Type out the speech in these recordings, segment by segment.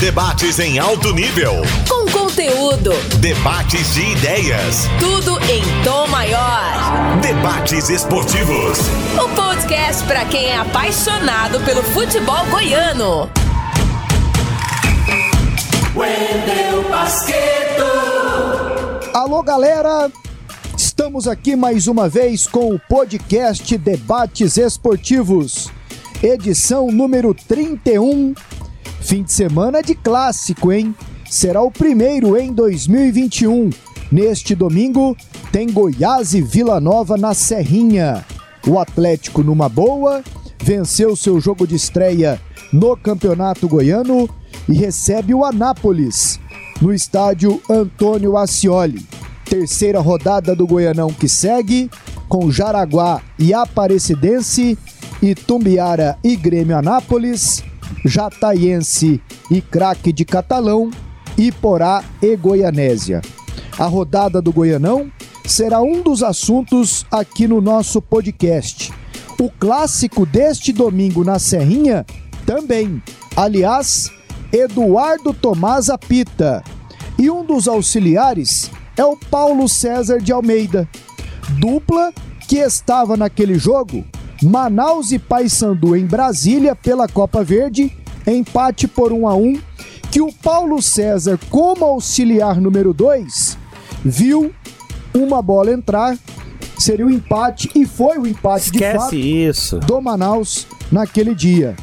Debates em alto nível. Com conteúdo. Debates de ideias. Tudo em tom maior. Debates esportivos. O podcast para quem é apaixonado pelo futebol goiano. Wendel Basqueto. Alô, galera! Estamos aqui mais uma vez com o podcast Debates Esportivos, edição número 31 Fim de semana de clássico, hein? Será o primeiro em 2021. Neste domingo tem Goiás e Vila Nova na Serrinha. O Atlético, numa boa, venceu seu jogo de estreia no Campeonato Goiano e recebe o Anápolis no estádio Antônio Ascioli. Terceira rodada do Goianão que segue, com Jaraguá e Aparecidense, e Tumbiara e Grêmio Anápolis, Jataiense e Craque de Catalão, Iporá e Goianésia. A rodada do Goianão será um dos assuntos aqui no nosso podcast. O clássico deste domingo na Serrinha também. Aliás, Eduardo Tomás apita. E um dos auxiliares é o Paulo César de Almeida. Dupla que estava naquele jogo Manaus e Paysandu em Brasília pela Copa Verde, empate por 1 a 1, que o Paulo César, como auxiliar número 2, viu uma bola entrar, seria o um empate e foi o um empate Esquece de fato isso. do Manaus naquele dia.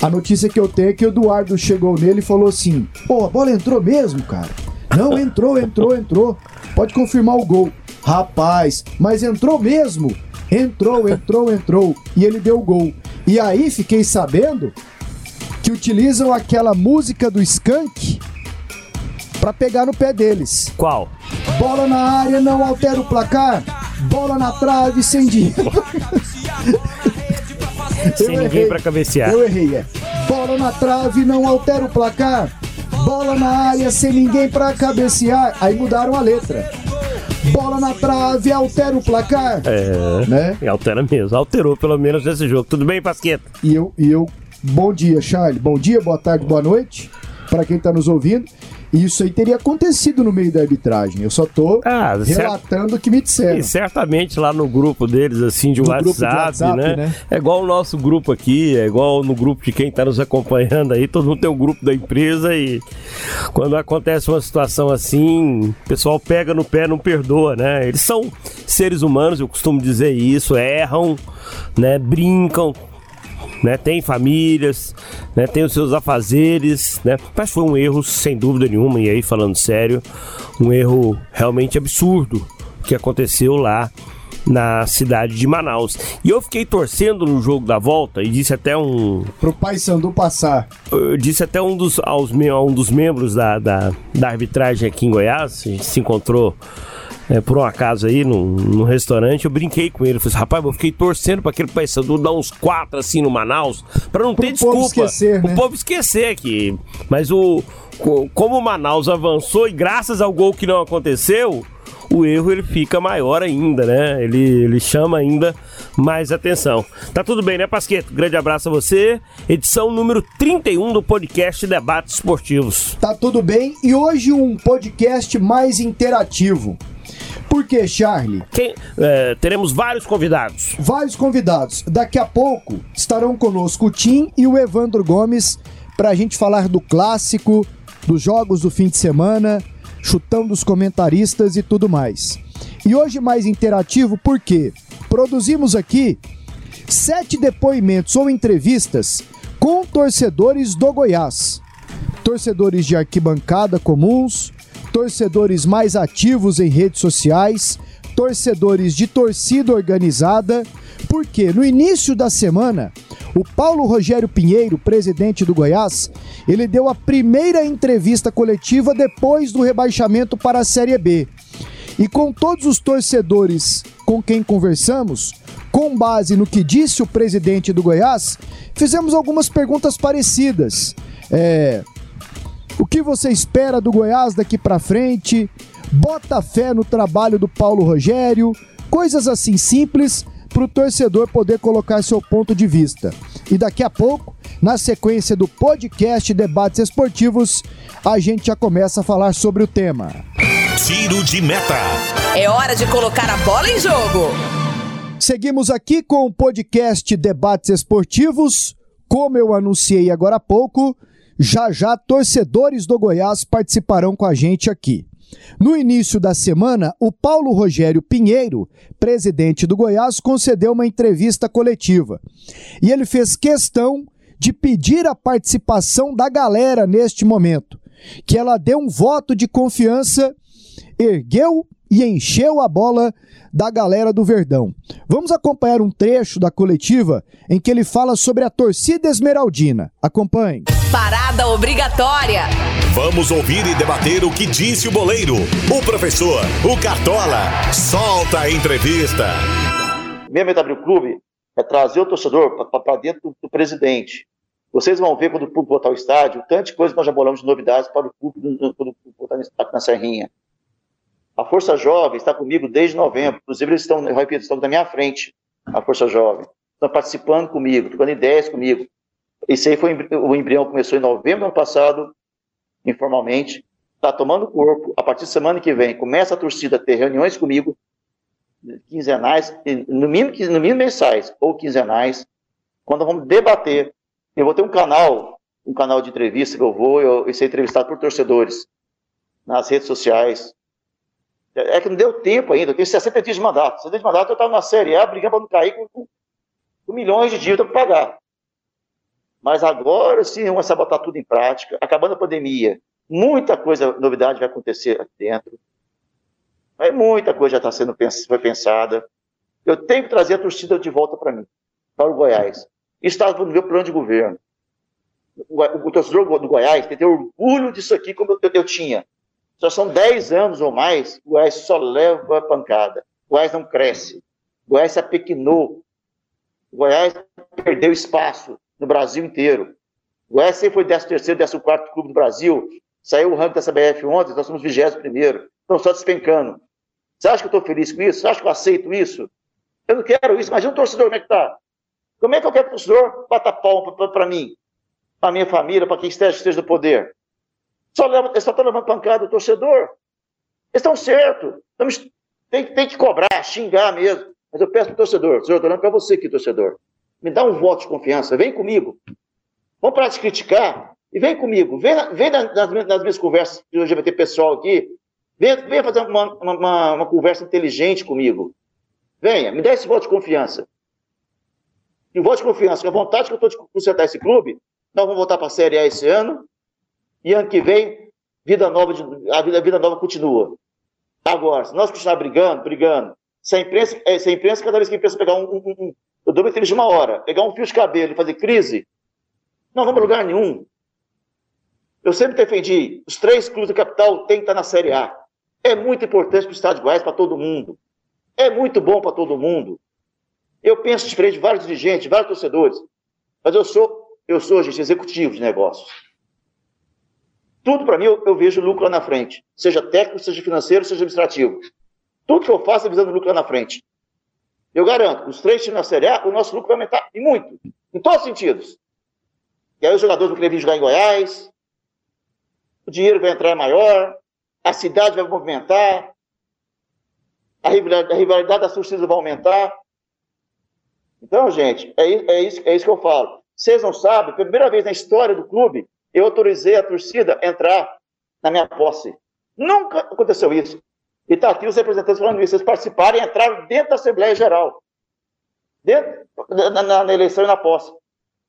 A notícia que eu tenho é que o Eduardo chegou nele e falou assim: "Pô, a bola entrou mesmo, cara?" Não, entrou, entrou, entrou. Pode confirmar o gol. Rapaz, mas entrou mesmo? Entrou, entrou, entrou. E ele deu o gol. E aí fiquei sabendo que utilizam aquela música do Skank para pegar no pé deles. Qual? Bola na área, não altera o placar. Bola na trave, sem dinheiro. sem ninguém para cabecear. Eu errei, é. Bola na trave, não altera o placar. Bola na área, sem ninguém para cabecear. Aí mudaram a letra bola na trave, altera o placar. É, né? altera mesmo. Alterou pelo menos nesse jogo. Tudo bem, Pasqueta? E eu, e eu, bom dia, Charlie. Bom dia, boa tarde, boa noite para quem está nos ouvindo. Isso aí teria acontecido no meio da arbitragem. Eu só tô ah, relatando o que me disseram. E certamente lá no grupo deles, assim, de, WhatsApp, de WhatsApp, né? né? É igual o nosso grupo aqui, é igual no grupo de quem está nos acompanhando aí. Todo mundo tem um grupo da empresa e quando acontece uma situação assim, o pessoal pega no pé, não perdoa, né? Eles são seres humanos, eu costumo dizer isso, erram, né? Brincam, né? Tem famílias, né? Tem os seus afazeres, né? Mas foi um erro sem dúvida nenhuma, e aí falando sério, um erro realmente absurdo que aconteceu lá na cidade de Manaus. E eu fiquei torcendo no jogo da volta e disse até um. Pro Paysandu passar. Eu disse até um dos, aos, um dos membros da, da, da arbitragem aqui em Goiás, a gente se encontrou é, por um acaso aí num, num, restaurante, eu brinquei com ele. Eu falei assim, rapaz, eu fiquei torcendo para aquele Paysandu dar uns quatro assim no Manaus, para não Pro ter desculpa. Esquecer, né? O povo esquecer que. Mas o. Como o Manaus avançou e graças ao gol que não aconteceu, o erro ele fica maior ainda, né? Ele, ele chama ainda mais atenção. Tá tudo bem, né, Pasqueto? Grande abraço a você. Edição número 31 do podcast Debates Esportivos. Tá tudo bem e hoje um podcast mais interativo. Por que, Charlie? Quem, é, teremos vários convidados. Vários convidados. Daqui a pouco estarão conosco o Tim e o Evandro Gomes para a gente falar do clássico, dos jogos do fim de semana, chutão dos comentaristas e tudo mais. E hoje mais interativo porque produzimos aqui sete depoimentos ou entrevistas com torcedores do Goiás. Torcedores de arquibancada comuns, torcedores mais ativos em redes sociais, torcedores de torcida organizada, porque no início da semana, o Paulo Rogério Pinheiro, presidente do Goiás, ele deu a primeira entrevista coletiva depois do rebaixamento para a Série B. E com todos os torcedores com quem conversamos, com base no que disse o presidente do Goiás, fizemos algumas perguntas parecidas. É, o que você espera do Goiás daqui para frente? Bota fé no trabalho do Paulo Rogério? Coisas assim simples para o torcedor poder colocar seu ponto de vista. E daqui a pouco, na sequência do podcast Debates Esportivos, a gente já começa a falar sobre o tema. Tiro de meta. É hora de colocar a bola em jogo. Seguimos aqui com o podcast Debates Esportivos. Como eu anunciei agora há pouco, já já torcedores do Goiás participarão com a gente aqui. No início da semana, o Paulo Rogério Pinheiro, presidente do Goiás, concedeu uma entrevista coletiva. E ele fez questão de pedir a participação da galera neste momento, que ela dê um voto de confiança, ergueu e encheu a bola da galera do Verdão. Vamos acompanhar um trecho da coletiva em que ele fala sobre a torcida esmeraldina. Acompanhe. Parada obrigatória. Vamos ouvir e debater o que disse o boleiro, o professor, o Cartola. Solta a entrevista. Minha meta o clube é trazer o torcedor para dentro do, do, presidente. Vocês vão ver quando o público botar o estádio, tanta coisa que nós já bolamos de novidades para o público quando o público botar no estádio na Serrinha. A Força Jovem está comigo desde novembro. Inclusive, eles estão, eu repito, estão na minha frente, a Força Jovem. Estão participando comigo, trocando ideias comigo. Esse aí foi o embrião começou em novembro do ano passado, informalmente. Está tomando corpo. A partir da semana que vem, começa a torcida a ter reuniões comigo, quinzenais, no mínimo, no mínimo mensais ou quinzenais, quando vamos debater. Eu vou ter um canal, um canal de entrevista que eu vou, eu, eu ser entrevistado por torcedores nas redes sociais, é que não deu tempo ainda, eu tenho 60 dias de mandato. 60 dias de mandato eu estava na Série A brigando para não cair com, com, milhões de dívidas para pagar. Mas agora sim, vamos botar tudo em prática. Acabando a pandemia, muita coisa, novidade vai acontecer aqui dentro. Mas muita coisa já está sendo foi pensada. Eu tenho que trazer a torcida de volta para mim, para o Goiás. Isso está no meu plano de governo. O, o, o torcedor do Goiás tem que ter orgulho disso aqui, como eu, eu, eu tinha. Já são 10 anos ou mais, o Goiás só leva pancada. O Goiás não cresce. O Goiás se apequinou. O Goiás perdeu espaço no Brasil inteiro. O Goiás sempre foi 13 terceiro, 14 quarto clube do Brasil. Saiu o ranking da CBF ontem, nós somos 21 primeiro. Estão só despencando. Você acha que eu estou feliz com isso? Você acha que eu aceito isso? Eu não quero isso. Imagina um torcedor como é que está. Como é que eu quero que o torcedor bata pau para mim, para minha família, para quem esteja, esteja no poder? Só estão levando pancada o torcedor. Eles estão certos. Tem, tem que cobrar, xingar mesmo. Mas eu peço para o torcedor, senhor, estou olhando para você aqui, torcedor. Me dá um voto de confiança, vem comigo. Vamos parar de criticar e vem comigo. Vem, vem nas, nas, minhas conversas de LGBT pessoal aqui. Vem fazer uma, uma, uma, conversa inteligente comigo. Venha, me dá esse voto de confiança. E voto de confiança, com a vontade que eu estou de consertar esse clube, nós vamos voltar para a Série A esse ano e ano que vem, vida nova, a vida, a vida nova continua. Agora, se nós continuar brigando, brigando, se a imprensa, é, se a imprensa cada vez que a imprensa pegar um, um, um eu dou uma de uma hora, pegar um fio de cabelo e fazer crise, não vamos a lugar nenhum. Eu sempre defendi, os três clubes da capital têm que estar na Série A. É muito importante para o Estado de Goiás, para todo mundo. É muito bom para todo mundo. Eu penso diferente de vários dirigentes, vários torcedores. Mas eu sou, eu sou, gente, executivo de negócios. Tudo para mim eu, eu, vejo lucro lá na frente, seja técnico, seja financeiro, seja administrativo. Tudo que eu faço é visando lucro lá na frente. Eu garanto, os três times na Série A, o nosso lucro vai aumentar e muito, em todos os sentidos. E aí os jogadores vão querer vir jogar em Goiás, o dinheiro vai entrar maior, a cidade vai movimentar, a rivalidade, a rivalidade vai aumentar. Então, gente, é, é, isso, é isso que eu falo. Vocês não sabem, primeira vez na história do clube, eu autorizei a torcida a entrar na minha posse. Nunca aconteceu isso. E está aqui os representantes falando isso. Eles participaram e entraram dentro da Assembleia Geral. Dentro, na, na, na eleição e na posse.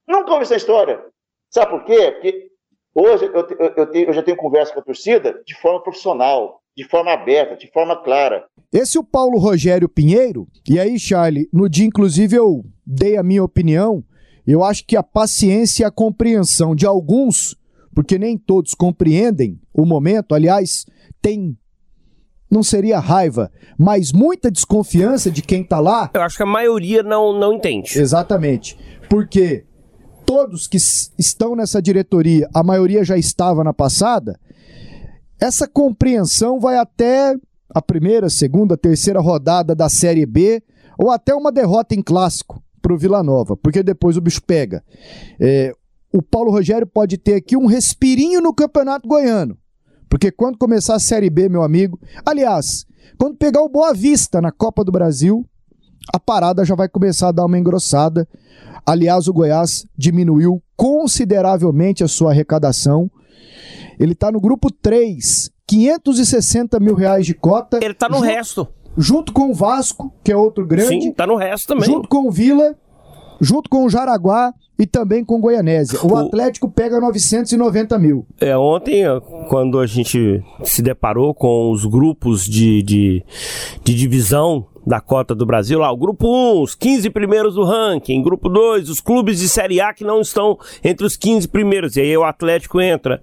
Nunca houve essa história. Sabe por quê? Porque hoje eu, eu, eu, tenho, eu já tenho conversa com a torcida de forma profissional, de forma aberta, de forma clara. Esse é o Paulo Rogério Pinheiro. E aí, Charlie, no dia, inclusive, eu dei a minha opinião eu acho que a paciência e a compreensão de alguns, porque nem todos compreendem o momento, aliás, tem não seria raiva, mas muita desconfiança de quem está lá. Eu acho que a maioria não, não entende. Exatamente. Porque todos que estão nessa diretoria, a maioria já estava na passada, essa compreensão vai até a primeira, segunda, terceira rodada da Série B, ou até uma derrota em clássico para o Vila Nova, porque depois o bicho pega. É, o Paulo Rogério pode ter aqui um respirinho no Campeonato Goiano, porque quando começar a Série B, meu amigo, aliás, quando pegar o Boa Vista na Copa do Brasil, a parada já vai começar a dar uma engrossada. Aliás, o Goiás diminuiu consideravelmente a sua arrecadação. Ele está no grupo 3, 560 mil reais de cota. Ele está no resto. Junto com o Vasco, que é outro grande. Sim, está no resto também. Junto com o Vila, junto com o Jaraguá e também com Goianésia. O, o Atlético pega 990 mil. É, ontem, quando a gente se deparou com os grupos de, de, de divisão da cota do Brasil, lá, o grupo 1, os 15 primeiros do ranking, grupo 2, os clubes de Série A que não estão entre os 15 primeiros, e aí o Atlético entra.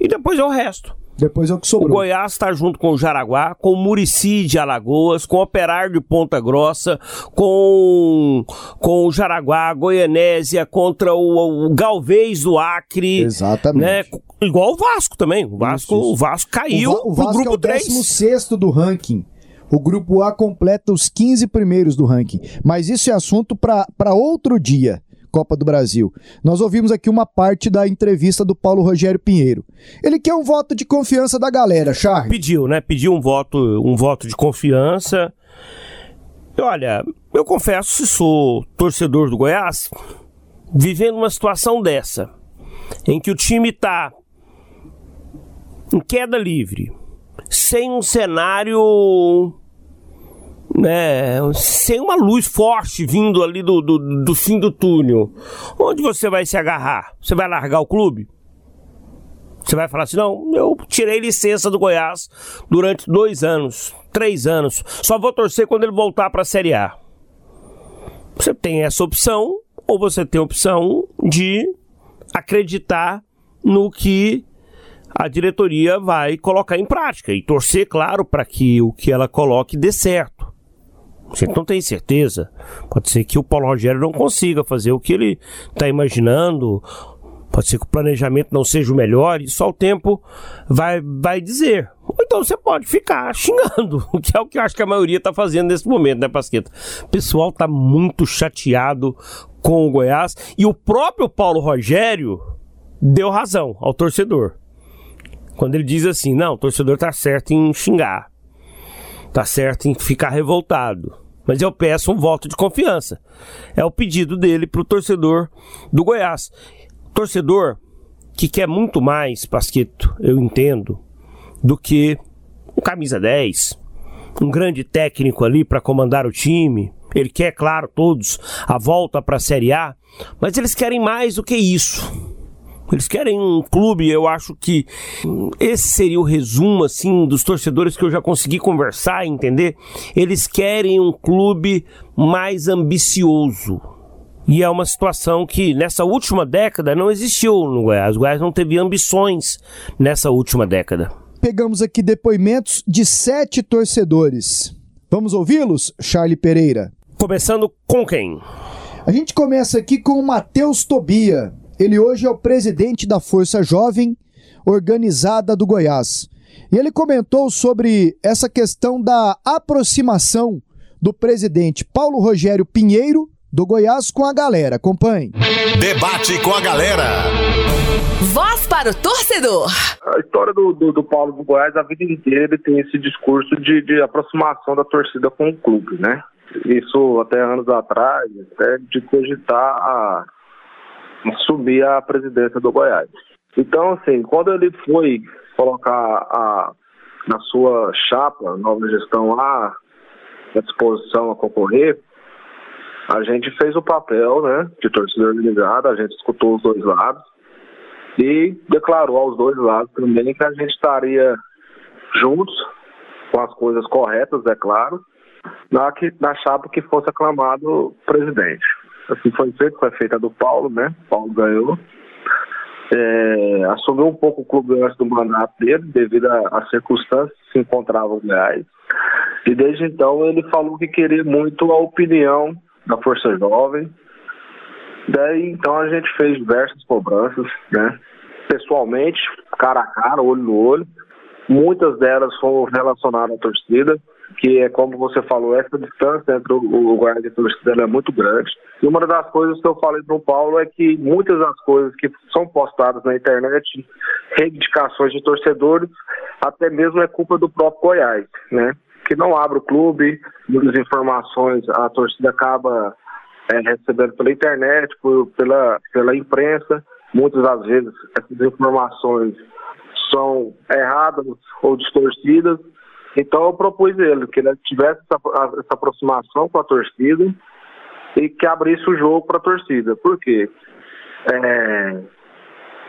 E depois é o resto. Depois é o que sobrou. O Goiás está junto com o Jaraguá, com o Murici de Alagoas, com o Operário de Ponta Grossa, com, com o Jaraguá, Goianésia, contra o, o Galvez do Acre. Exatamente. Né? Igual o Vasco também. O Vasco, isso, isso. O Vasco caiu o, Va o Vasco grupo é o 16 do ranking. O grupo A completa os 15 primeiros do ranking. Mas isso é assunto para outro dia. Copa do Brasil. Nós ouvimos aqui uma parte da entrevista do Paulo Rogério Pinheiro. Ele quer um voto de confiança da galera, Charles. Pediu, né? Pediu um voto, um voto de confiança. Olha, eu confesso, se sou torcedor do Goiás, vivendo uma situação dessa, em que o time está em queda livre, sem um cenário né, sem uma luz forte vindo ali do, do, do fim do túnel, onde você vai se agarrar? Você vai largar o clube? Você vai falar assim: não, eu tirei licença do Goiás durante dois anos, três anos, só vou torcer quando ele voltar para a Série A. Você tem essa opção, ou você tem a opção de acreditar no que a diretoria vai colocar em prática e torcer, claro, para que o que ela coloque dê certo. Gente não tem certeza. Pode ser que o Paulo Rogério não consiga fazer o que ele está imaginando. Pode ser que o planejamento não seja o melhor e só o tempo vai, vai dizer. Ou então você pode ficar xingando, que é o que eu acho que a maioria está fazendo nesse momento, né, Pasqueta? O pessoal está muito chateado com o Goiás e o próprio Paulo Rogério deu razão ao torcedor. Quando ele diz assim: não, o torcedor está certo em xingar, está certo em ficar revoltado. Mas eu peço um voto de confiança. É o pedido dele para o torcedor do Goiás. Torcedor que quer muito mais, Pasqueto, eu entendo, do que um camisa 10, um grande técnico ali para comandar o time. Ele quer, claro, todos a volta para a Série A, mas eles querem mais do que isso. Eles querem um clube, eu acho que esse seria o resumo assim dos torcedores que eu já consegui conversar, entender. Eles querem um clube mais ambicioso. E é uma situação que nessa última década não existiu no Goiás. O Goiás não teve ambições nessa última década. Pegamos aqui depoimentos de sete torcedores. Vamos ouvi-los, Charlie Pereira? Começando com quem? A gente começa aqui com o Matheus Tobia. Ele hoje é o presidente da Força Jovem Organizada do Goiás. E ele comentou sobre essa questão da aproximação do presidente Paulo Rogério Pinheiro do Goiás com a galera. Acompanhe. Debate com a galera. Voz para o torcedor. A história do, do, do Paulo do Goiás, a vida inteira, ele tem esse discurso de, de aproximação da torcida com o clube, né? Isso até anos atrás, até de cogitar a assumir a presidência do Goiás. Então, assim, quando ele foi colocar a, na sua chapa, nova gestão lá, à disposição a concorrer, a gente fez o papel né, de torcedor organizado, a gente escutou os dois lados e declarou aos dois lados também que a gente estaria juntos, com as coisas corretas, é claro, na, que, na chapa que fosse aclamado presidente. Assim foi feito, foi feita do Paulo, né? Paulo ganhou. É, assumiu um pouco o clube antes do mandato dele, devido às circunstâncias que se encontravam reais. E desde então ele falou que queria muito a opinião da Força Jovem. Daí então a gente fez diversas cobranças, né? Pessoalmente, cara a cara, olho no olho. Muitas delas foram relacionadas à torcida, que é como você falou, essa distância entre o, Goiás e a torcida é muito grande. E uma das coisas que eu falei para o Paulo é que muitas das coisas que são postadas na internet, reivindicações de torcedores, até mesmo é culpa do próprio Goiás, né? Que não abre o clube, muitas informações a torcida acaba é, recebendo pela internet, por, pela, pela imprensa. Muitas das vezes essas informações são erradas ou distorcidas. Então eu propus ele que ele tivesse essa, essa aproximação com a torcida e que abrisse o jogo para a torcida. Por quê? É,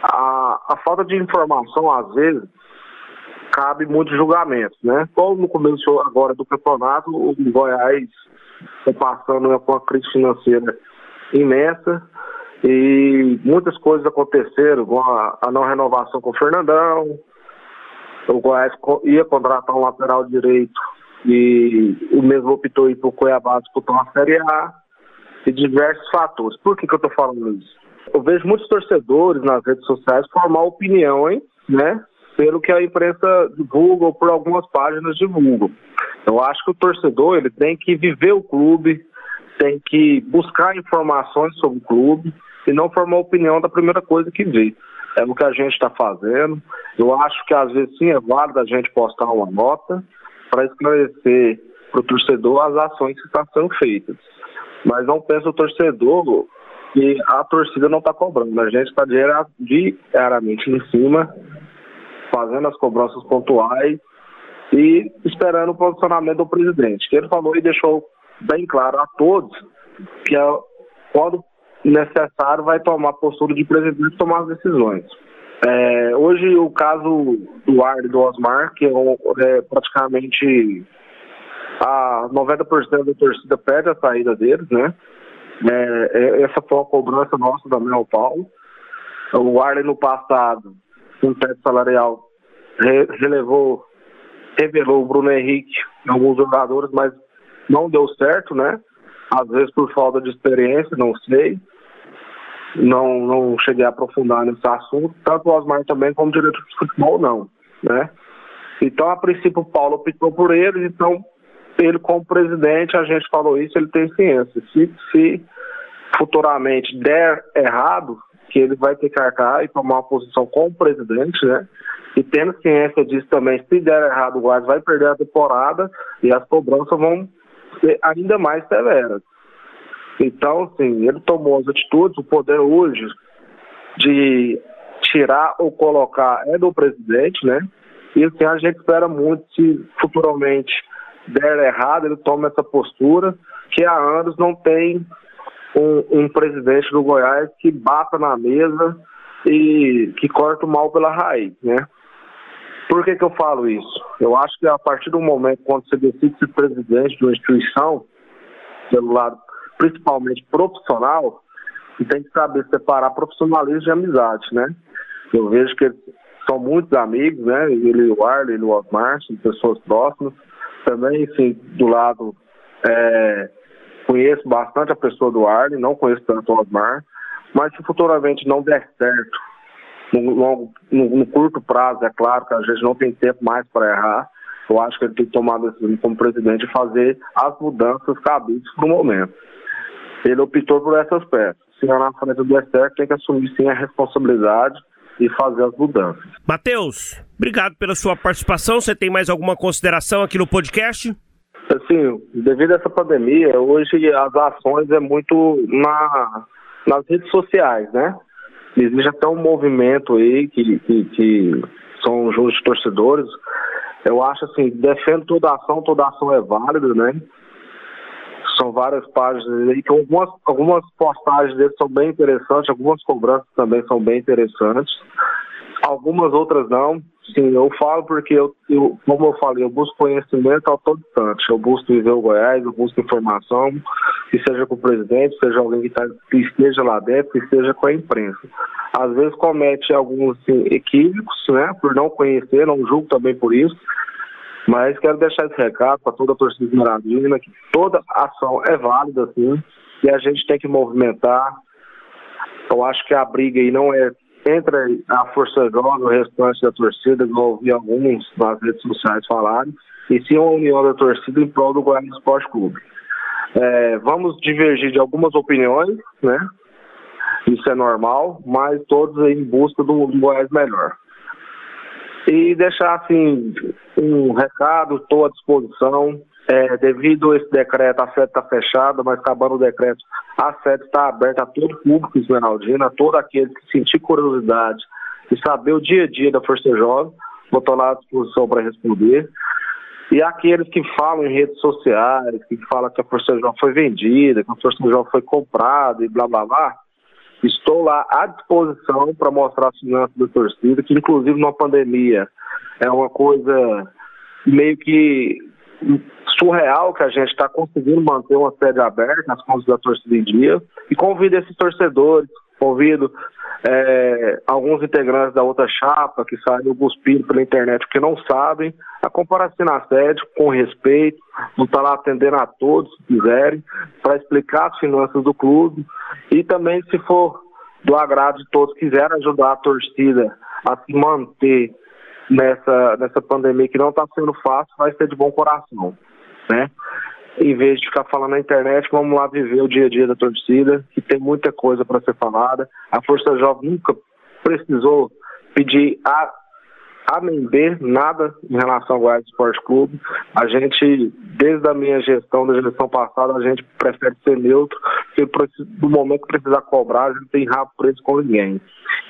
a, a falta de informação, às vezes, cabe muitos julgamentos, né? Como no começo agora do campeonato, o Goiás está passando por uma crise financeira imensa e muitas coisas aconteceram, com a, a não renovação com o Fernandão, o Goiás ia contratar um lateral direito e o mesmo optou ir para o Cuiabá disputar uma Série A e diversos fatores. Por que, que eu estou falando isso? Eu vejo muitos torcedores nas redes sociais formar opiniões, né? Pelo que a imprensa divulga ou por algumas páginas divulgam. Eu acho que o torcedor ele tem que viver o clube, tem que buscar informações sobre o clube e não formar opinião da primeira coisa que vê. É o que a gente está fazendo. Eu acho que às vezes sim é válido a gente postar uma nota para esclarecer para o torcedor as ações que estão sendo feitas. Mas não pensa o torcedor que a torcida não está cobrando. A gente está diariamente em cima, fazendo as cobranças pontuais e esperando o posicionamento do presidente. Que ele falou e deixou bem claro a todos que é, quando necessário vai tomar postura de presidente e tomar as decisões. É, hoje o caso do e do Osmar, que é, é praticamente a 90% da torcida pede a saída deles, né? É, é, essa foi uma cobrança nossa da Mel Paulo. O Arley no passado, com teto salarial, re, relevou, revelou o Bruno Henrique em alguns jogadores, mas não deu certo, né? Às vezes por falta de experiência, não sei. Não, não cheguei a aprofundar nesse assunto, tanto o Osmar também como diretor de futebol, não, né? Então, a princípio, o Paulo optou por eles, então ele como presidente, a gente falou isso, ele tem ciência. Se, se futuramente der errado, que ele vai ter que arcar e tomar uma posição como presidente, né? E tendo ciência disso também, se der errado, o Guardas vai perder a temporada e as cobranças vão ser ainda mais severas. Então, assim, ele tomou as atitudes, o poder hoje de tirar ou colocar é do presidente, né? E assim, a gente espera muito se futuramente der errado, ele toma essa postura, que há anos não tem um, um presidente do Goiás que bata na mesa e que corta o mal pela raiz, né? Por que, que eu falo isso? Eu acho que a partir do momento quando você decide ser presidente de uma instituição, pelo lado principalmente profissional, você tem que saber separar profissionalismo de amizade, né? Eu vejo que são muitos amigos, né? Ele, o Arley, o Osmar, são pessoas próximas também, sim, do lado, é, conheço bastante a pessoa do Arlen, não conheço tanto o Osmar, mas se futuramente não der certo, no, longo, no, no, curto prazo, é claro que a gente não tem tempo mais para errar, eu acho que ele tem que tomar a decisão como presidente e fazer as mudanças cabíveis para o momento. Ele optou por essas peças. Se na frente der certo, tem que assumir sim a responsabilidade e fazer as mudanças. Matheus, obrigado pela sua participação. Você tem mais alguma consideração aqui no podcast? Assim, devido a essa pandemia, hoje as ações é muito na, nas redes sociais, né? Existe até um movimento aí que, que, que são os torcedores. Eu acho assim, defendo toda ação, toda ação é válida, né? São várias páginas que algumas, algumas postagens deles são bem interessantes, algumas cobranças também são bem interessantes, algumas outras não. Sim, eu falo porque eu, eu como eu falei, eu busco conhecimento a todo instante. Eu busco viver o Goiás, eu busco informação, que seja com o presidente, seja alguém que, tá, que esteja lá dentro, que seja com a imprensa. Às vezes comete alguns assim, equívocos, né, por não conhecer, não julgo também por isso, mas quero deixar esse recado para toda a torcida esmeraldina que toda ação é válida, sim, e a gente tem que movimentar. Eu acho que a briga aí não é entre a Força Jovem e o restante da torcida, igual ouvi alguns nas redes sociais falarem, e sim uma união da torcida em prol do Goiás Esporte Clube. É, vamos divergir de algumas opiniões, né? Isso é normal, mas todos em busca do, do Goiás melhor. E deixar assim um recado, estou à disposição. É, devido a esse decreto, a sede está fechada, mas acabando o decreto, a sede está aberta a todo público esmeraldino, a todo aquele que sentir curiosidade e saber o dia a dia da Força Jovem, vou estar lá à disposição para responder. E aqueles que falam em redes sociais, que falam que a Força Jovem foi vendida, que a Força Jovem foi comprada e blá blá blá, estou lá à disposição para mostrar as finanças da torcida, que inclusive numa pandemia é uma coisa meio que surreal que a gente está conseguindo manter uma sede aberta, as contas da torcida em dia, e convido esses torcedores, convido é, alguns integrantes da outra chapa que saíram cuspindo pela internet porque não sabem, a comparecer na sede com respeito, vou estar lá atendendo a todos se quiserem, para explicar as finanças do clube e também se for do agrado de todos quiserem ajudar a torcida a se manter nessa, nessa pandemia que não está sendo fácil, vai ser de bom coração, né? Em vez de ficar falando na internet, vamos lá viver o dia a dia da torcida, que tem muita coisa para ser falada. A Força Jovem nunca precisou pedir a a nem B, nada em relação ao Goiás Esporte Clube. A gente, desde a minha gestão, da gestão passada, a gente prefere ser neutro, porque no momento que precisar cobrar, a gente tem rabo preso com ninguém.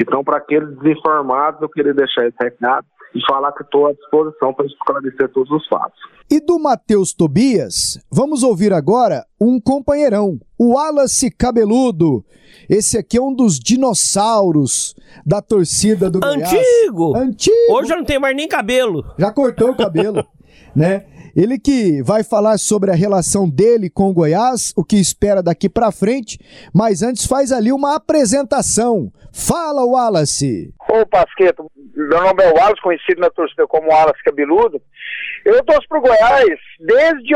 Então, para aqueles desinformados, eu queria deixar esse recado e falar que estou à disposição para esclarecer todos os fatos. E do Matheus Tobias, vamos ouvir agora um companheirão, o Wallace Cabeludo. Esse aqui é um dos dinossauros da torcida do Goiás. Antigo! Antigo! Hoje eu não tenho mais nem cabelo. Já cortou o cabelo, né? Ele que vai falar sobre a relação dele com o Goiás, o que espera daqui para frente, mas antes faz ali uma apresentação. Fala, Wallace! Ô, Pasqueto, meu nome é Wallace, conhecido na torcida como Wallace Cabeludo. Eu torço pro Goiás desde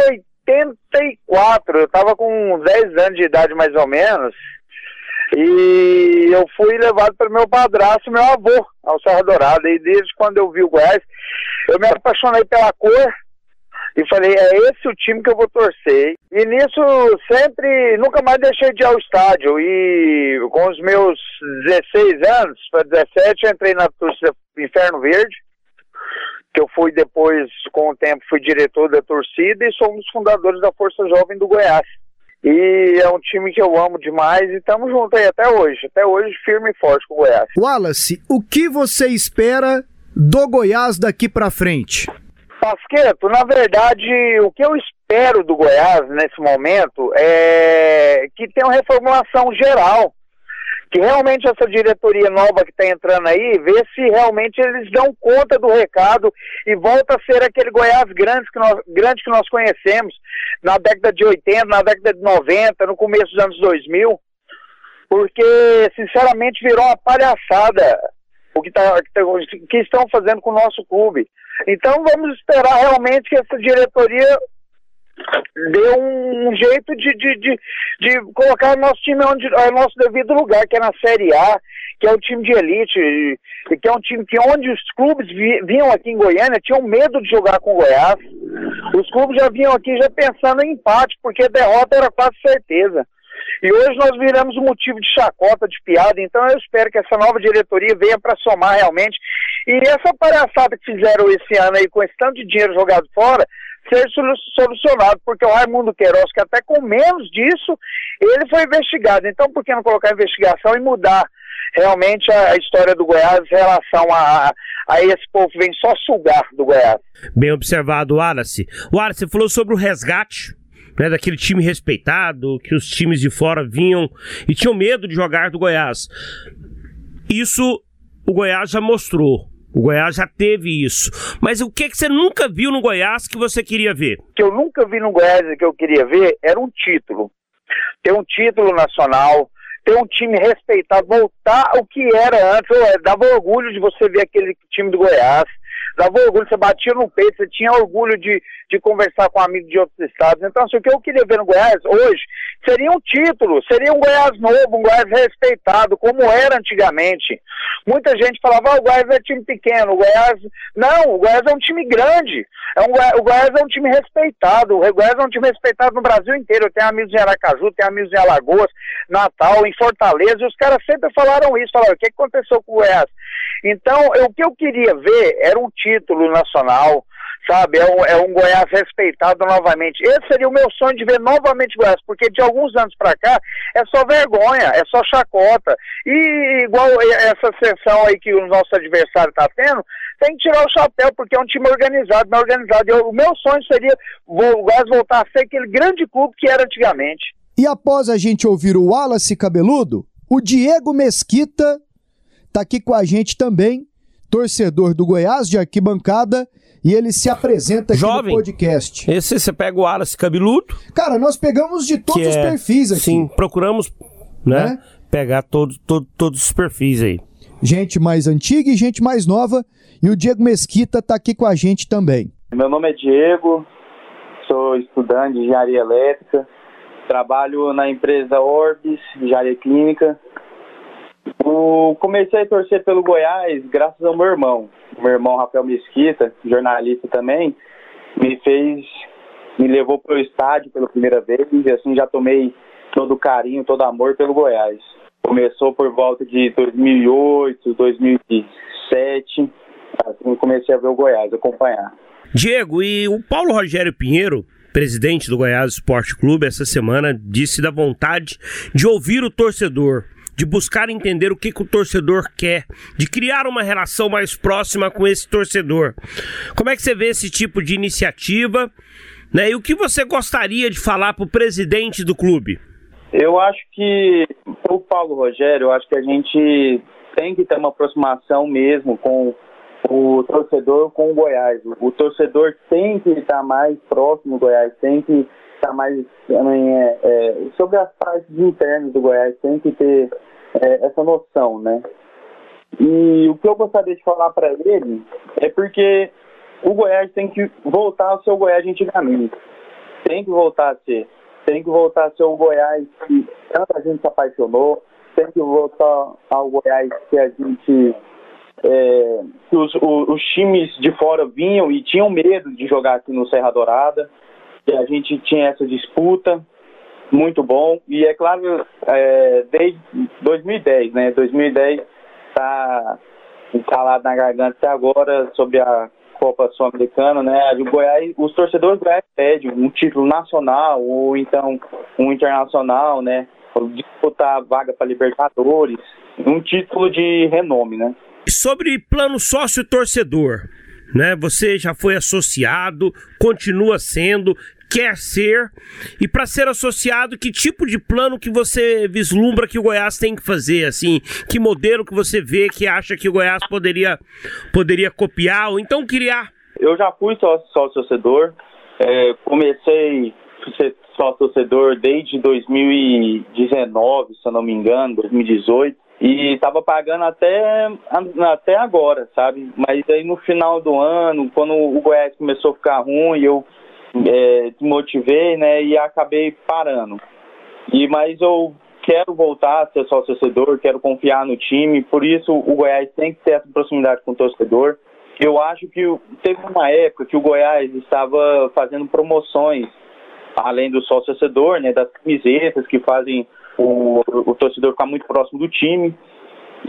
84, eu tava com 10 anos de idade mais ou menos, e eu fui levado pelo meu padrasto, meu avô, ao Serra Dourada, e desde quando eu vi o Goiás, eu me apaixonei pela cor, e falei, é esse o time que eu vou torcer. E nisso sempre, nunca mais deixei de ir ao estádio. E com os meus 16 anos, para 17, eu entrei na torcida Inferno Verde, que eu fui depois, com o tempo, fui diretor da torcida e sou dos fundadores da Força Jovem do Goiás. E é um time que eu amo demais e estamos juntos aí até hoje. Até hoje, firme e forte com o Goiás. Wallace, o que você espera do Goiás daqui para frente? Pasqueto, na verdade, o que eu espero do Goiás nesse momento é que tenha uma reformulação geral. Que realmente essa diretoria nova que está entrando aí, vê se realmente eles dão conta do recado e volta a ser aquele Goiás grande que nós, grande que nós conhecemos na década de 80, na década de 90, no começo dos anos 2000. Porque, sinceramente, virou uma palhaçada o que, tá, que estão fazendo com o nosso clube. Então vamos esperar realmente que essa diretoria dê um jeito de, de, de, de colocar o nosso time onde é o nosso devido lugar, que é na Série A, que é um time de elite, que é um time que onde os clubes vinham aqui em Goiânia tinham medo de jogar com o Goiás. Os clubes já vinham aqui já pensando em empate, porque derrota era quase certeza. E hoje nós viramos um motivo de chacota, de piada, então eu espero que essa nova diretoria venha para somar realmente. E essa palhaçada que fizeram esse ano aí com esse tanto de dinheiro jogado fora, seja solucionado, porque o Raimundo Queiroz, que até com menos disso, ele foi investigado. Então, por que não colocar investigação e mudar realmente a, história do Goiás em relação a, a esse povo que vem só sugar do Goiás? Bem observado, Wallace. Wallace, falou sobre o resgate né, daquele time respeitado, que os times de fora vinham e tinham medo de jogar do Goiás. Isso o Goiás já mostrou. O Goiás já teve isso. Mas o que, que você nunca viu no Goiás que você queria ver? O que eu nunca vi no Goiás que eu queria ver era um título. Ter um título nacional, ter um time respeitado, voltar ao que era antes. dava orgulho de você ver aquele time do Goiás dava orgulho, você batia no peito, você tinha orgulho de, de conversar com amigos de outros estados. Então, assim, o que eu queria ver no Goiás hoje seria um título, seria um Goiás novo, um Goiás respeitado, como era antigamente. Muita gente falava, ah, o Goiás é time pequeno, o Goiás. Não, o Goiás é um time grande. É um, o Goiás é um time respeitado. O Goiás é um time respeitado no Brasil inteiro. Eu tenho amigos em Aracaju, tenho amigos em Alagoas, Natal, em Fortaleza, e os caras sempre falaram isso, falaram, o que aconteceu com o Goiás? Então, o que eu queria ver era um título nacional, sabe? É um, é um Goiás respeitado novamente. Esse seria o meu sonho de ver novamente Goiás, porque de alguns anos para cá é só vergonha, é só chacota. E igual essa sessão aí que o nosso adversário está tendo, tem que tirar o chapéu, porque é um time organizado, bem organizado. Eu, o meu sonho seria o Goiás voltar a ser aquele grande clube que era antigamente. E após a gente ouvir o Wallace Cabeludo, o Diego Mesquita está aqui com a gente também, torcedor do Goiás de arquibancada, e ele se apresenta aqui Jovem, no podcast. Esse você pega o Wallace Cabeludo. Cara, nós pegamos de todos os é, perfis aqui. Sim, procuramos né, né? pegar todo, todo, todos os perfis aí. Gente mais antiga e gente mais nova. E o Diego Mesquita está aqui com a gente também. Meu nome é Diego, sou estudante de engenharia elétrica, trabalho na empresa Orbis, engenharia clínica. O, comecei a torcer pelo Goiás graças ao meu irmão. Meu irmão Rafael Mesquita, jornalista também, me fez, me levou para o estádio pela primeira vez e assim já tomei todo carinho, todo amor pelo Goiás. Começou por volta de 2008, 2007, assim comecei a ver o Goiás, acompanhar. Diego, e o Paulo Rogério Pinheiro, presidente do Goiás Esporte Clube, essa semana disse da vontade de ouvir o torcedor de buscar entender o que, que o torcedor quer, de criar uma relação mais próxima com esse torcedor. Como é que você vê esse tipo de iniciativa? Né? E o que você gostaria de falar para o presidente do clube? Eu acho que, o Paulo Rogério, eu acho que a gente tem que ter uma aproximação mesmo com o torcedor com o Goiás. O torcedor tem que estar mais próximo do Goiás, tem que estar mais também, é, é, sobre as partes internas do Goiás, tem que ter é, essa noção, né? E o que eu gostaria de falar para ele é porque o Goiás tem que voltar ao seu Goiás antigamente. Tem que voltar a ser. Tem que voltar a ser o Goiás que tanta gente se apaixonou. Tem que voltar ao Goiás que a gente. É, que os, os, os times de fora vinham e tinham medo de jogar aqui no Serra Dourada. E a gente tinha essa disputa muito bom. E é claro, é, desde 2010, né? 2010 está instalado na garganta até agora sobre a Copa Sul-Americana, né? O Goiás, os torcedores do Goiás pedem um título nacional ou então um internacional, né? Disputar vaga para Libertadores, um título de renome, né? Sobre plano sócio-torcedor, né? Você já foi associado, continua sendo quer ser e para ser associado, que tipo de plano que você vislumbra que o Goiás tem que fazer, assim, que modelo que você vê que acha que o Goiás poderia poderia copiar ou então criar? Eu já fui sócio, sócio torcedor, é, comecei a ser sócio torcedor desde 2019, se eu não me engano, 2018 e estava pagando até, até agora, sabe? Mas aí no final do ano, quando o Goiás começou a ficar ruim, eu é, né, e acabei parando. E mas eu quero voltar a ser só torcedor, quero confiar no time, por isso o Goiás tem que ter essa proximidade com o torcedor. Eu acho que teve uma época que o Goiás estava fazendo promoções, além do sócio torcedor, né, das camisetas que fazem o, o torcedor ficar muito próximo do time.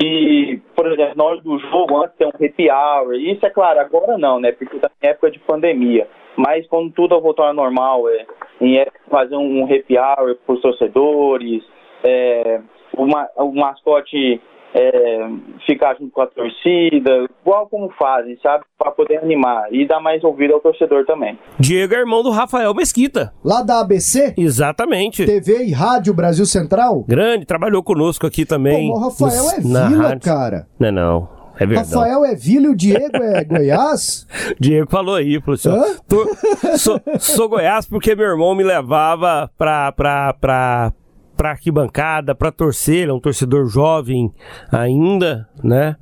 E, por exemplo, na hora do jogo, antes tem um happy hour. Isso é claro, agora não, né? Porque tá em época de pandemia. Mas quando tudo voltar ao normal, é, em fazer um happy hour para os torcedores, é, uma, o mascote é, ficar junto com a torcida, igual como fazem, sabe? Para poder animar e dar mais ouvido ao torcedor também. Diego é irmão do Rafael Mesquita. Lá da ABC? Exatamente. TV e Rádio Brasil Central? Grande, trabalhou conosco aqui também. Pô, o Rafael nos, é vila, cara. Não é não. É verdade. Rafael é Vila e o Diego é Goiás? Diego falou aí, falou assim: tô, sou, sou, Goiás porque meu irmão me levava pra, pra, pra, para arquibancada, para torcer, ele é um torcedor jovem ainda, né?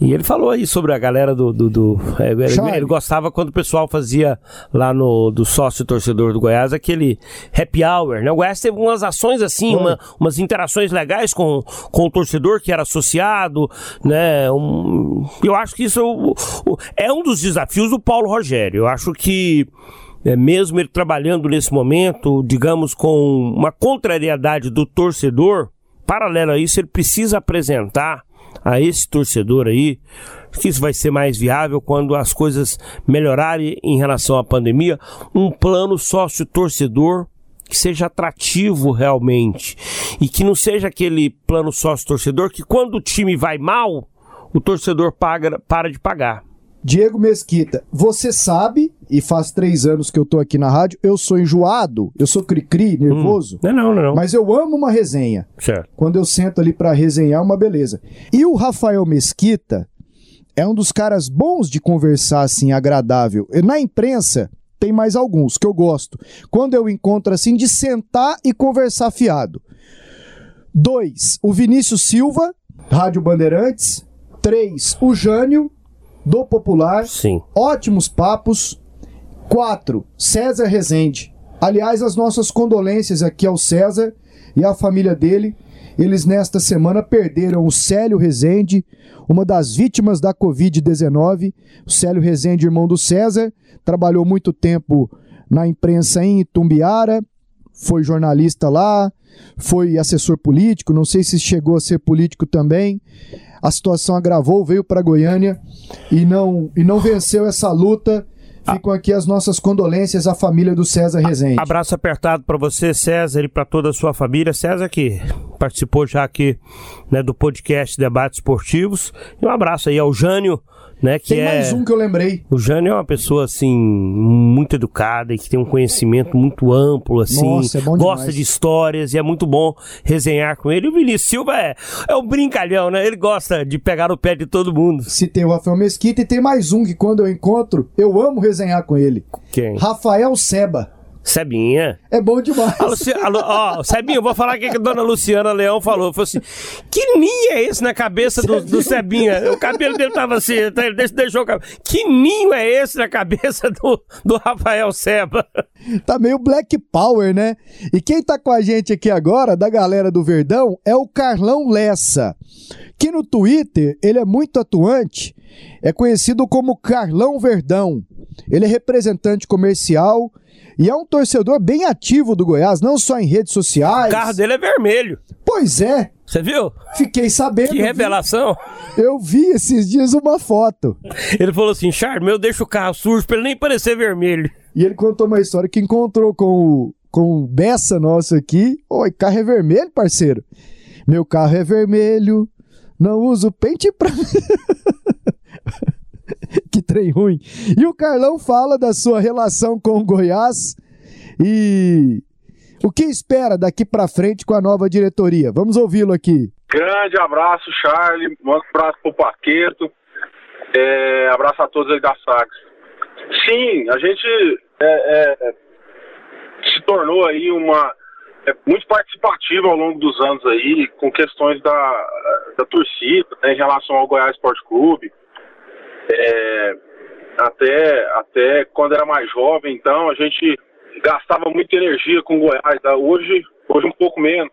E ele falou aí sobre a galera do. do, do é, ele, ele, gostava quando o pessoal fazia lá no do sócio torcedor do Goiás aquele happy hour, né? O Goiás teve umas ações assim, uma, umas interações legais com, com o torcedor que era associado, né? Um, eu acho que isso é um dos desafios do Paulo Rogério. Eu acho que é, mesmo ele trabalhando nesse momento, digamos, com uma contrariedade do torcedor, paralelo a isso, ele precisa apresentar a esse torcedor aí que isso vai ser mais viável quando as coisas melhorarem em relação à pandemia, um plano sócio-torcedor que seja atrativo realmente e que não seja aquele plano sócio-torcedor que quando o time vai mal, o torcedor paga, para de pagar. Diego Mesquita, você sabe, e faz três anos que eu tô aqui na rádio, eu sou enjoado, eu sou cri-cri, nervoso. Hum, não, não, não. Mas eu amo uma resenha. Certo. Quando eu sento ali para resenhar, é uma beleza. E o Rafael Mesquita é um dos caras bons de conversar assim, agradável. Na imprensa, tem mais alguns que eu gosto. Quando eu encontro assim, de sentar e conversar fiado. Dois, o Vinícius Silva, Rádio Bandeirantes. Três, o Jânio do Popular. Sim. Ótimos papos. 4. César Rezende. Aliás, as nossas condolências aqui ao César e à família dele. Eles nesta semana perderam o Célio Rezende, uma das vítimas da Covid-19. O Célio Rezende, irmão do César, trabalhou muito tempo na imprensa em Itumbiara, foi jornalista lá, foi assessor político, não sei se chegou a ser político também a situação agravou, veio para Goiânia e não, e não venceu essa luta. Ficam aqui as nossas condolências à família do César Rezende. Abraço apertado para você, César, e para toda a sua família. César que participou já aqui né, do podcast Debates Esportivos. E um abraço aí ao Jânio, né, que tem é... mais um que eu lembrei. O Jânio é uma pessoa, assim, muito educada e que tem um conhecimento muito amplo, assim. Nossa, é bom gosta demais. de histórias e é muito bom resenhar com ele. E o Vinícius Silva é, é um brincalhão, né? Ele gosta de pegar o pé de todo mundo. Se tem o Rafael Mesquita e tem mais um que quando eu encontro, eu amo resenhar com ele. Quem? Rafael Seba. Sebinha. É bom demais. A Luci... a Lu... Ó, Sebinha, eu vou falar o que a dona Luciana Leão falou. Falou assim: que ninho é esse na cabeça do, do Sebinha? O cabelo dele tava assim, ele deixou o cabelo. Que ninho é esse na cabeça do, do Rafael Seba? Tá meio Black Power, né? E quem tá com a gente aqui agora, da galera do Verdão, é o Carlão Lessa. Que no Twitter ele é muito atuante, é conhecido como Carlão Verdão. Ele é representante comercial e é um torcedor bem ativo do Goiás, não só em redes sociais. O carro dele é vermelho. Pois é. Você viu? Fiquei sabendo. Que revelação. Eu vi esses dias uma foto. Ele falou assim: Charme, eu deixo o carro sujo pra ele nem parecer vermelho. E ele contou uma história que encontrou com o, com o Bessa nosso aqui. Oi, carro é vermelho, parceiro? Meu carro é vermelho, não uso pente pra. que trem ruim. E o Carlão fala da sua relação com o Goiás e o que espera daqui para frente com a nova diretoria. Vamos ouvi-lo aqui. Grande abraço, Charlie. Um abraço pro Paqueto. É, abraço a todos aí da Sax. Sim, a gente é, é, se tornou aí uma é, muito participativa ao longo dos anos aí com questões da, da torcida né, em relação ao Goiás Esporte Clube. É, até, até quando era mais jovem, então, a gente gastava muita energia com Goiás. Tá? Hoje, hoje um pouco menos.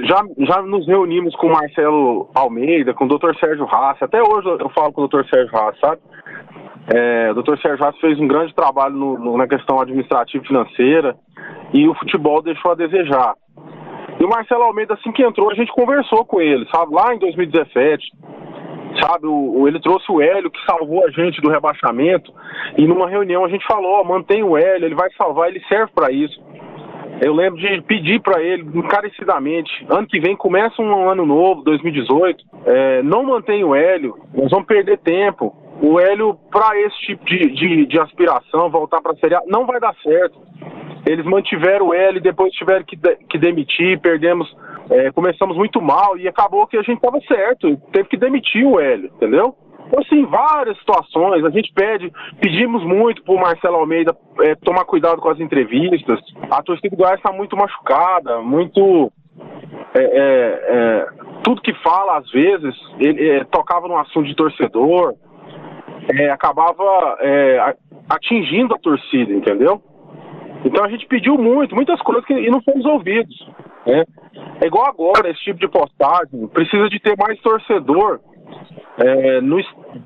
Já, já nos reunimos com o Marcelo Almeida, com o Dr. Sérgio Rassi. Até hoje eu falo com o Dr. Sérgio Rassi, sabe? É, o Dr. Sérgio Rassi fez um grande trabalho no, no, na questão administrativa e financeira e o futebol deixou a desejar. E o Marcelo Almeida, assim que entrou, a gente conversou com ele, sabe? Lá em 2017 sabe? O, ele trouxe o Hélio, que salvou a gente do rebaixamento, e numa reunião a gente falou: ó, mantém o Hélio, ele vai salvar, ele serve para isso. Eu lembro de pedir para ele encarecidamente: ano que vem começa um ano novo, 2018, é, não mantém o Hélio, nós vamos perder tempo. O Hélio, para esse tipo de, de, de aspiração, voltar para a Série A, não vai dar certo. Eles mantiveram o Hélio, depois tiveram que, de, que demitir, perdemos é, começamos muito mal e acabou que a gente estava certo, teve que demitir o Hélio, entendeu? Então, assim, várias situações, a gente pede, pedimos muito pro Marcelo Almeida é, tomar cuidado com as entrevistas, a torcida do Goiás está muito machucada, muito é, é, é, tudo que fala, às vezes, ele é, tocava no assunto de torcedor, acabava atingindo a torcida, entendeu? Então a gente pediu muito, muitas coisas que, e não fomos ouvidos. Né? É igual agora, esse tipo de postagem, precisa de ter mais torcedor é, no,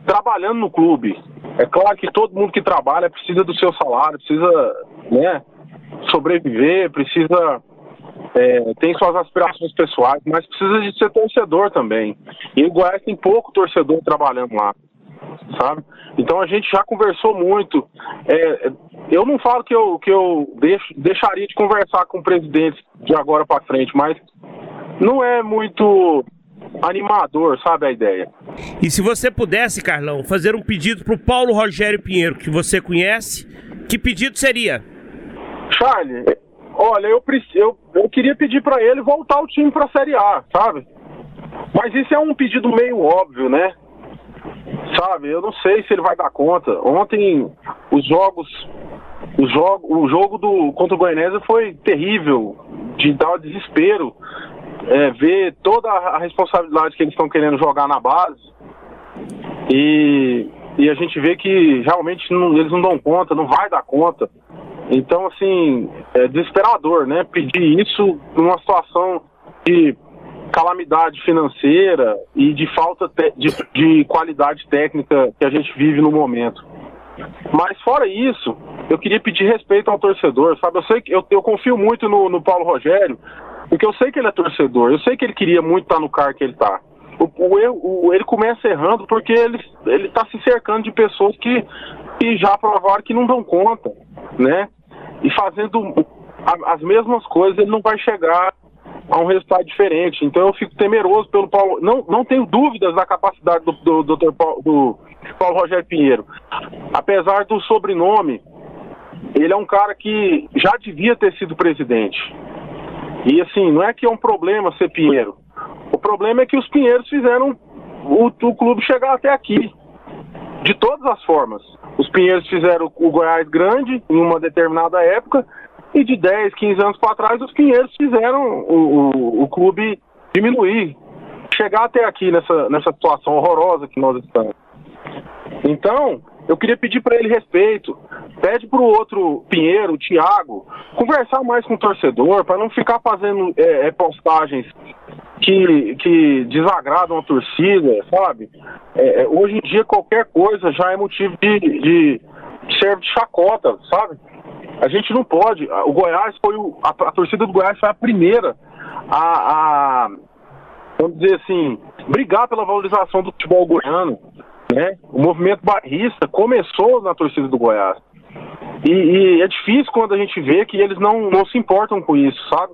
trabalhando no clube. É claro que todo mundo que trabalha precisa do seu salário, precisa né, sobreviver, precisa é, tem suas aspirações pessoais, mas precisa de ser torcedor também. E o Goiás tem pouco torcedor trabalhando lá, sabe? Então a gente já conversou muito. É, eu não falo que eu, que eu deixo, deixaria de conversar com o presidente de agora para frente, mas não é muito animador, sabe a ideia. E se você pudesse, Carlão, fazer um pedido para o Paulo Rogério Pinheiro, que você conhece, que pedido seria? Charlie, olha, eu, eu, eu queria pedir para ele voltar o time para a Série A, sabe? Mas isso é um pedido meio óbvio, né? Sabe, eu não sei se ele vai dar conta. Ontem os jogos, o jogo, o jogo do contra o Goianésia foi terrível, de dar desespero é, ver toda a responsabilidade que eles estão querendo jogar na base e, e a gente vê que realmente não, eles não dão conta, não vai dar conta. Então, assim, é desesperador, né? Pedir isso numa situação de calamidade financeira e de falta de, de qualidade técnica que a gente vive no momento. Mas fora isso, eu queria pedir respeito ao torcedor, sabe? Eu sei que eu, eu confio muito no, no Paulo Rogério, porque eu sei que ele é torcedor, eu sei que ele queria muito estar no carro que ele está. O, o, o, ele começa errando porque ele está se cercando de pessoas que, que já provaram que não dão conta, né? E fazendo as mesmas coisas, ele não vai chegar a um resultado diferente. Então eu fico temeroso pelo Paulo. Não, não tenho dúvidas da capacidade do, do, do, Paulo, Paulo Rogério Pinheiro. Apesar do sobrenome, ele é um cara que já devia ter sido presidente. E assim, não é que é um problema ser Pinheiro. O problema é que os Pinheiros fizeram o, o clube chegar até aqui. De todas as formas. Os Pinheiros fizeram o Goiás grande em uma determinada época. E de 10, 15 anos para trás, os Pinheiros fizeram o, o, o clube diminuir. Chegar até aqui nessa, nessa situação horrorosa que nós estamos. Então, eu queria pedir para ele respeito. Pede para o outro Pinheiro, o Thiago, conversar mais com o torcedor, para não ficar fazendo é, é, postagens que, que desagradam a torcida, sabe? É, é, hoje em dia, qualquer coisa já é motivo de, de, de serve de chacota, sabe? A gente não pode. O Goiás foi o, a, a torcida do Goiás foi a primeira a, a, vamos dizer assim, brigar pela valorização do futebol goiano. Né? O movimento barrista começou na torcida do Goiás. E, e, é difícil quando a gente vê que eles não, não se importam com isso, sabe?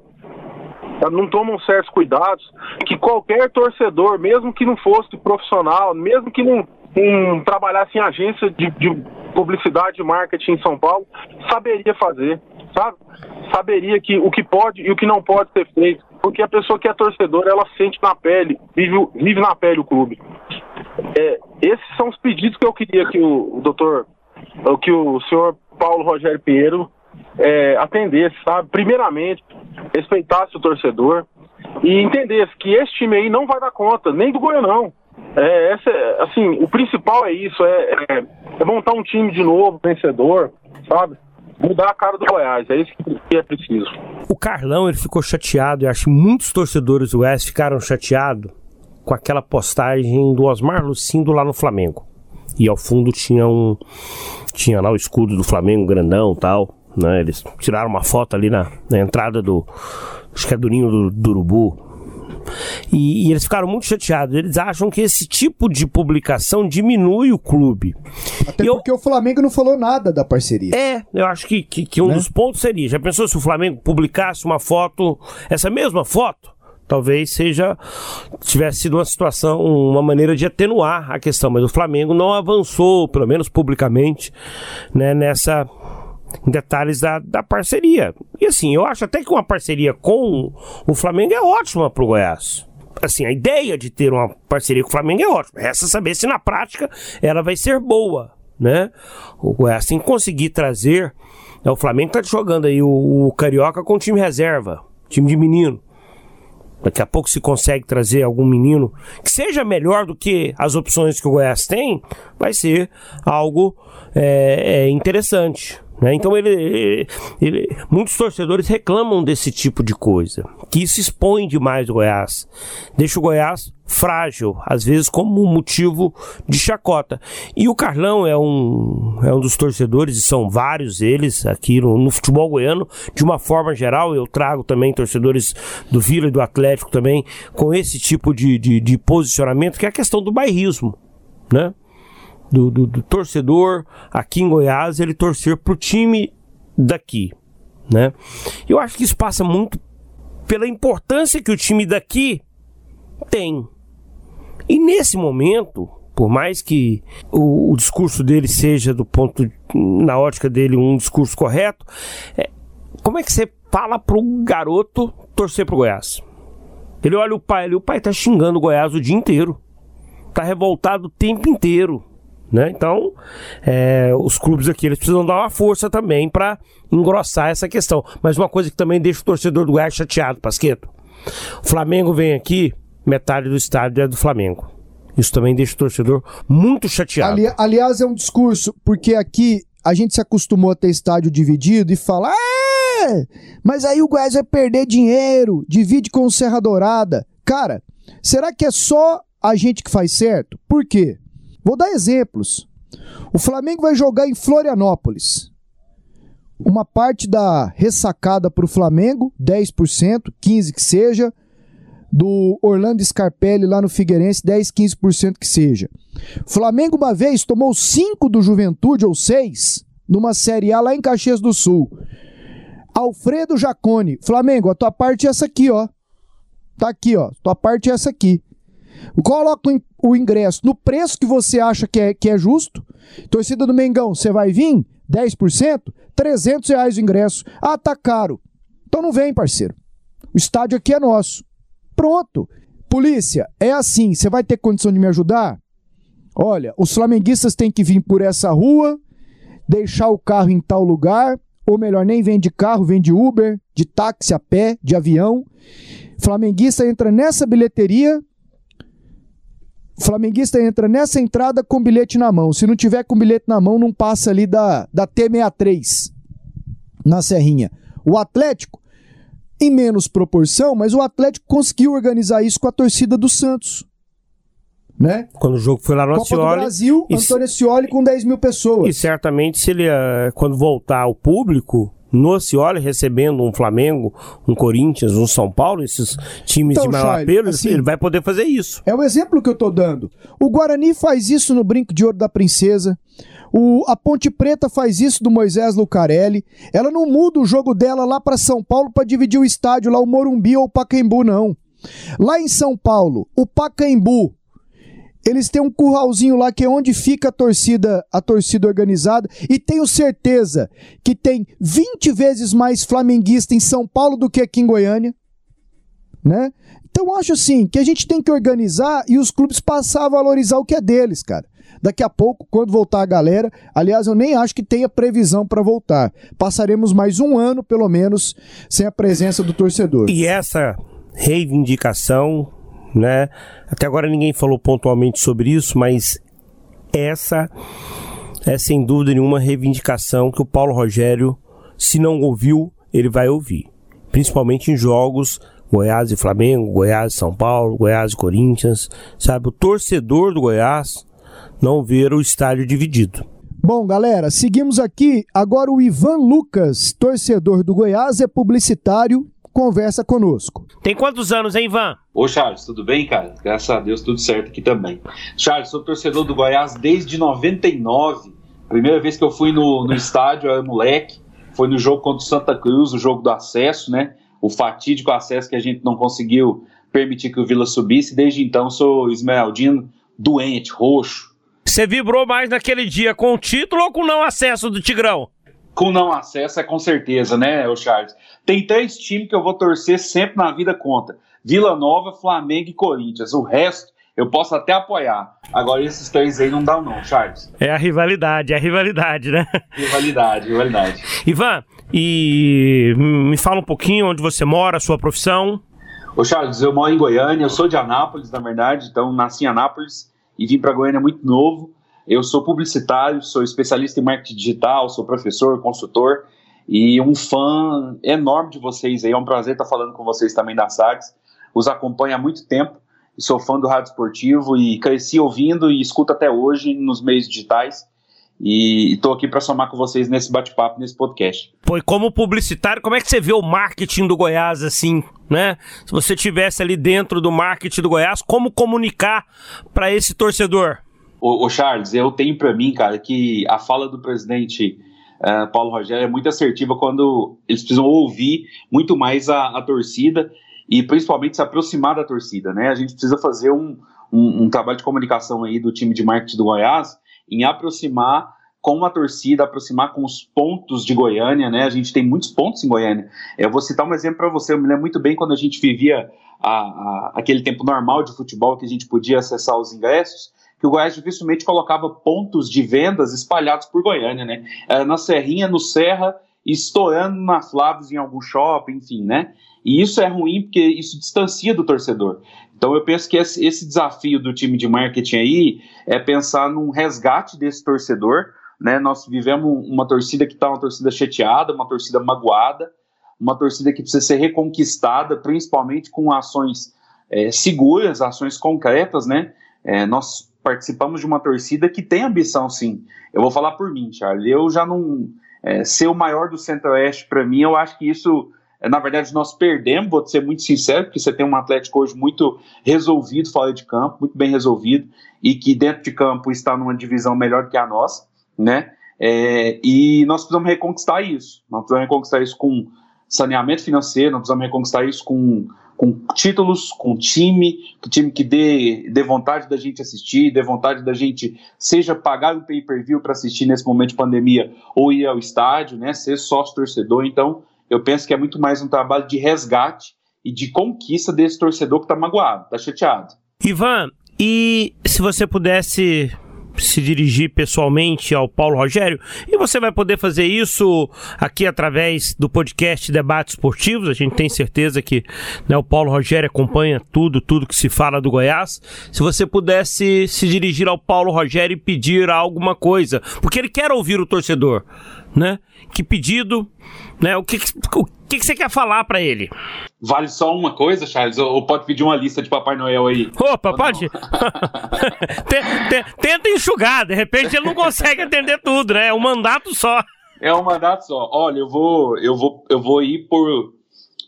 Não tomam certos cuidados que qualquer torcedor, mesmo que não fosse profissional, mesmo que não, não trabalhasse em agência de, de publicidade e marketing em São Paulo, saberia fazer, sabe? Saberia que o que pode e o que não pode ser feito. Porque a pessoa que é torcedora, ela sente na pele, vive, vive na pele o clube. É, esses são os pedidos que eu queria que o, o doutor, que o senhor Paulo Rogério Pinheiro é, atendesse, sabe? Primeiramente, respeitasse o torcedor e entendesse que esse time aí não vai dar conta, nem do Goianão. É, essa, assim, o principal é isso, é, é, é, montar um time de novo, vencedor, sabe? Mudar a cara do Goiás, é isso que é preciso. O Carlão, ele ficou chateado, eu acho que muitos torcedores do Oeste ficaram chateados com aquela postagem do Osmar Lucindo lá no Flamengo. E ao fundo tinha um. Tinha lá o escudo do Flamengo grandão tal. Né? Eles tiraram uma foto ali na, na entrada do. Acho que é do ninho do, do Urubu. E, e, eles ficaram muito chateados. Eles acham que esse tipo de publicação diminui o clube. Até porque o Flamengo não falou nada da parceria. É, eu acho que, que, que um né? dos pontos seria: já pensou se o Flamengo publicasse uma foto, essa mesma foto? talvez seja tivesse sido uma situação, uma maneira de atenuar a questão, mas o Flamengo não avançou, pelo menos publicamente, né, nessa em detalhes da, da parceria. E assim, eu acho até que uma parceria com o Flamengo é ótima para o Goiás. Assim, a ideia de ter uma parceria com o Flamengo é ótima. Resta saber se na prática ela vai ser boa, né? O Goiás tem que conseguir trazer. Né, o Flamengo está jogando aí o, o Carioca com time reserva, time de menino Daqui a pouco se consegue trazer algum menino que seja melhor do que as opções que o Goiás tem, vai ser algo é, é interessante. Né? Então ele, ele, muitos torcedores reclamam desse tipo de coisa, que isso expõe demais o Goiás, deixa o Goiás frágil, às vezes como um motivo de chacota. E o Carlão é um, é um dos torcedores, e são vários eles aqui no, no futebol goiano, de uma forma geral, eu trago também torcedores do Vila e do Atlético também, com esse tipo de, de, de posicionamento, que é a questão do bairrismo, né? Do, do, do torcedor aqui em Goiás ele torcer pro time daqui, né? Eu acho que isso passa muito pela importância que o time daqui tem. E nesse momento, por mais que o, o discurso dele seja do ponto na ótica dele um discurso correto, é, como é que você fala pro garoto torcer pro Goiás? Ele olha o pai, ele, o pai tá xingando o Goiás o dia inteiro. Tá revoltado o tempo inteiro. Né? Então, é, os clubes aqui eles precisam dar uma força também para engrossar essa questão. Mas uma coisa que também deixa o torcedor do Goiás chateado, Pasqueto. O Flamengo vem aqui, metade do estádio é do Flamengo. Isso também deixa o torcedor muito chateado. Ali, aliás, é um discurso, porque aqui a gente se acostumou a ter estádio dividido e fala: é, mas aí o Goiás vai perder dinheiro, divide com o Serra Dourada. Cara, será que é só a gente que faz certo? Por quê? Vou dar exemplos. O Flamengo vai jogar em Florianópolis. Uma parte da ressacada para o Flamengo, 10%, 15% que seja. Do Orlando Scarpelli lá no Figueirense, 10, 15% que seja. Flamengo uma vez tomou 5 do Juventude, ou 6, numa Série A lá em Caxias do Sul. Alfredo Jacone, Flamengo, a tua parte é essa aqui, ó. Tá aqui, ó. Tua parte é essa aqui. Coloca o ingresso no preço que você acha que é, que é justo. Torcida do Mengão, você vai vir? 10%? 300 reais o ingresso. Ah, tá caro. Então não vem, parceiro. O estádio aqui é nosso. Pronto. Polícia, é assim. Você vai ter condição de me ajudar? Olha, os flamenguistas têm que vir por essa rua, deixar o carro em tal lugar, ou melhor, nem vem de carro, vem de Uber, de táxi a pé, de avião. Flamenguista entra nessa bilheteria, o flamenguista entra nessa entrada com bilhete na mão. Se não tiver com bilhete na mão, não passa ali da, da T63 na Serrinha. O Atlético, em menos proporção, mas o Atlético conseguiu organizar isso com a torcida do Santos. Né? Quando o jogo foi lá no Copa Acioli. do Brasil, Antônio Ascioli com 10 mil pessoas. E certamente, se ele, eh, quando voltar ao público, no Acioli recebendo um Flamengo, um Corinthians, um São Paulo, esses times então, de maior Charles, apelo, assim, ele vai poder fazer isso. É o exemplo que eu tô dando. O Guarani faz isso no Brinco de Ouro da Princesa. O, a Ponte Preta faz isso do Moisés Lucarelli. Ela não muda o jogo dela lá para São Paulo para dividir o estádio lá, o Morumbi ou o Pacaembu, não. Lá em São Paulo, o Pacaembu eles têm um curralzinho lá que é onde fica a torcida, a torcida organizada, e tenho certeza que tem 20 vezes mais flamenguista em São Paulo do que aqui em Goiânia, né? Então acho assim que a gente tem que organizar e os clubes passar a valorizar o que é deles, cara. Daqui a pouco, quando voltar a galera, aliás, eu nem acho que tenha previsão para voltar. Passaremos mais um ano, pelo menos, sem a presença do torcedor. E essa reivindicação né? Até agora ninguém falou pontualmente sobre isso, mas essa é sem dúvida nenhuma reivindicação que o Paulo Rogério, se não ouviu, ele vai ouvir. Principalmente em jogos Goiás e Flamengo, Goiás e São Paulo, Goiás e Corinthians, sabe? O torcedor do Goiás não ver o estádio dividido. Bom, galera, seguimos aqui. Agora o Ivan Lucas, torcedor do Goiás, é publicitário conversa conosco. Tem quantos anos, hein, Ivan? Ô, Charles, tudo bem, cara? Graças a Deus, tudo certo aqui também. Charles, sou torcedor do Goiás desde 99. Primeira vez que eu fui no, no estádio, eu era moleque, foi no jogo contra o Santa Cruz, o jogo do acesso, né? O fatídico acesso que a gente não conseguiu permitir que o Vila subisse. Desde então, sou esmeraldino, doente, roxo. Você vibrou mais naquele dia com o título ou com o não acesso do Tigrão? Com não acesso é com certeza, né, o Charles? Tem três times que eu vou torcer sempre na vida contra: Vila Nova, Flamengo e Corinthians. O resto eu posso até apoiar. Agora esses três aí não dão não, Charles. É a rivalidade, é a rivalidade, né? Rivalidade, rivalidade. Ivan, e me fala um pouquinho onde você mora, sua profissão. Ô Charles, eu moro em Goiânia, eu sou de Anápolis, na verdade, então nasci em Anápolis e vim para Goiânia muito novo. Eu sou publicitário, sou especialista em marketing digital, sou professor, consultor e um fã enorme de vocês aí. É um prazer estar falando com vocês também da SAGS. Os acompanho há muito tempo sou fã do rádio esportivo e cresci ouvindo e escuto até hoje nos meios digitais. E estou aqui para somar com vocês nesse bate-papo, nesse podcast. Foi como publicitário, como é que você vê o marketing do Goiás assim, né? Se você tivesse ali dentro do marketing do Goiás, como comunicar para esse torcedor? Ô, Charles, eu tenho para mim, cara, que a fala do presidente uh, Paulo Rogério é muito assertiva quando eles precisam ouvir muito mais a, a torcida e principalmente se aproximar da torcida, né? A gente precisa fazer um, um, um, trabalho de comunicação aí do time de marketing do Goiás em aproximar com a torcida, aproximar com os pontos de Goiânia, né? A gente tem muitos pontos em Goiânia. Eu vou citar um exemplo para você. Eu me lembro muito bem quando a gente vivia a, a, aquele tempo normal de futebol que a gente podia acessar os ingressos que o Goiás dificilmente colocava pontos de vendas espalhados por Goiânia, né? Era na Serrinha, no Serra, estourando na Flávio em algum shopping, enfim, né? E isso é ruim porque isso distancia do torcedor. Então eu penso que esse, esse desafio do time de marketing aí é pensar num resgate desse torcedor. Né? Nós vivemos uma torcida que está uma torcida chateada, uma torcida magoada, uma torcida que precisa ser reconquistada, principalmente com ações é, seguras, ações concretas, né? É, nós participamos de uma torcida que tem ambição, sim. Eu vou falar por mim, Charlie. Eu já não é, ser o maior do Centro-Oeste para mim, eu acho que isso é, na verdade, nós perdemos, vou ser muito sincero, porque você tem um Atlético hoje muito resolvido fora de campo, muito bem resolvido, e que dentro de campo está numa divisão melhor que a nossa, né? É, e nós precisamos reconquistar isso. Nós precisamos reconquistar isso com saneamento financeiro, nós precisamos reconquistar isso com, com títulos, com time, com time que dê, dê vontade da gente assistir, dê vontade da gente, seja pagar o pay-per-view para assistir nesse momento de pandemia ou ir ao estádio, né? Ser sócio torcedor. Então, eu penso que é muito mais um trabalho de resgate e de conquista desse torcedor que está magoado, está chateado. Ivan, e se você pudesse se dirigir pessoalmente ao Paulo Rogério e você vai poder fazer isso aqui através do podcast Debates Esportivos. A gente tem certeza que né, o Paulo Rogério acompanha tudo, tudo que se fala do Goiás. Se você pudesse se dirigir ao Paulo Rogério e pedir alguma coisa, porque ele quer ouvir o torcedor, né? Que pedido, né? O que, o que, que você quer falar para ele? Vale só uma coisa, Charles? Ou pode pedir uma lista de Papai Noel aí? Opa, pode? Tenta enxugar, de repente ele não consegue atender tudo, né? É um mandato só. É um mandato só. Olha, eu vou, eu vou, eu vou ir por,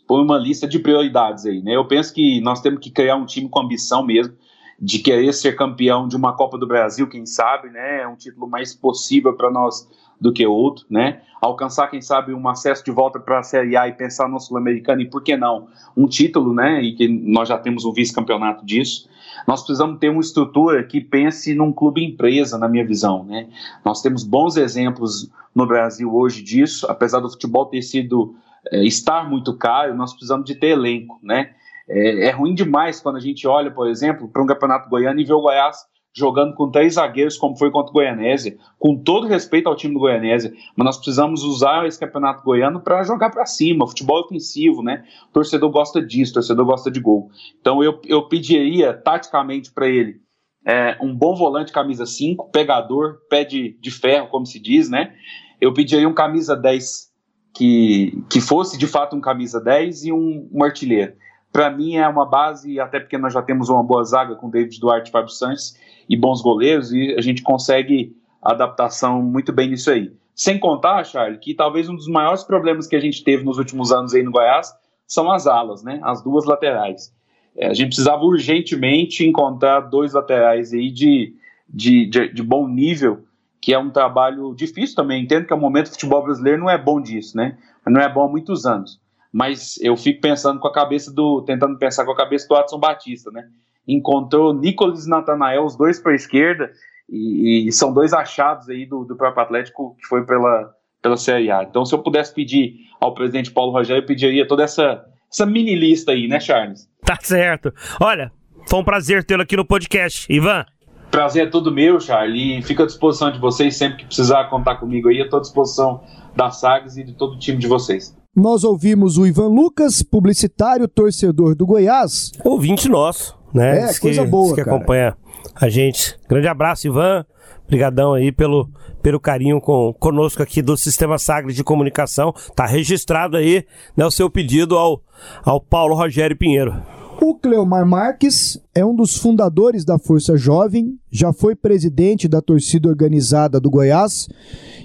por uma lista de prioridades aí, né? Eu penso que nós temos que criar um time com ambição mesmo, de querer ser campeão de uma Copa do Brasil, quem sabe, né? É um título mais possível para nós do que outro, né? Alcançar, quem sabe, um acesso de volta para a Série A e pensar no Sul-Americano e, por que não, um título, né? E que nós já temos um vice-campeonato disso. Nós precisamos ter uma estrutura que pense num clube empresa, na minha visão, né? Nós temos bons exemplos no Brasil hoje disso, apesar do futebol ter sido é, estar muito caro, nós precisamos de ter elenco, né? É, é ruim demais quando a gente olha, por exemplo, para um campeonato goiano e vê o Goiás jogando com três zagueiros, como foi contra o Goianésia, com todo respeito ao time do Goianésia, mas nós precisamos usar esse campeonato goiano para jogar para cima, futebol ofensivo, né? O torcedor gosta disso, torcedor gosta de gol. Então eu, eu pediria taticamente para ele é, um bom volante camisa 5, pegador, pé de, de ferro, como se diz, né? Eu pediria um camisa 10 que, que fosse de fato um camisa 10 e um, um artilheiro para mim é uma base, até porque nós já temos uma boa zaga com David Duarte e Fábio Santos e bons goleiros, e a gente consegue adaptação muito bem nisso aí. Sem contar, Charlie, que talvez um dos maiores problemas que a gente teve nos últimos anos aí no Goiás são as alas, né? As duas laterais. É, a gente precisava urgentemente encontrar dois laterais aí de, de, de, de, bom nível, que é um trabalho difícil também. Entendo que o momento do futebol brasileiro não é bom disso, né? Não é bom há muitos anos mas eu fico pensando com a cabeça do. tentando pensar com a cabeça do Adson Batista, né? Encontrou Nicolas e Natanael, os dois para a esquerda, e, e, são dois achados aí do, do próprio Atlético que foi pela, pela Série A. Então, se eu pudesse pedir ao presidente Paulo Rogério, eu pediria toda essa, essa mini lista aí, né, Charles? Tá certo. Olha, foi um prazer tê-lo aqui no podcast. Ivan. Prazer é todo meu, Charlie. E fico à disposição de vocês sempre que precisar contar comigo aí. Eu estou à disposição da SAGS e de todo o time de vocês. Nós ouvimos o Ivan Lucas, publicitário, torcedor do Goiás. Ouvinte nosso, né? É, coisa que, boa, que acompanha a gente. Grande abraço, Ivan. Obrigadão aí pelo, pelo carinho com, conosco aqui do Sistema Sagres de Comunicação. Tá registrado aí né, o seu pedido ao, ao Paulo Rogério Pinheiro. O Cleomar Marques é um dos fundadores da Força Jovem, já foi presidente da torcida organizada do Goiás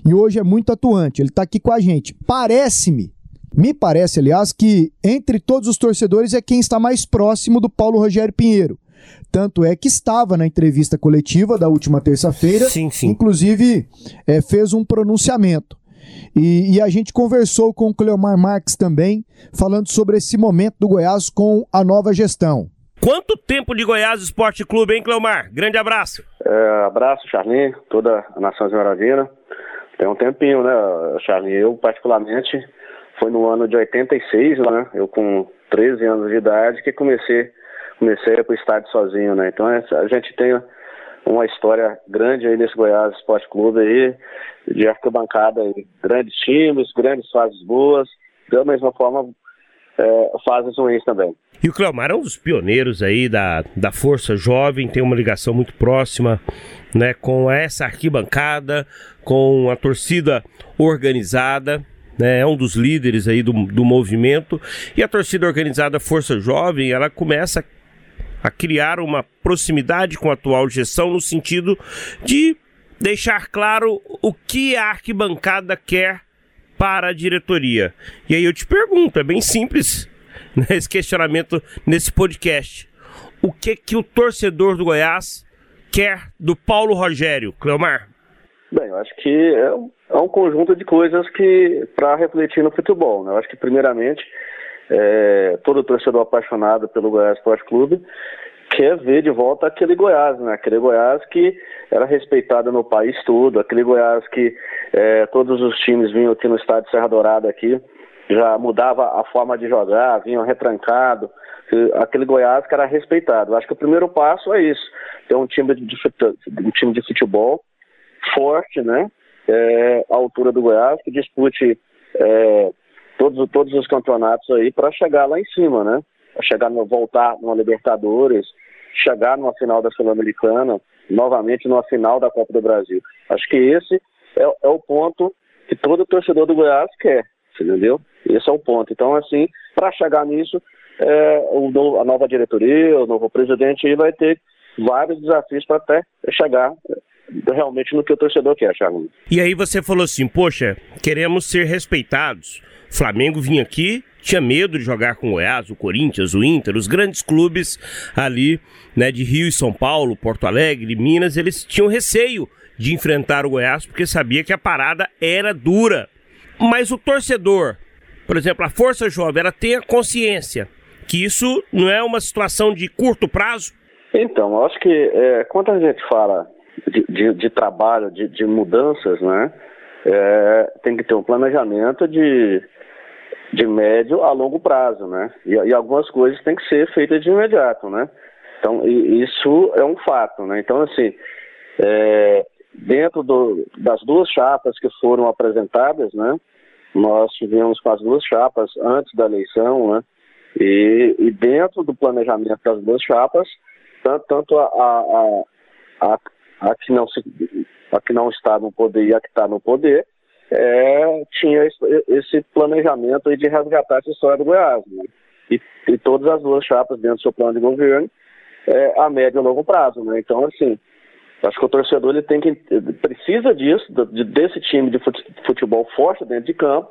e hoje é muito atuante. Ele está aqui com a gente. Parece-me, me parece, aliás, que entre todos os torcedores é quem está mais próximo do Paulo Rogério Pinheiro. Tanto é que estava na entrevista coletiva da última terça-feira, inclusive é, fez um pronunciamento. E, e, a gente conversou com o Cleomar Marques também, falando sobre esse momento do Goiás com a nova gestão. Quanto tempo de Goiás Esporte Clube, hein, Cleomar? Grande abraço. É, abraço, Charlin, toda a nação Esmeraldina. Tem um tempinho, né, Charlin? Eu, particularmente, foi no ano de 86, né? Eu com 13 anos de idade que comecei, comecei a para o estádio sozinho, né? Então a gente tem uma história grande aí nesse Goiás Esporte Clube aí, de arquibancada aí, grandes times, grandes fases boas, da mesma forma é, fases ruins também. E o Cleomar é um dos pioneiros aí da, da Força Jovem, tem uma ligação muito próxima né, com essa arquibancada, com a torcida organizada, né, é um dos líderes aí do, do movimento, e a torcida organizada Força Jovem, ela começa a criar uma proximidade com a atual gestão no sentido de deixar claro o que a arquibancada quer para a diretoria. E aí eu te pergunto, é bem simples né, esse questionamento nesse podcast. O que que o torcedor do Goiás quer do Paulo Rogério, Cleomar? Bem, eu acho que é um, é conjunto de coisas que para refletir no futebol. Né? Eu acho que primeiramente é, todo torcedor apaixonado pelo Goiás Esporte Clube quer ver de volta aquele Goiás, né? Aquele Goiás que era respeitado no país todo, aquele Goiás que é, todos os times vinham aqui no estádio Serra Dourada aqui, já mudava a forma de jogar, vinham retrancado, aquele Goiás que era respeitado. Acho que o primeiro passo é isso, ter um time de, um time de futebol forte, né? É, à altura do Goiás, que dispute é, todos, todos os campeonatos aí para chegar lá em cima, né? Para chegar no voltar numa Libertadores, chegar numa final da Sul-Americana, novamente numa final da Copa do Brasil. Acho que esse é, é o ponto que todo torcedor do Goiás quer, entendeu? Esse é o ponto. Então, assim, para chegar nisso, é, o a nova diretoria, o novo presidente aí vai ter vários desafios para até chegar realmente no que o torcedor quer, Thiago. E aí você falou assim, poxa, queremos ser respeitados. Flamengo vinha aqui, tinha medo de jogar com o Goiás, o Corinthians, o Inter, os grandes clubes ali, né, de Rio e São Paulo, Porto Alegre, Minas, eles tinham receio de enfrentar o Goiás porque sabia que a parada era dura. Mas o torcedor, por exemplo, a Força Jovem, ela tem a consciência que isso não é uma situação de curto prazo? Então, eu acho que é, quando a gente fala de, de, trabalho, de, de, mudanças, né, é, tem que ter um planejamento de, de médio a longo prazo, né? E, e, algumas coisas têm que ser feitas de imediato, né? Então, isso é um fato, né? Então, assim, é, dentro do, das duas chapas que foram apresentadas, né? Nós tivemos com as duas chapas antes da eleição, né? E, e dentro do planejamento das duas chapas, tanto, tanto a, a, a, a, que não se, a que não está no poder e a que está no poder, é, tinha esse, planejamento de resgatar essa história do Goiás. Né? E, e, todas as duas chapas dentro do seu plano de governo é, a médio e longo prazo. Né? Então, assim, acho que o torcedor ele tem que precisa disso, de, desse time de futebol forte dentro de campo,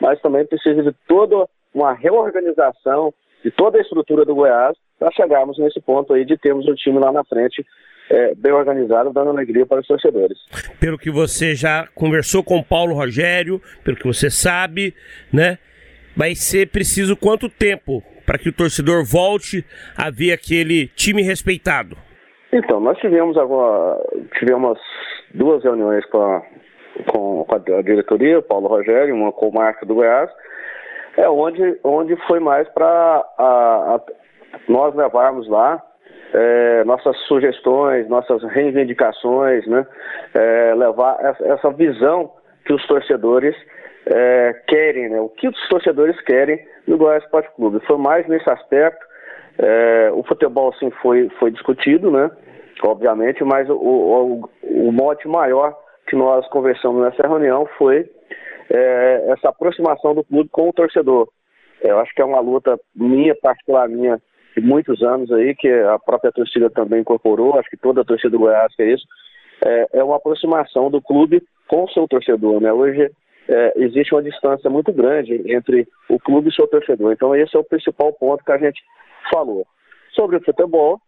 mas também precisa de toda uma reorganização de toda a estrutura do Goiás para chegarmos nesse ponto aí de termos o time lá na frente é, bem organizado, dando alegria para os torcedores. Pelo que você já conversou com o Paulo Rogério, pelo que você sabe, né? Vai ser preciso quanto tempo para que o torcedor volte a ver aquele time respeitado? Então, nós tivemos alguma, tivemos duas reuniões com a, com, com a diretoria, Paulo Rogério, uma com o Marco do Goiás, é onde, onde foi mais para nós levarmos lá é, nossas sugestões, nossas reivindicações, né? É, levar essa visão que os torcedores é, querem, né? O que os torcedores querem no Goiás Esporte Clube. Foi mais nesse aspecto. É, o futebol, sim, foi, foi discutido, né? Obviamente, mas o, o, o mote maior que nós conversamos nessa reunião foi é, essa aproximação do clube com o torcedor. Eu acho que é uma luta minha, particular minha, de muitos anos aí, que a própria torcida também incorporou, acho que toda a torcida do Goiás quer isso, é, é uma aproximação do clube com o seu torcedor, né? Hoje é, existe uma distância muito grande entre o clube e o seu torcedor. Então esse é o principal ponto que a gente falou. Sobre o futebol,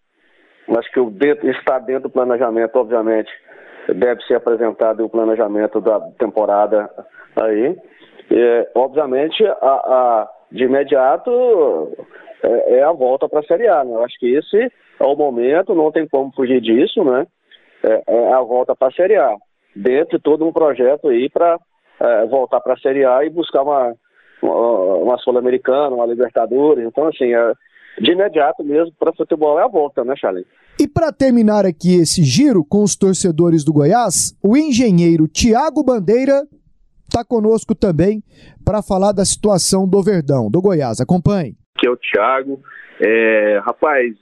acho que o dentro, está dentro do planejamento, obviamente, deve ser apresentado o planejamento da temporada aí. É, obviamente, a, a, de imediato é, é a volta para a Série A. Né? Eu acho que esse é o momento, não tem como fugir disso, né? É, é a volta para a Série A. Dentro de todo um projeto aí para é, voltar para a Série A e buscar uma, uma, Sul-Americana, uma Libertadores. Então, assim, é, de imediato mesmo para futebol é a volta, né, Charlie? E para terminar aqui esse giro com os torcedores do Goiás, o engenheiro Tiago Bandeira está conosco também para falar da situação do Verdão, do Goiás. Acompanhe. Que é o Tiago. É, rapaz,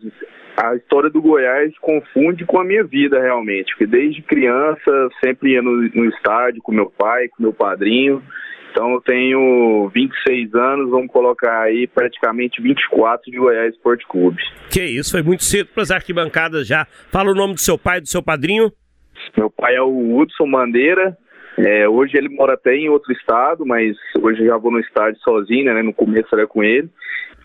a história do Goiás confunde com a minha vida realmente, porque desde criança sempre ia no, no estádio com meu pai, com meu padrinho. Então eu tenho 26 anos, vamos colocar aí praticamente 24 de Goiás Esporte Clube. Que isso, foi muito cedo para as arquibancadas já. Fala o nome do seu pai, do seu padrinho. Meu pai é o Hudson Bandeira. É, hoje ele mora até em outro estado, mas hoje já vou no estádio sozinho, né? No começo era com ele.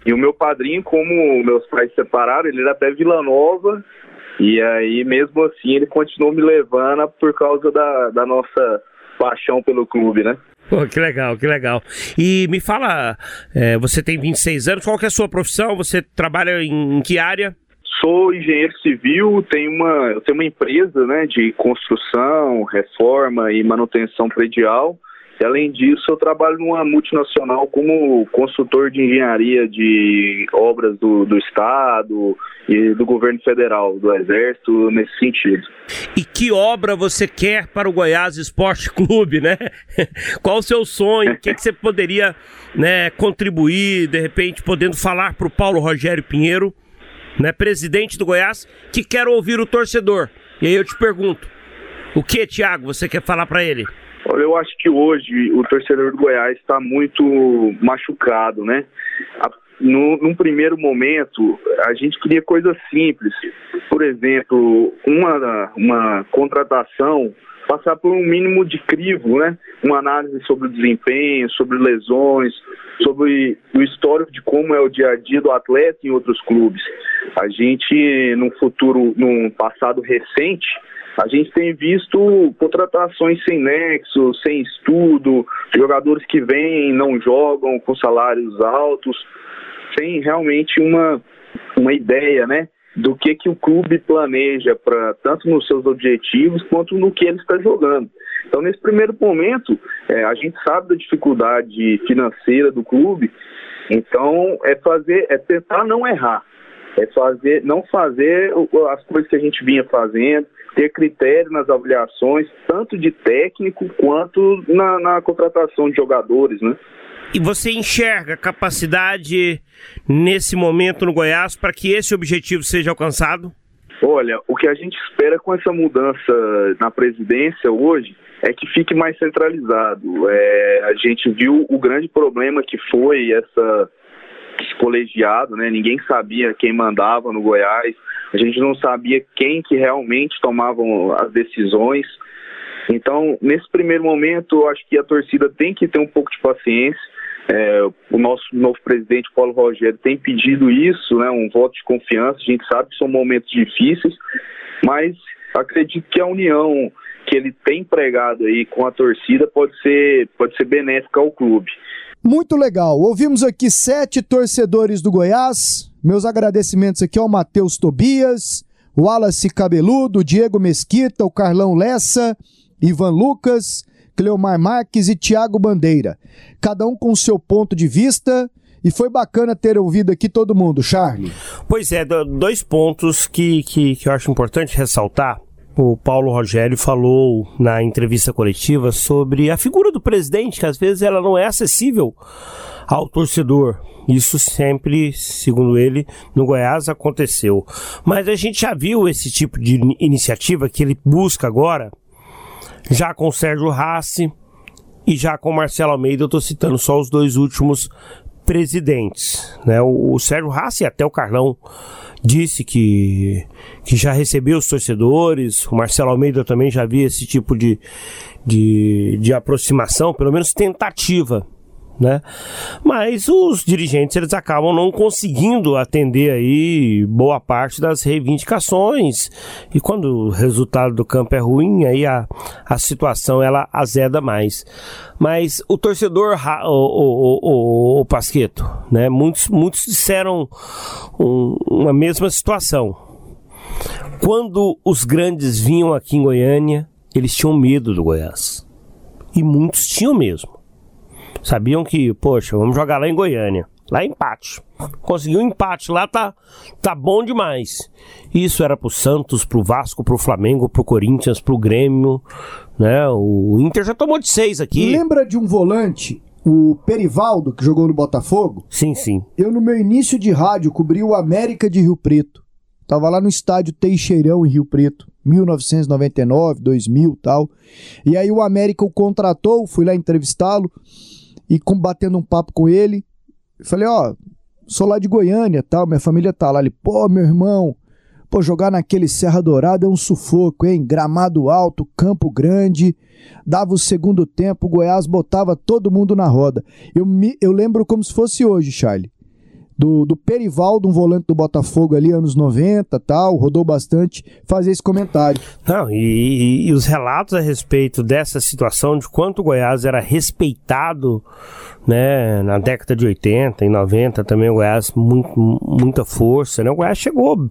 E o meu padrinho, como meus pais se separaram, ele era até Vila Nova. E aí, mesmo assim, ele continuou me levando por causa da, da nossa paixão pelo clube, né? Pô, que legal, que legal. E me fala, é, você tem 26 anos, qual que é a sua profissão? Você trabalha em, em que área? Sou engenheiro civil, tenho uma, tenho uma empresa né, de construção, reforma e manutenção predial. E, além disso, eu trabalho numa multinacional como consultor de engenharia de obras do, do Estado e do governo federal, do Exército, nesse sentido. E que obra você quer para o Goiás Esporte Clube, né? Qual o seu sonho? O que, é que você poderia né, contribuir, de repente, podendo falar para o Paulo Rogério Pinheiro, né, presidente do Goiás, que quer ouvir o torcedor? E aí eu te pergunto, o que, Thiago, você quer falar para ele? Olha, eu acho que hoje o torcedor do Goiás está muito machucado, né? no, num primeiro momento, a gente queria coisas simples. Por exemplo, uma, uma contratação passar por um mínimo de crivo, né? Uma análise sobre o desempenho, sobre lesões, sobre o histórico de como é o dia a dia do atleta em outros clubes. A gente, num futuro, num passado recente, a gente tem visto contratações sem nexo, sem estudo, jogadores que vêm não jogam com salários altos, sem realmente uma, uma ideia, né? Do que, que o clube planeja para tanto nos seus objetivos quanto no que ele está jogando. Então, nesse primeiro momento, é, a gente sabe da dificuldade financeira do clube, então é fazer, é tentar não errar, é fazer, não fazer as coisas que a gente vinha fazendo, ter critério nas avaliações, tanto de técnico quanto na, na contratação de jogadores, né? E você enxerga capacidade nesse momento no Goiás para que esse objetivo seja alcançado? Olha, o que a gente espera com essa mudança na presidência hoje é que fique mais centralizado. É, a gente viu o grande problema que foi essa esse colegiado, né? Ninguém sabia quem mandava no Goiás. A gente não sabia quem que realmente tomavam as decisões. Então, nesse primeiro momento, eu acho que a torcida tem que ter um pouco de paciência. É, o nosso novo presidente, Paulo Rogério, tem pedido isso, né, um voto de confiança. A gente sabe que são momentos difíceis, mas acredito que a união que ele tem pregado aí com a torcida pode ser, pode ser benéfica ao clube. Muito legal. Ouvimos aqui sete torcedores do Goiás. Meus agradecimentos aqui ao Matheus Tobias, Wallace Cabeludo, Diego Mesquita, o Carlão Lessa, Ivan Lucas, Cleomar Marques e Tiago Bandeira. Cada um com seu ponto de vista. E foi bacana ter ouvido aqui todo mundo, Charlie. Pois é, dois pontos que, que, que eu acho importante ressaltar. o Paulo Rogério falou na entrevista coletiva sobre a figura do presidente, que às vezes ela não é acessível ao torcedor. Isso sempre, segundo ele, no Goiás aconteceu. Mas a gente já viu esse tipo de iniciativa que ele busca agora, já com Sérgio Rassi e já com Marcelo Almeida. Eu estou citando só os dois últimos presidentes. Né? O, o Sérgio Rassi e até o Carlão disse que, que já recebeu os torcedores. O Marcelo Almeida também já via esse tipo de, de, de aproximação, pelo menos tentativa né? Mas os dirigentes eles acabam não conseguindo atender aí boa parte das reivindicações e quando o resultado do campo é ruim aí a, a situação ela azeda mais. Mas o torcedor, o, o, o, o Pasqueto, né? Muitos, muitos disseram um, uma mesma situação. Quando os grandes vinham aqui em Goiânia, eles tinham medo do Goiás. E muitos tinham mesmo. Sabiam que, poxa, vamos jogar lá em Goiânia. Lá é empate. Conseguiu um empate lá, tá, tá bom demais. Isso era pro Santos, pro Vasco, pro Flamengo, pro Corinthians, pro Grêmio, né? O Inter já tomou de seis aqui. Lembra de um volante, o Perivaldo, que jogou no Botafogo? Sim, sim. Eu, no meu início de rádio, cobri o América de Rio Preto. Tava lá no estádio Teixeirão, em Rio Preto, 1999, 2000 tal. E aí o América o contratou, fui lá entrevistá-lo e batendo um papo com ele. Falei, ó, sou lá de Goiânia tal, minha família tá lá. Ele, pô, meu irmão, pô, jogar naquele Serra Dourada é um sufoco, hein? Gramado alto, campo grande. Dava o segundo tempo, o Goiás botava todo mundo na roda. Eu, me, eu lembro como se fosse hoje, Charlie do, do Perivaldo, um volante do Botafogo ali, anos 90 tal, rodou bastante, fazer esse comentário. Não, e, e, os relatos a respeito dessa situação, de quanto o Goiás era respeitado, né, na década de 80 e 90 também o Goiás, muito, muita força, né, o Goiás chegou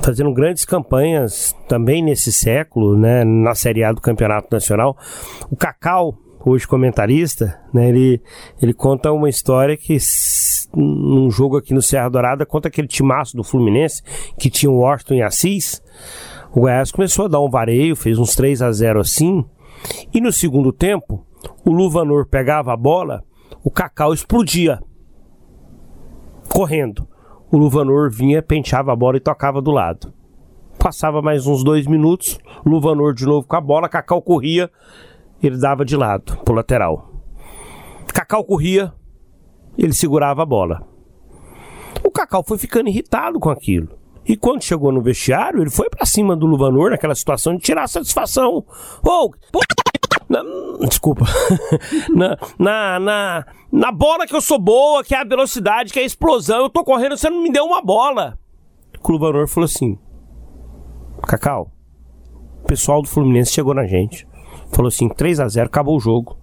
fazendo grandes campanhas também nesse século, né, na Série A do Campeonato Nacional. O Cacau, hoje comentarista, né, ele, ele conta uma história que num jogo aqui no Serra Dourada contra aquele timaço do Fluminense que tinha o Washington e Assis. O Goiás começou a dar um vareio, fez uns 3 a 0 assim. E no segundo tempo, o Luvanor pegava a bola, o Cacau explodia. Correndo. O Luvanor vinha, penteava a bola e tocava do lado. Passava mais uns dois minutos, Luvanor de novo com a bola, Cacau corria ele dava de lado, pro lateral. Cacau corria, ele segurava a bola. O Cacau foi ficando irritado com aquilo. E quando chegou no vestiário, ele foi para cima do Luvanor naquela situação de tirar satisfação. Ô, oh, na, desculpa. na, na, na, na bola que eu sou boa, que é a velocidade, que é a explosão, eu tô correndo, você não me deu uma bola. O Luvanor falou assim: Cacau, o pessoal do Fluminense chegou na gente. Falou assim: 3 a 0 acabou o jogo.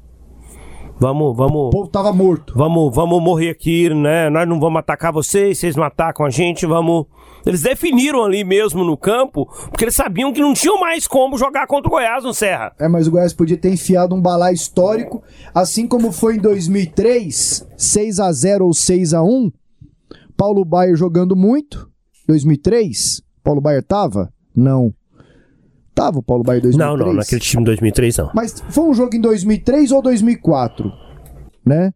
Vamos, vamos. O povo tava morto. Vamos, vamos morrer aqui, né? Nós não vamos atacar vocês, vocês não atacam a gente, vamos. Eles definiram ali mesmo no campo, porque eles sabiam que não tinham mais como jogar contra o Goiás no Serra. É, mas o Goiás podia ter enfiado um balai histórico, assim como foi em 2003, 6 a 0 ou 6 a 1 Paulo Baier jogando muito. 2003? Paulo Baier tava? Não. Tava o Paulo Baier em 2003? Não, não, naquele time 2003 não. Mas foi um jogo em 2003 ou 2004, né?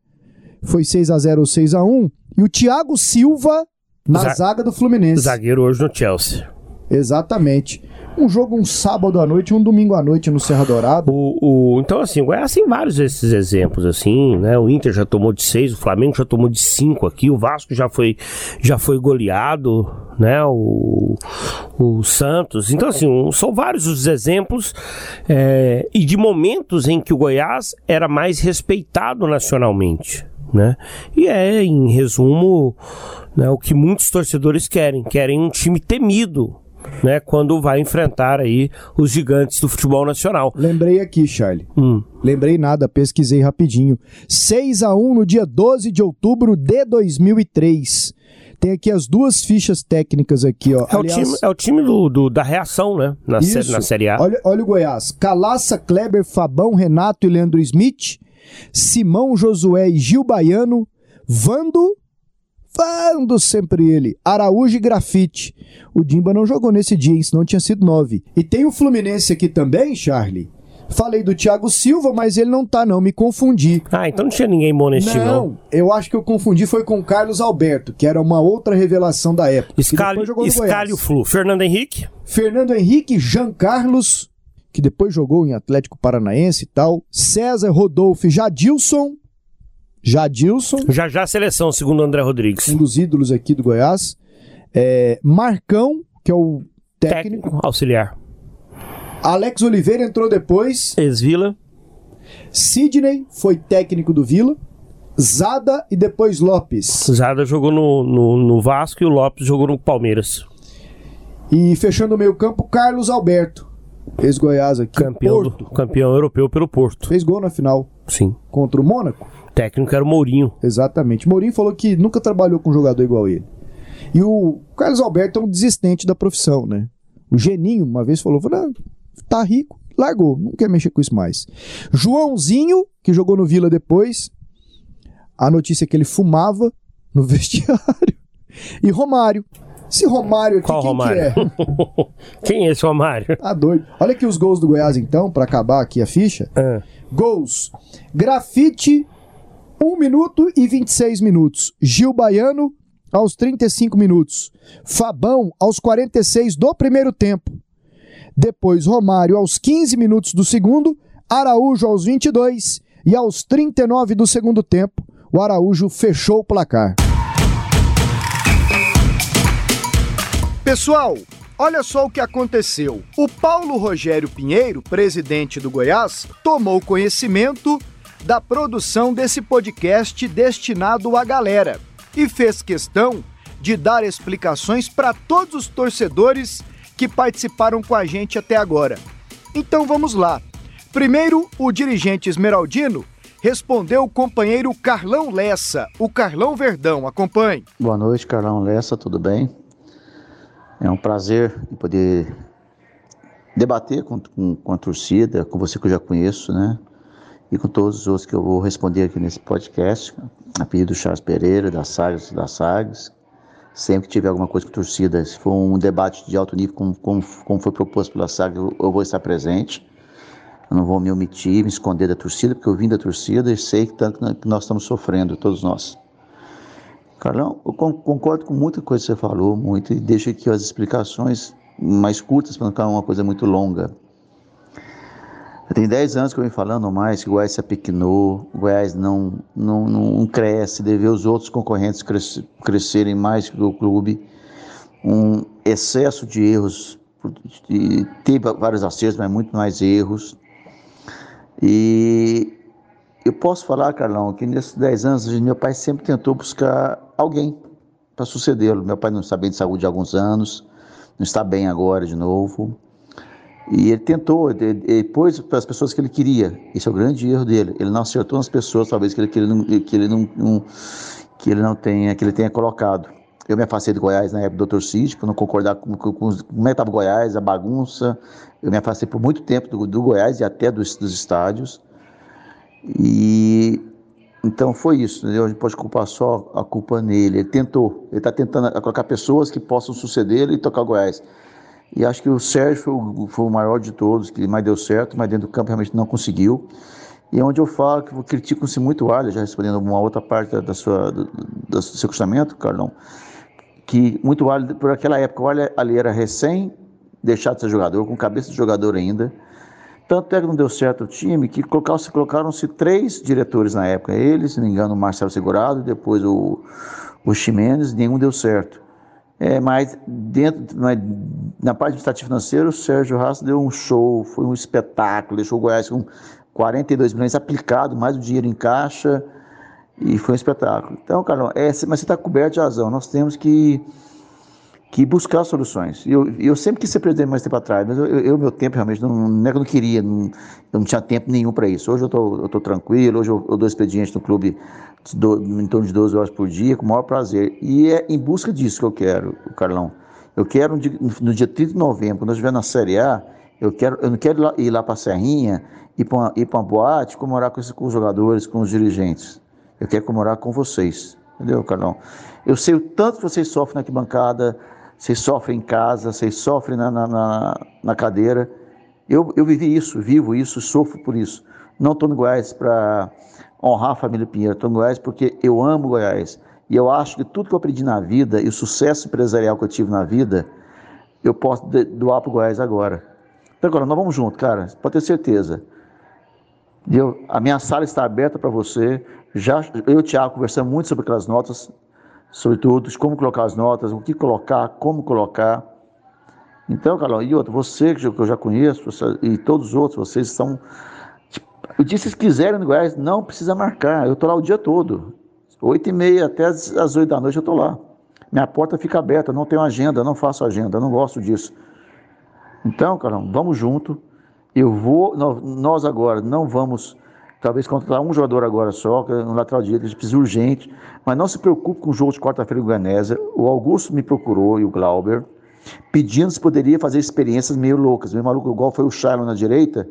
Foi 6 a 0 ou 6 a 1 e o Thiago Silva na zaga do Fluminense. Zagueiro hoje no Chelsea. Exatamente um jogo um sábado à noite, um domingo à noite no Serra Dourada. O, o, então, assim, o Goiás tem vários desses exemplos, assim, né? O Inter já tomou de seis, o Flamengo já tomou de cinco aqui, o Vasco já foi, já foi goleado, né? O, o Santos. Então, assim, um, são vários os exemplos é, e de momentos em que o Goiás era mais respeitado nacionalmente. Né? E é, em resumo, né, o que muitos torcedores querem. Querem um time temido, né, quando vai enfrentar aí os gigantes do futebol nacional. Lembrei aqui, Charlie. Hum. Lembrei nada, pesquisei rapidinho. 6 a 1 no dia 12 de outubro de 2003. Tem aqui as duas fichas técnicas aqui, ó. É Aliás, o time, é o time do, do da reação, né? Na, isso. na Série A. Olha, olha o Goiás. Calaça, Kleber, Fabão, Renato e Leandro Smith. Simão, Josué e Gil Baiano. Vando, Fando sempre ele. Araújo e Grafite. O Dimba não jogou nesse dia, hein? senão tinha sido nove. E tem o Fluminense aqui também, Charlie. Falei do Thiago Silva, mas ele não tá, não. Me confundi. Ah, então não tinha ninguém bom nesse time, não. Não, eu acho que eu confundi foi com o Carlos Alberto, que era uma outra revelação da época. Escalho, Escalho Flu. Fernando Henrique? Fernando Henrique, Jean Carlos, que depois jogou em Atlético Paranaense e tal. César Rodolfo Jadilson. Jadilson. Já já seleção, segundo André Rodrigues. Um dos ídolos aqui do Goiás. É, Marcão, que é o técnico. técnico auxiliar. Alex Oliveira entrou depois. Ex-Vila. Sidney foi técnico do Vila. Zada e depois Lopes. Zada jogou no, no, no Vasco e o Lopes jogou no Palmeiras. E fechando o meio campo, Carlos Alberto. Ex-Goiás aqui. Campeão, do, campeão europeu pelo Porto. Fez gol na final. Sim. Contra o Mônaco. O técnico era o Mourinho. Exatamente. Mourinho falou que nunca trabalhou com um jogador igual ele. E o Carlos Alberto é um desistente da profissão, né? O Geninho uma vez falou, falou tá rico, largou, não quer mexer com isso mais. Joãozinho, que jogou no Vila depois, a notícia é que ele fumava no vestiário. E Romário. Esse Romário aqui, Qual quem Romário? que é? quem é esse Romário? Tá doido. Olha aqui os gols do Goiás, então, para acabar aqui a ficha. É. Gols. Grafite, 1 minuto e 26 minutos. Gil Baiano, aos 35 minutos. Fabão, aos 46 do primeiro tempo. Depois Romário aos 15 minutos do segundo, Araújo aos 22 e aos 39 do segundo tempo, o Araújo fechou o placar. Pessoal, olha só o que aconteceu. O Paulo Rogério Pinheiro, presidente do Goiás, tomou conhecimento da produção desse podcast destinado à galera e fez questão de dar explicações para todos os torcedores que participaram com a gente até agora. Então vamos lá. Primeiro, o dirigente esmeraldino respondeu o companheiro Carlão Lessa, o Carlão Verdão. Acompanhe. Boa noite, Carlão Lessa, tudo bem? É um prazer poder debater com, com, com, a torcida, com você que eu já conheço, né? E com todos os outros que eu vou responder aqui nesse podcast, a pedido do Charles Pereira, da Sagres, da Sagres, Sempre que tiver alguma coisa com torcida, se for um debate de alto nível, como, como, como foi proposto pela SAG, eu, eu, vou estar presente. Eu não vou me omitir, me esconder da torcida, porque eu vim da torcida e sei que tanto que nós estamos sofrendo, todos nós. Carlão, eu concordo com muita coisa que você falou, muito, e deixo aqui as explicações mais curtas para não ficar uma coisa muito longa. Tem 10 anos que eu venho falando mais que o Goiás se apequinou, o Goiás não, não, não cresce, deve os outros concorrentes crescerem mais que o clube. Um excesso de erros, teve vários acertos, mas muito mais erros. E eu posso falar, Carlão, que nesses 10 anos meu pai sempre tentou buscar alguém para sucedê-lo. Meu pai não está bem de saúde há alguns anos, não está bem agora de novo. E ele tentou, ele pôs para as pessoas que ele queria. Esse é o grande erro dele. Ele não acertou nas pessoas, talvez que ele, que ele, não, que ele não, não, que ele não tenha, que ele tenha colocado. Eu me afastei do Goiás na época do Dr. Cid, por não concordar com, com, com como é estava Goiás, a bagunça. Eu me afastei por muito tempo do, do Goiás e até dos, dos estádios. E então foi isso, entendeu? A gente pode culpar só a culpa nele. Ele tentou, ele está tentando colocar pessoas que possam suceder e tocar o Goiás. E acho que o Sérgio foi o, foi o maior de todos, que mais deu certo, mas dentro do campo realmente não conseguiu. E é onde eu falo que criticam-se muito o já respondendo uma outra parte da, sua, do, do, seu questionamento, Carlão, que muito o por aquela época, o ali era recém deixado de ser jogador, com cabeça de jogador ainda. Tanto é que não deu certo o time que colocaram-se colocaram três diretores na época. Ele, se não me engano, o Marcelo Segurado, depois o, o Ximenes, nenhum deu certo. É, mas dentro na, na parte administrativa financeira, o Sérgio Rassa deu um show, foi um espetáculo, deixou o Goiás com 42 milhões aplicado, mais o dinheiro em caixa, e foi um espetáculo. Então, Carlão, é, mas você está coberto de razão. Nós temos que, que buscar soluções. Eu, eu sempre quis ser presidente mais tempo atrás, mas eu, eu meu tempo realmente não, não é que eu não queria, não, eu não tinha tempo nenhum para isso. Hoje eu estou tranquilo, hoje eu, eu dou expediente no clube do, em torno de 12 horas por dia, com o maior prazer. E é em busca disso que eu quero, Carlão. Eu quero, no dia 30 de novembro, quando nós estiver na Série A, eu, quero, eu não quero ir lá, ir lá para Serrinha, ir para uma, ir uma boate, comemorar com, com os jogadores, com os dirigentes. Eu quero comemorar com vocês. Entendeu, Carlão? Eu sei o tanto que vocês sofrem na arquibancada, vocês sofrem em casa, vocês sofrem na, na, na, na cadeira. Eu, eu vivi isso, vivo isso, sofro por isso. Não estou no Goiás para honrar a família Pinheiro, estou no Goiás porque eu amo Goiás. E eu acho que tudo que eu aprendi na vida e o sucesso empresarial que eu tive na vida, eu posso doar para o Goiás agora. Então, agora, nós vamos junto, cara, pode ter certeza. Eu, a minha sala está aberta para você. Já, eu e o Tiago conversamos muito sobre aquelas notas, sobre tudo, como colocar as notas, o que colocar, como colocar. Então, Carlão, e outro, você que eu já conheço, você, e todos os outros, vocês estão. Tipo, eu disse, se quiserem no Goiás, não precisa marcar. Eu estou lá o dia todo. Oito e meia até as oito da noite eu estou lá. Minha porta fica aberta, não tenho agenda, não faço agenda, não gosto disso. Então, Carlão, vamos junto. Eu vou, nós agora não vamos, talvez contratar um jogador agora só, é um lateral direito, a gente precisa urgente, mas não se preocupe com o jogo de quarta-feira em Goianésia. O Augusto me procurou e o Glauber pedindo se poderia fazer experiências meio loucas, meio maluco, igual foi o Charlo na direita.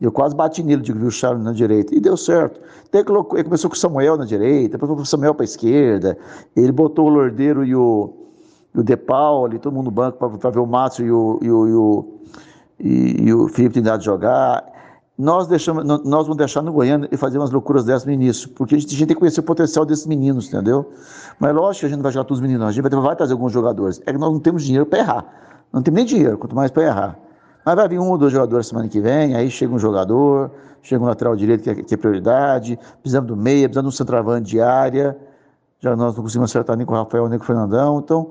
Eu quase bati nele, digo, viu o Charlo na direita. E deu certo. Até que ele começou com o Samuel na direita, depois com o Samuel para a esquerda. Ele botou o Lordeiro e o, e o De Pauli, todo mundo no banco para ver o Márcio e o, e o, e o, e, e o Felipe Trindade jogar. Nós, deixamos, nós vamos deixar no Goiânia e fazer umas loucuras dessas no início, porque a gente, a gente tem que conhecer o potencial desses meninos, entendeu? Mas lógico que a gente não vai jogar todos os meninos, a gente vai, trazer alguns jogadores. É que nós não temos dinheiro para errar. Não temos nem dinheiro, quanto mais para errar. Mas vai vir um ou dois jogadores semana que vem, aí chega um jogador, chega um lateral direito que é, que é prioridade, precisamos do meia, precisamos de um centroavante de área. Já nós não conseguimos acertar nem com o Rafael, nem com o Fernandão. Então,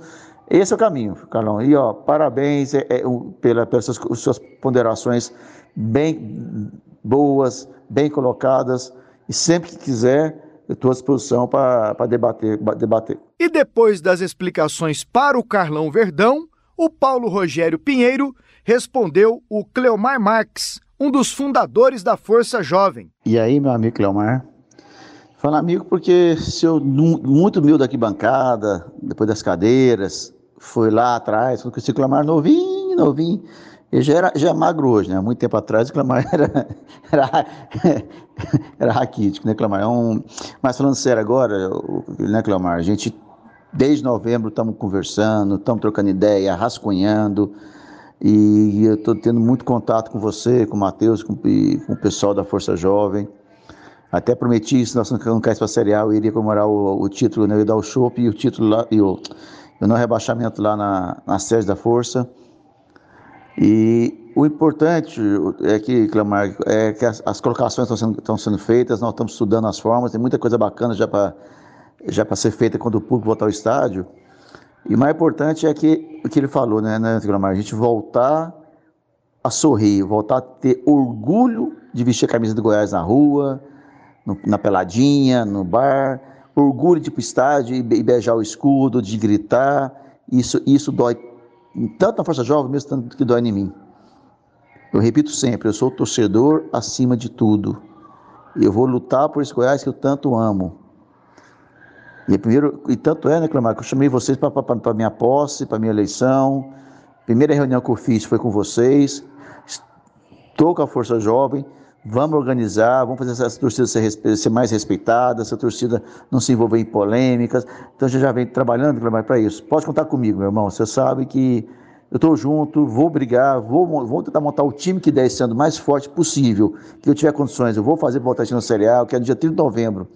esse é o caminho, Carlão. E ó, parabéns é, é, pela, pelas suas, suas ponderações bem boas, bem colocadas. E sempre que quiser, eu estou à disposição para debater, debater. E depois das explicações para o Carlão Verdão, o Paulo Rogério Pinheiro respondeu o Cleomar Marques, um dos fundadores da Força Jovem. E aí, meu amigo Cleomar? Fala amigo porque se eu muito humilde aqui bancada, depois das cadeiras, foi lá atrás, quando o Clamar novinho, novinho. Ele já, era, já é magro hoje, né? Muito tempo atrás o Clamar era, era, era raquítico, né, Clamar? É um, mas falando sério agora, né, Clamar? A gente, desde novembro, estamos conversando, estamos trocando ideia, rascunhando, e eu estou tendo muito contato com você, com o Matheus, com, com o pessoal da Força Jovem. Até prometi isso, nós não caímos para a Série A, eu iria comemorar o, o título, né? eu ia dar o chopp e o título lá, e o, o não rebaixamento lá na, na sede da Força. E o importante é que, Clamar, é que as, as colocações estão sendo, estão sendo feitas, nós estamos estudando as formas, tem muita coisa bacana já para já ser feita quando o público voltar ao estádio. E o mais importante é que o que ele falou, né, né Clamar, a gente voltar a sorrir, voltar a ter orgulho de vestir a camisa do Goiás na rua, no, na peladinha, no bar, orgulho de ir para o estádio e beijar o escudo, de gritar, isso, isso dói tanto na Força Jovem, mesmo tanto que dói em mim. Eu repito sempre, eu sou torcedor acima de tudo. Eu vou lutar por esse Goiás que eu tanto amo. E, primeiro, e tanto é, né, Clamar, que eu chamei vocês para minha posse, para minha eleição. Primeira reunião que eu fiz foi com vocês. Estou com a Força Jovem. Vamos organizar, vamos fazer essa torcida ser, ser, mais respeitada, essa torcida não se envolver em polêmicas. Então a gente já vem trabalhando para isso. Pode contar comigo, meu irmão. Você sabe que eu estou junto, vou brigar, vou, vou tentar montar o time que der esse ano mais forte possível, que eu tiver condições. Eu vou fazer voltar no Série A, que é no dia 30 de novembro.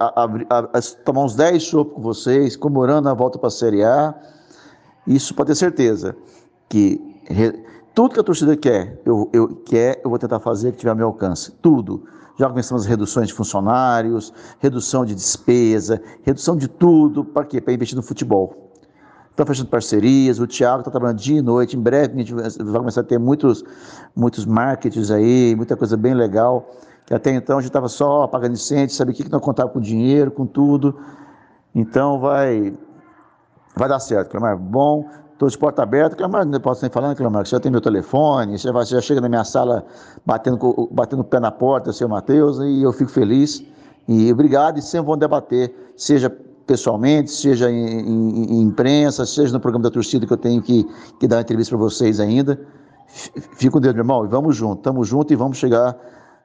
A, a, a, tomar uns 10 shows com vocês, comemorando a volta para a Série A. Isso pode ter certeza que tudo que a torcida quer, eu, eu quer, eu vou tentar fazer que tiver ao meu alcance. Tudo. Já começamos reduções de funcionários, redução de despesa, redução de tudo. Para quê? Para investir no futebol. Estão fechando parcerias, o Thiago está trabalhando dia e noite. Em breve a gente vai começar a ter muitos, muitos marketings aí, muita coisa bem legal. Que até então a gente estava só pagando incêndio, sabe o que, que não contava com dinheiro, com tudo. Então vai, vai dar certo, Clemar. Bom, Estou de porta aberta, Clamar, não posso nem falar, né, você já tem meu telefone, você já chega na minha sala batendo, batendo o pé na porta, seu Matheus, e eu fico feliz. E obrigado, e sempre vão debater, seja pessoalmente, seja em, em, em, imprensa, seja no programa da torcida que eu tenho que, que dar uma entrevista para vocês ainda. Fico com Deus, meu irmão, e vamos junto, estamos juntos e vamos chegar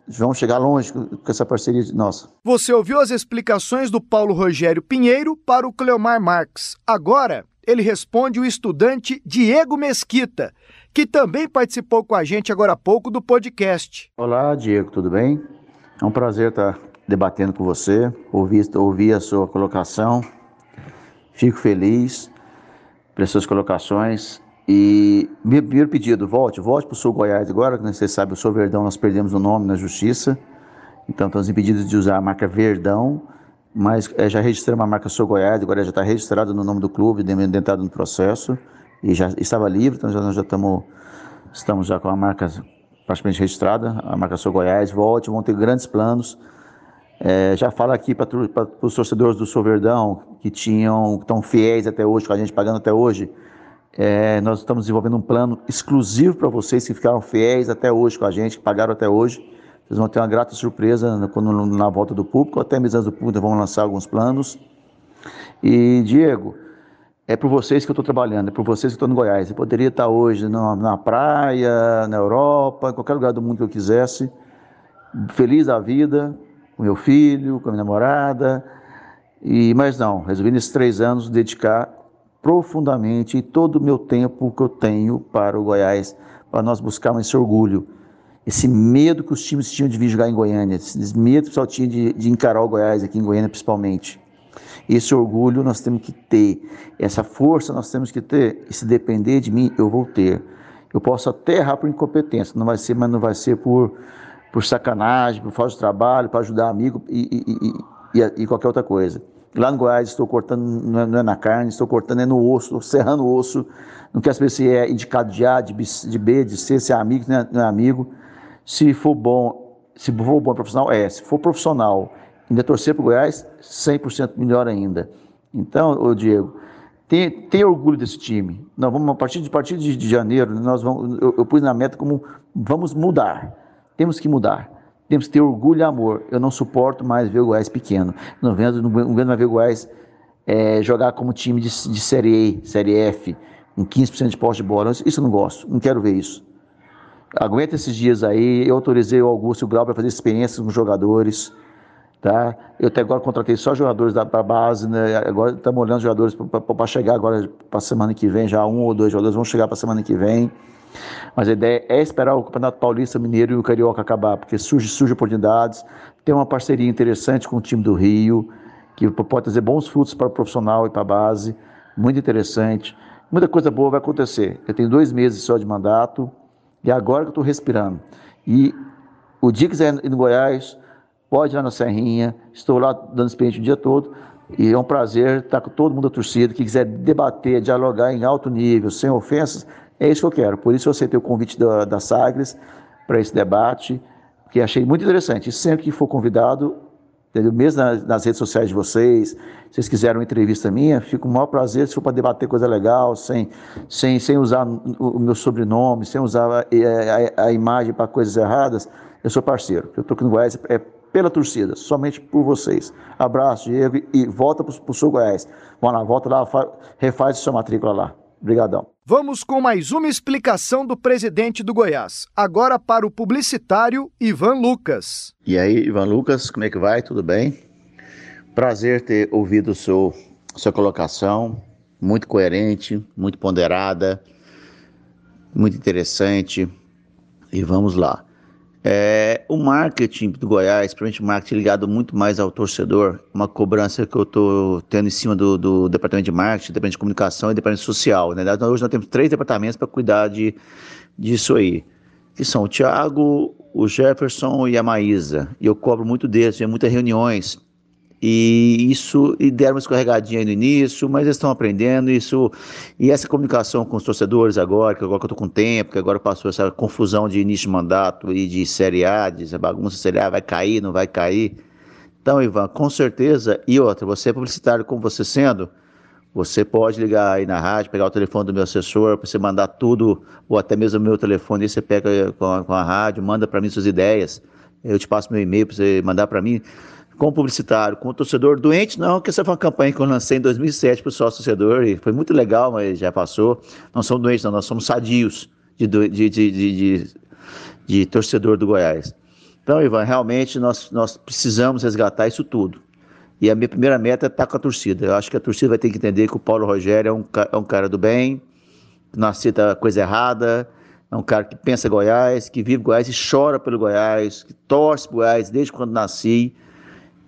vamos chegar longe com essa parceria nossa. Você ouviu as explicações do Paulo Rogério Pinheiro para o Cleomar Marques. Agora, ele responde o estudante Diego Mesquita, que também participou com a gente agora há pouco do podcast. Olá, Diego, tudo bem? É um prazer estar debatendo com você, ouvir, ouvir a sua colocação. Fico feliz pelas suas colocações. E meu primeiro pedido, volte, volte para o Sul Goiás agora, que você sabe, o Sul Verdão nós perdemos o nome na justiça. Então estamos impedidos de usar a marca Verdão, mas é, já registramos a marca Sul Goiás, agora já está registrado no nome do clube, dentro no processo, e já estava livre, então já, nós já estamos, estamos já com a marca praticamente registrada, a marca Sul Goiás, volte, vão ter grandes planos. É, já falo aqui para os torcedores do Sul Verdão, que tinham, que estão fiéis até hoje, com a gente pagando até hoje, é, nós estamos desenvolvendo um plano exclusivo para vocês que ficaram fiéis até hoje com a gente, que pagaram até hoje. Vocês vão ter uma grata surpresa quando, na volta do público, até mesmo do público, vamos lançar alguns planos. E, Diego, é por vocês que eu estou trabalhando, é por vocês que estou no Goiás. Eu poderia estar hoje na, na praia, na Europa, em qualquer lugar do mundo que eu quisesse, feliz da vida, com meu filho, com a minha namorada. E, mas não, resolvi nesses três anos dedicar profundamente todo o meu tempo que eu tenho para o Goiás, para nós buscarmos esse orgulho, esse medo que os times tinham de vir jogar em Goiânia, esse medo que o pessoal tinha de, de encarar o Goiás aqui em Goiânia principalmente. Esse orgulho nós temos que ter, essa força nós temos que ter, e se depender de mim, eu vou ter. Eu posso até errar por incompetência, não vai ser, mas não vai ser por, por sacanagem, por falta de trabalho, para ajudar amigo e, e, e, e qualquer outra coisa. Lá no Goiás estou cortando, não é, não é, na carne, estou cortando é no osso, estou serrando o osso. Não quero saber se é indicado de A, de B, de, C, se é amigo, não é, não é amigo. Se for bom, se for bom profissional, é. Se for profissional, ainda torcer para o Goiás, 100% melhor ainda. Então, ô Diego, tem, tem orgulho desse time. Não, vamos, a partir de, a partir de, de janeiro, nós vamos, eu, eu pus na meta como vamos mudar. Temos que mudar. Temos que ter orgulho e amor. Eu não suporto mais ver o Goiás pequeno. Não vendo, não vendo mais ver o Goiás é, jogar como time de, de Série E, Série F, com 15% de posse de bola. Isso eu não gosto, não quero ver isso. Aguenta esses dias aí. Eu autorizei o Augusto Grau para fazer experiências com jogadores. Tá? Eu até agora contratei só jogadores da base, né? Agora estamos olhando jogadores para chegar agora para a semana que vem. Já um ou dois jogadores vão chegar para a semana que vem. Mas a ideia é esperar o Campeonato Paulista, Mineiro e o Carioca acabar, porque surge, surge oportunidades. Tem uma parceria interessante com o time do Rio, que pode trazer bons frutos para o profissional e para a base. Muito interessante. Muita coisa boa vai acontecer. Eu tenho dois meses só de mandato e agora que eu estou respirando. E o dia que quiser ir no Goiás, pode ir lá na Serrinha. Estou lá dando experiência o dia todo. E é um prazer estar com todo mundo da torcida. Que quiser debater, dialogar em alto nível, sem ofensas, é isso que eu quero. Por isso eu aceitei o convite da, da Sagres para esse debate, que achei muito interessante. E sempre que for convidado, entendeu? mesmo nas, nas, redes sociais de vocês, se vocês quiserem uma entrevista minha, fico o maior prazer se for para debater coisa legal, sem, sem, sem usar o meu sobrenome, sem usar a, a, a imagem para coisas erradas. Eu sou parceiro. Eu estou aqui no Goiás é pela torcida, somente por vocês. Abraço, Diego, e volta para o Sul Goiás. Vamos lá, volta lá, refaz sua matrícula lá. Obrigadão. Vamos com mais uma explicação do presidente do Goiás. Agora para o publicitário Ivan Lucas. E aí, Ivan Lucas, como é que vai? Tudo bem? Prazer ter ouvido seu, sua colocação, muito coerente, muito ponderada, muito interessante. E vamos lá. É, o marketing do Goiás, principalmente o marketing ligado muito mais ao torcedor, uma cobrança que eu estou tendo em cima do, do, departamento de marketing, departamento de comunicação e departamento social. Né? Hoje nós temos três departamentos para cuidar de, disso aí, que são o Tiago, o Jefferson e a Maísa. E eu cobro muito deles, tenho muitas reuniões e isso e deram uma escorregadinha aí no início, mas eles estão aprendendo isso. E essa comunicação com os torcedores agora, que agora que eu estou com tempo, que agora passou essa confusão de início de mandato e de Série A, de bagunça Série A, vai cair, não vai cair. Então, Ivan, com certeza, e outra, você é publicitário como você sendo, você pode ligar aí na rádio, pegar o telefone do meu assessor, para você mandar tudo, ou até mesmo o meu telefone, aí você pega com a, com a rádio, manda para mim suas ideias, eu te passo meu e-mail para você mandar para mim com publicitário, com torcedor doente, não, que essa foi uma campanha que eu lancei em 2007 para o sócio torcedor e foi muito legal, mas já passou. Não somos doentes, não, nós somos sadios de, de, de, de, torcedor do Goiás. Então, Ivan, realmente nós, nós precisamos resgatar isso tudo. E a minha primeira meta é estar com a torcida. Eu acho que a torcida vai ter que entender que o Paulo Rogério é um, é um cara do bem, que aceita coisa errada, é um cara que pensa Goiás, que vive Goiás e chora pelo Goiás, que torce Goiás desde quando nasci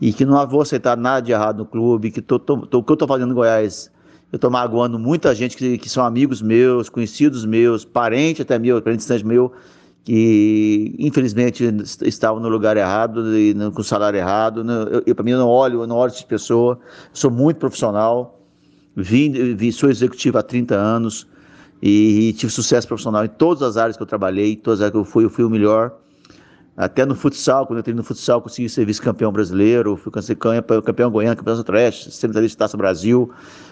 e que não vou aceitar nada de errado no clube, que tô, tô, tô, o que eu estou fazendo no Goiás, eu estou magoando muita gente que, que são amigos meus, conhecidos meus, parente até meu, parente distante meu, que infelizmente estavam no lugar errado e com o salário errado. Eu, eu para mim eu não olho, eu não olho essa pessoa. sou muito profissional. Vim, vim, sou executivo há 30 anos e, e, tive sucesso profissional em todas as áreas que eu trabalhei, todas as áreas que eu fui, eu fui o melhor. Até no futsal, quando eu entrei no futsal, consegui ser vice-campeão brasileiro, fui campeão, campeão goiano, campeão centro-oeste, semifinalista de Taça Brasil,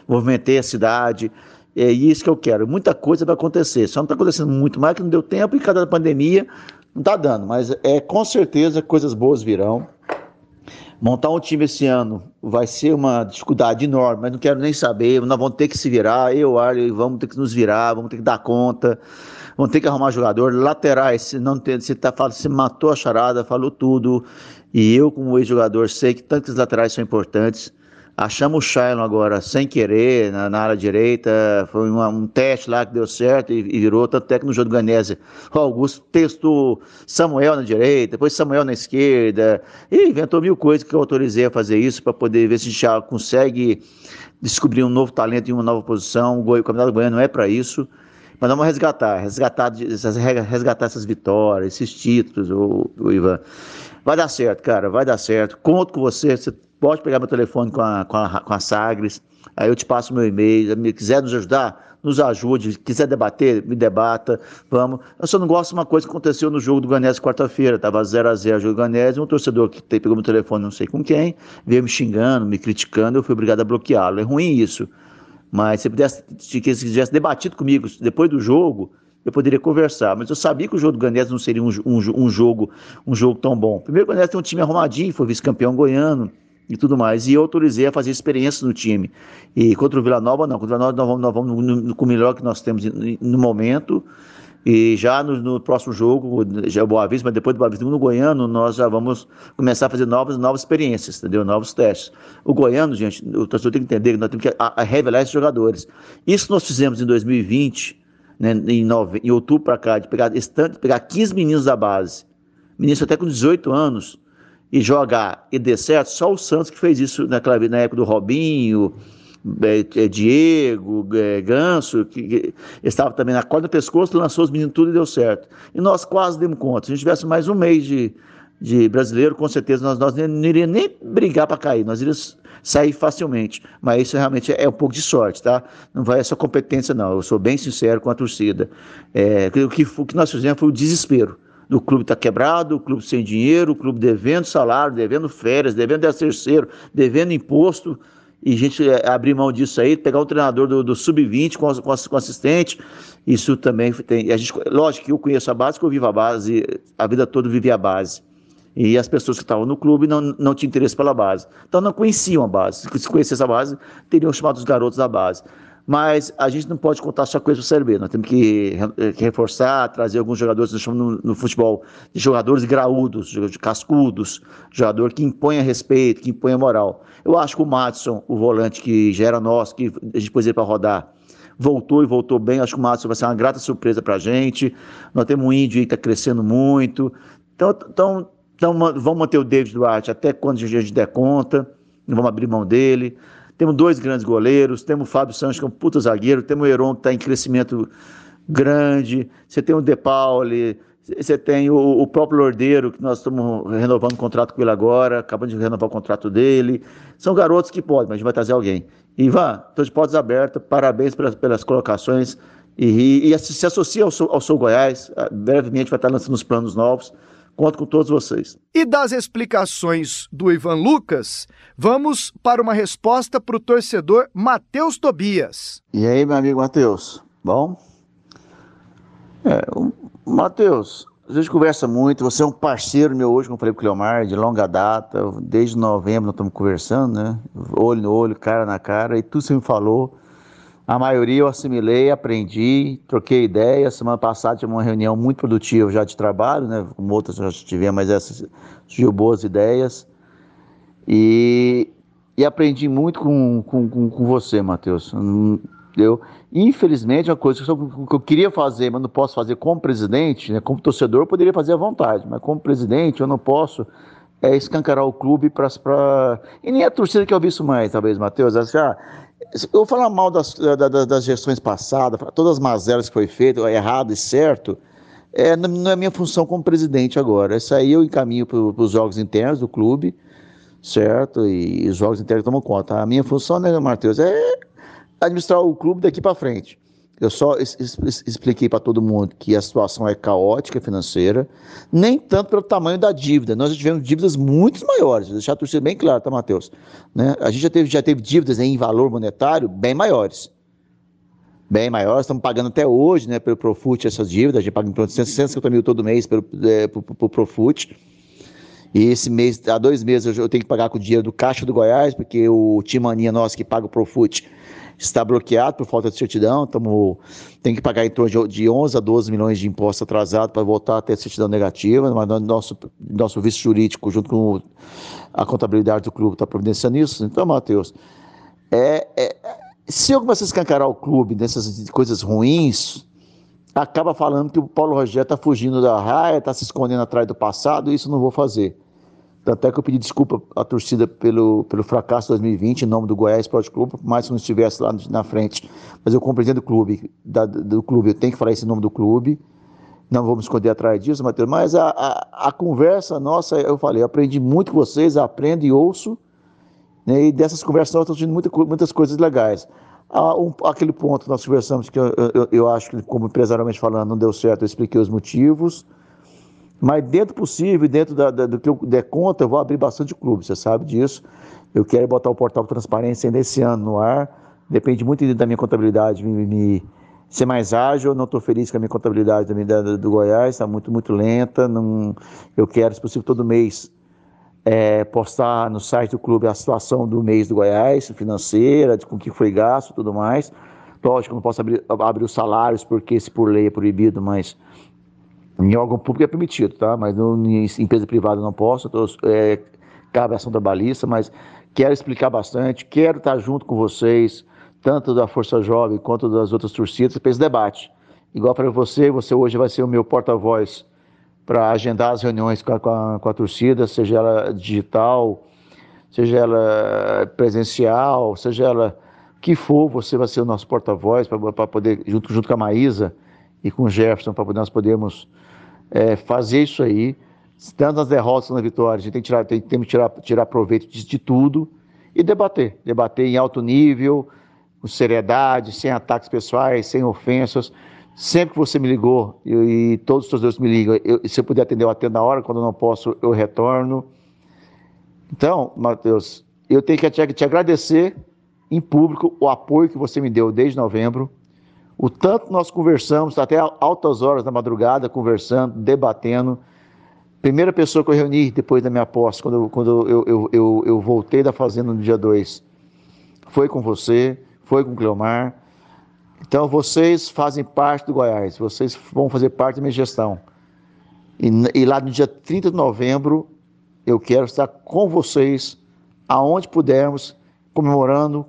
movimentei a cidade. É isso que eu quero. Muita coisa vai acontecer. Só não está acontecendo muito mais que não deu tempo e cada pandemia não está dando. Mas é com certeza coisas boas virão. Montar um time esse ano vai ser uma dificuldade enorme, mas não quero nem saber. Nós vamos ter que se virar, eu, Arley, vamos ter que nos virar, vamos ter que dar conta, vamos ter que arrumar jogador. Laterais, se não tem, se tá se matou a charada, falou tudo. E eu, como ex-jogador, sei que tantos laterais são importantes. Achamos o Shailon agora sem querer, na, na área direita. Foi uma, um teste lá que deu certo e, e, virou. Tanto que no jogo do Ganese, o Augusto testou Samuel na direita, depois Samuel na esquerda. E inventou mil coisas que eu autorizei a fazer isso para poder ver se a gente consegue descobrir um novo talento em uma nova posição. O Campeonato Goiano não é para isso. Mas vamos resgatar, resgatar, resgatar essas vitórias, esses títulos, o, o Ivan. Vai dar certo, cara, vai dar certo. Conto com você, você pode pegar meu telefone com a, com a, com a Sagres, aí eu te passo meu e-mail, se quiser nos ajudar, nos ajude, quiser debater, me debata, vamos. Eu só não gosto de uma coisa que aconteceu no jogo do Ganés quarta-feira, tava 0 a 0 o jogo do Ganés, um torcedor que pegou meu telefone não sei com quem, veio me xingando, me criticando, eu fui obrigado a bloqueá-lo. É ruim isso. Mas se pudesse, se tivesse debatido comigo depois do jogo, eu poderia conversar. Mas eu sabia que o jogo do Ganés não seria um, um, um jogo um jogo tão bom. Primeiro, o Ganés tem um time arrumadinho, foi vice-campeão goiano e tudo mais. E eu autorizei a fazer experiências no time. E contra o Vila Nova, não. Contra o Vila Nova, nós vamos, nós vamos no, no, com o melhor que nós temos no momento. E já no, no, próximo jogo, já é Boa Vista, mas depois do Boa Vista no Goiano, nós já vamos começar a fazer novas, novas experiências, entendeu? Novos testes. O Goiano, gente, o torcedor tem que entender que nós temos que a, a revelar esses jogadores. Isso nós fizemos em 2020, né, em, nove, em outubro para cá, de pegar, de pegar 15 meninos da base, meninos até com 18 anos, e jogar e der certo, só o Santos que fez isso naquela, na época do Robinho, é, é, Diego, é, Ganso, que, estava também na corda do pescoço, lançou os meninos tudo e deu certo. E nós quase demos conta. Se a gente tivesse mais um mês de, de brasileiro, com certeza nós, nós não iríamos nem brigar para cair, nós iríamos sair facilmente. Mas isso realmente é um pouco de sorte, tá? Não vai essa competência, não. Eu sou bem sincero com a torcida. É, o, que, o que nós fizemos foi o desespero do clube está quebrado, o clube sem dinheiro, o clube devendo salário, devendo férias, devendo terceiro, devendo imposto e a gente é, abrir mão disso aí, pegar um treinador do, do sub-20 com, com, com, assistente, isso também tem. A gente, lógico que eu conheço a base, que eu vivo a base, a vida toda vivi a base. E as pessoas que estavam no clube não, não tinham interesse pela base. Então não conheciam a base. Se conhecesse a base, teriam chamado os garotos da base mas a gente não pode contar só com isso para Série B. Nós temos que, que reforçar, trazer alguns jogadores, nós chamamos no, no, futebol de jogadores graúdos, de cascudos, jogador que imponha respeito, que imponha moral. Eu acho que o Matson, o volante que já era nosso, que a gente pôs ele para rodar, voltou e voltou bem. Acho que o Matson vai ser uma grata surpresa para a gente. Nós temos um índio aí que está crescendo muito. Então, então, então, vamos manter o David Duarte até quando a gente der conta, não vamos abrir mão dele. Temos dois grandes goleiros, temos o Fábio Santos, que é um puta zagueiro, temos o Heron, que está em crescimento grande, você tem o De Pauli, você tem o, o, próprio Lordeiro, que nós estamos renovando o contrato com ele agora, acabamos de renovar o contrato dele. São garotos que podem, mas a gente vai trazer alguém. Ivan, estou de portas abertas, parabéns pelas, pelas colocações. E, e, e, se associa ao Sou, Goiás, brevemente vai estar lançando os planos novos. Conto com todos vocês. E das explicações do Ivan Lucas, vamos para uma resposta para o torcedor Matheus Tobias. E aí, meu amigo Matheus? Bom? É, Matheus, a gente conversa muito, você é um parceiro meu hoje, como eu falei para o Cleomar, de longa data, desde novembro nós estamos conversando, né? Olho no olho, cara na cara, e você me falou A maioria eu assimilei, aprendi, troquei ideias. Semana passada tive uma reunião muito produtiva já de trabalho, né? Como outras já tivemos, mas essa surgiu boas ideias. E, e aprendi muito com, com, com, com você, Matheus. Eu, infelizmente, uma coisa que eu, que eu, queria fazer, mas não posso fazer como presidente, né? como torcedor, eu poderia fazer à vontade, mas como presidente eu não posso é, escancarar o clube para. Pra... E nem a torcida que eu vi isso mais, talvez, Matheus. Assim, ah, eu falar mal das, das, das gestões passadas, todas as mazelas que foi feito, errado e certo, é, não é minha função como presidente agora. Isso aí eu encaminho para os jogos internos do clube, certo? E, e os jogos internos tomam conta. A minha função, né, Matheus, é administrar o clube daqui para frente. Eu só expliquei para todo mundo que a situação é caótica financeira, nem tanto pelo tamanho da dívida. Nós já tivemos dívidas muito maiores, vou deixar a torcida bem claro, tá, Matheus? Né? A gente já teve, já teve dívidas em valor monetário bem maiores. Bem maiores, estamos pagando até hoje né, pelo Profut essas dívidas, a gente paga em torno de 150 mil todo mês pelo, é, pro, pro Profut. E esse mês, há dois meses, eu tenho que pagar com o dinheiro do Caixa do Goiás, porque o Timania nosso que paga o Profut está bloqueado por falta de certidão, tamo, tem que pagar em torno de 11 a 12 milhões de imposto atrasado para voltar a ter certidão negativa, mas nosso, nosso vice jurídico, junto com a contabilidade do clube, está providenciando isso. Então, Matheus, é, é, se eu começar a escancarar o clube dessas coisas ruins, acaba falando que o Paulo Rogério está fugindo da raia, está se escondendo atrás do passado, isso não vou fazer. Até que eu pedi desculpa à torcida pelo, pelo fracasso de 2020 em nome do Goiás Esporte Clube, por mais que não estivesse lá na frente. Mas eu compreendo do clube, da, do clube, eu tenho que falar esse nome do clube. Não me esconder atrás disso, Matheus. Mas a, a, a conversa nossa, eu falei, eu aprendi muito com vocês, aprendo e ouço. Né, e dessas conversas nós estamos muita, muitas coisas legais. Ah, um, aquele ponto que nós conversamos, que eu, eu, eu acho que, como empresarialmente falando, não deu certo, eu expliquei os motivos. Mas dentro possível, dentro da, da, do que eu der conta, eu vou abrir bastante clube, você sabe disso. Eu quero botar o portal transparência ainda esse ano no ar. Depende muito da minha contabilidade me, me ser mais ágil. Eu não estou feliz com a minha contabilidade da, do Goiás, está muito, muito lenta. Não, eu quero, se possível, todo mês é, postar no site do clube a situação do mês do Goiás, financeira, de com que foi gasto tudo mais. Lógico, não posso abrir, abrir os salários, porque se por lei é proibido, mas em órgão público é permitido, tá? Mas em empresa privada não posso, tô, é, cabe ação trabalhista, mas quero explicar bastante, quero estar junto com vocês, tanto da Força Jovem quanto das outras torcidas, para esse debate. Igual para você, você hoje vai ser o meu porta-voz para agendar as reuniões com a, com, a, com a torcida, seja ela digital, seja ela presencial, seja ela que for, você vai ser o nosso porta-voz para poder, junto, junto com a Maísa e com o Jefferson, para nós podermos é, fazer isso aí, tanto nas derrotas nas vitórias, a gente tem que tirar, tem, tem que tirar, tirar proveito de, de, tudo e debater. Debater em alto nível, com seriedade, sem ataques pessoais, sem ofensas. Sempre que você me ligou eu, e todos os torcedores me ligam, eu, se eu puder atender, eu atendo na hora, quando eu não posso, eu retorno. Então, Matheus, eu tenho que te, te agradecer em público o apoio que você me deu desde novembro o tanto nós conversamos, até altas horas da madrugada, conversando, debatendo. Primeira pessoa que eu reuni depois da minha posse, quando, quando eu, eu, eu, eu voltei da fazenda no dia 2, foi com você, foi com o Cleomar. Então vocês fazem parte do Goiás, vocês vão fazer parte da minha gestão. E, e lá no dia 30 de novembro, eu quero estar com vocês, aonde pudermos, comemorando,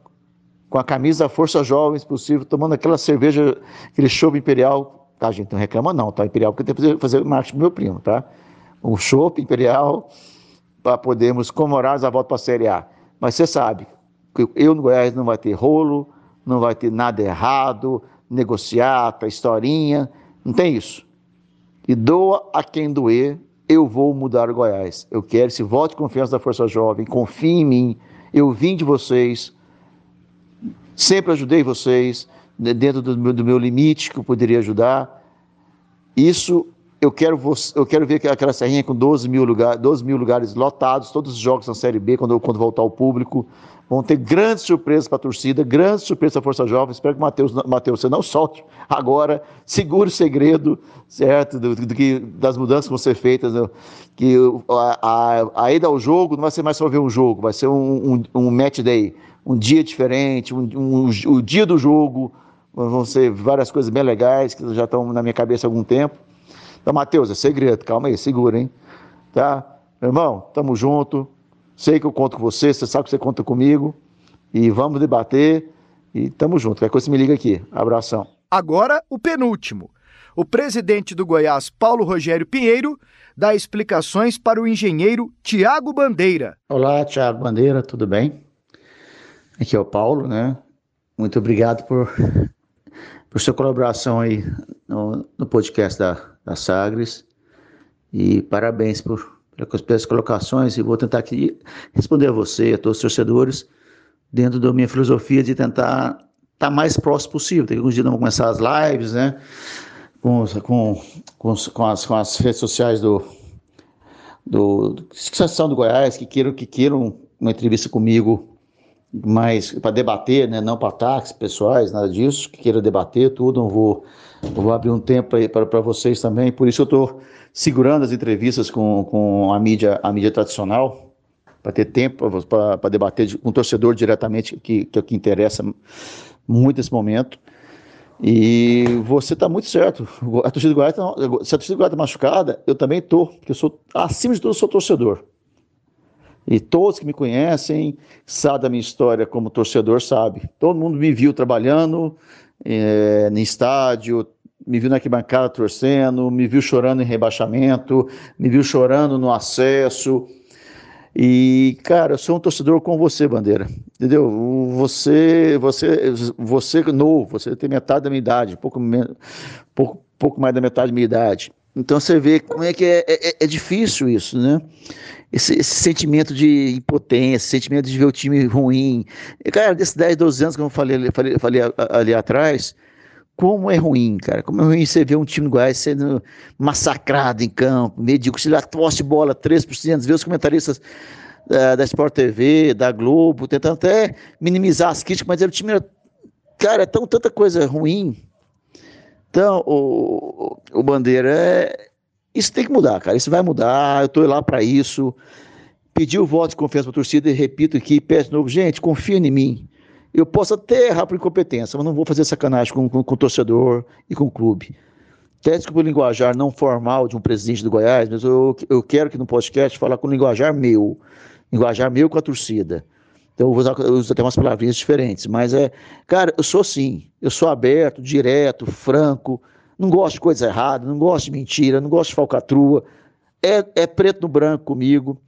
com a camisa Força Jovem, se possível, tomando aquela cerveja, aquele chopp imperial. Tá, gente, não reclama não, tá? Imperial, porque tem que fazer, marketing pro meu primo, tá? Um chopp imperial para podermos comemorar a volta para a Série A. Mas você sabe, que eu no Goiás não vai ter rolo, não vai ter nada errado, negociata, historinha, não tem isso. E doa a quem doer, eu vou mudar o Goiás. Eu quero esse voto de confiança da Força Jovem, confie em mim, eu vim de vocês, Sempre ajudei vocês, né, dentro do meu, do meu limite que eu poderia ajudar. Isso eu quero, eu quero ver aquela serrinha com 12 mil, lugar, 12 mil lugares lotados, todos os jogos na Série B, quando, quando voltar ao público. Vão ter grandes surpresas para a torcida, grandes surpresas para a Força Jovem. Espero que Matheus, Matheus, você não solte agora, segure o segredo, certo? Do, do, do das mudanças que vão ser feitas. Né? Que a, a, a, ida ao jogo não vai ser mais só ver um jogo, vai ser um, um, um match day, um dia diferente, um, um, o dia do jogo. Vão ser várias coisas bem legais que já estão na minha cabeça há algum tempo. Então, Matheus, é segredo, calma aí, segura, hein? Tá? Meu irmão, tamo junto. Sei que eu conto com você, você sabe que você conta comigo. E vamos debater. E tamo junto. Qualquer coisa me liga aqui. Abração. Agora, o penúltimo. O presidente do Goiás, Paulo Rogério Pinheiro, dá explicações para o engenheiro Tiago Bandeira. Olá, Tiago Bandeira, tudo bem? Aqui é o Paulo, né? Muito obrigado por, por sua colaboração aí no, no podcast da, da Sagres. E parabéns por, pelas colocações e vou tentar aqui responder a você, a todos os torcedores, dentro da minha filosofia de tentar estar tá mais próximo possível. Daqui alguns dias vamos começar as lives, né? Com, com, com, com, as, com as redes sociais do, do, do Associação do Goiás, que queiram, que queiram uma entrevista comigo mais para debater, né? não para ataques pessoais, nada disso, que queira debater tudo, não vou, vou abrir um tempo para vocês também, por isso eu estou segurando as entrevistas com, com a, mídia, a mídia tradicional, para ter tempo para debater com o torcedor diretamente, que, que é o que interessa muito nesse momento. E você está muito certo. A torcida do Goiás, tá, se a torcida do Goiás está machucada, eu também estou, porque eu sou, acima de tudo, sou torcedor. E todos que me conhecem, sabem da minha história como torcedor, sabe. Todo mundo me viu trabalhando é, no estádio, me viu na arquibancada torcendo, me viu chorando em rebaixamento, me viu chorando no acesso. E, cara, eu sou um torcedor com você, Bandeira. Entendeu? Você, você, você novo, você tem metade da minha idade, pouco, pouco, pouco mais da metade da minha idade. Então você vê como é que é, é, é difícil isso, né? Esse, esse, sentimento de impotência, sentimento de ver o time ruim. Cara, desses 10, 12 anos que eu falei, falei, falei ali atrás, como é ruim, cara. Como é ruim você ver um time do Goiás sendo massacrado em campo, medíocre. Se lá tosse bola 3%, ver os comentaristas uh, da Sport TV, da Globo, tentando até minimizar as críticas, mas o time era, cara, é tão, tanta coisa ruim. Então, o, o Bandeira, é, isso tem que mudar, cara. Isso vai mudar. Eu estou lá para isso. Pedi o voto de confiança para a torcida e repito aqui, peço de novo, gente, confia em mim. Eu posso até errar por incompetência, mas não vou fazer sacanagem com, com, com o torcedor e com o clube. Até desculpa o linguajar não formal de um presidente do Goiás, mas eu, eu quero que no podcast falar com linguajar meu. Linguajar meu com a torcida. Então eu vou usar, eu uso até umas palavrinhas diferentes. Mas é, cara, eu sou assim. Eu sou aberto, direto, franco. Não gosto de coisa errada, não gosto de mentira, não gosto de falcatrua. É, é preto no branco comigo.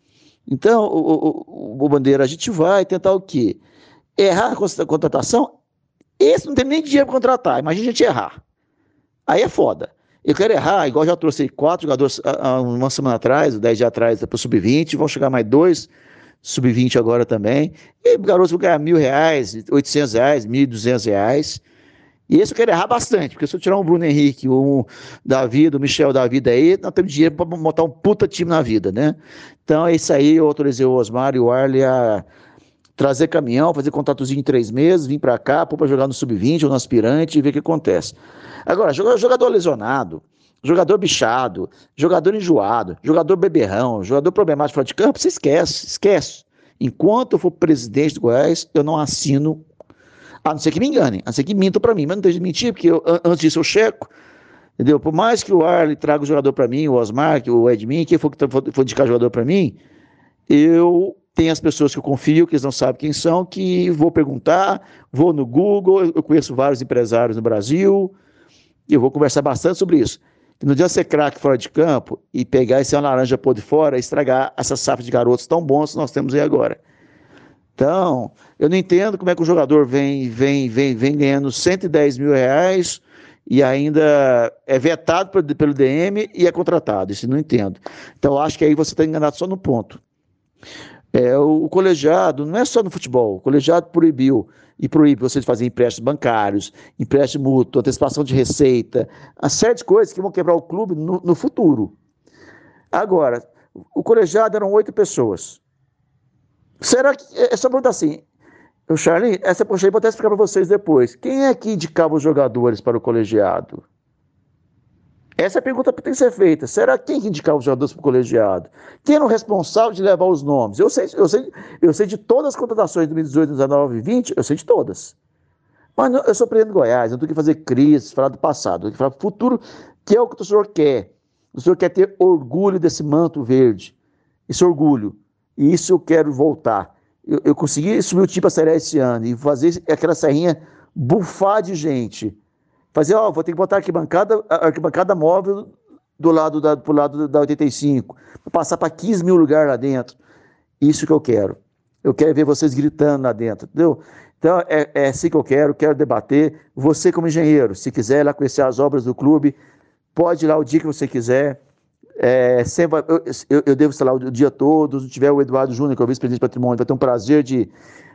Então, o, o, o Bandeira, a gente vai tentar o quê? errar a contratação, esse não tem nem dinheiro para contratar. Imagina a gente errar. Aí é foda. Eu quero errar, igual já trouxe quatro jogadores há uma semana atrás, dez dias atrás, para o sub-20, vão chegar mais dois sub-20 agora também. E garotos vão ganhar mil reais, oitocentos reais, mil e duzentos reais. E esse eu quero errar bastante, porque se eu tirar um Bruno Henrique, um Davi, o Michel da vida aí, nós temos dinheiro para montar um puta time na vida, né? Então é isso aí, eu autorizei o Osmar e o Arley a trazer caminhão, fazer contatozinho em três meses, vir para cá, pôr para jogar no sub-20 ou no aspirante e ver o que acontece. Agora, jogador lesionado, jogador bichado, jogador enjoado, jogador beberrão, jogador problemático fora de campo, você esquece, esquece. Enquanto eu for presidente do Goiás, eu não assino, a não ser que me engane, a não ser que mintam para mim, mas não deixe de mentir, porque eu, antes disso eu checo, entendeu? Por mais que o Arley traga o jogador para mim, o Osmar, o Edmin, quem for que for, indicar jogador para mim, eu tem as pessoas que eu confio, que eles não sabem quem são, que vou perguntar, vou no Google, eu conheço vários empresários no Brasil, e eu vou conversar bastante sobre isso. E no dia ser craque fora de campo e pegar esse laranja pôr de fora, estragar essa safra de garotos tão bons que nós temos aí agora. Então, eu não entendo como é que o jogador vem, vem, vem, vem ganhando 110 mil reais e ainda é vetado pelo DM e é contratado. Isso não entendo. Então, acho que aí você está enganado só no ponto. É, o, o, colegiado não é só no futebol, o colegiado proibiu e proíbe vocês fazerem empréstimos bancários, empréstimo mútuo, antecipação de receita, uma série de coisas que vão quebrar o clube no, no futuro. Agora, o colegiado eram oito pessoas. Será que. É, é só perguntar assim. O Charlie, essa poxa aí vou até explicar para vocês depois. Quem é que indicava os jogadores para o colegiado? Essa é pergunta tem que ser feita. Será quem que indicava os jogadores para o colegiado? Quem era o responsável de levar os nomes? Eu sei, eu sei, eu sei de todas as contratações de 2018, 2019 e 2020, eu sei de todas. Mas eu sou presidente do Goiás, não tenho que fazer crise, falar do passado, tenho que falar do futuro, que é o que o senhor quer. O senhor quer ter orgulho desse manto verde, esse orgulho. E isso eu quero voltar. Eu, eu consegui subir o tipo a série esse ano e fazer aquela serrinha bufar de gente. Fazer, ó, vou ter que botar arquibancada, arquibancada móvel do lado da, pro lado da 85, passar para 15 mil lugares lá dentro. Isso que eu quero. Eu quero ver vocês gritando lá dentro, entendeu? Então, é, é assim que eu quero, quero debater. Você, como engenheiro, se quiser ir lá conhecer as obras do clube, pode ir lá o dia que você quiser. É, sempre, eu, eu, devo estar lá o dia todo. Se tiver o Eduardo Júnior, que é o vice-presidente de patrimônio, vai ter um prazer de,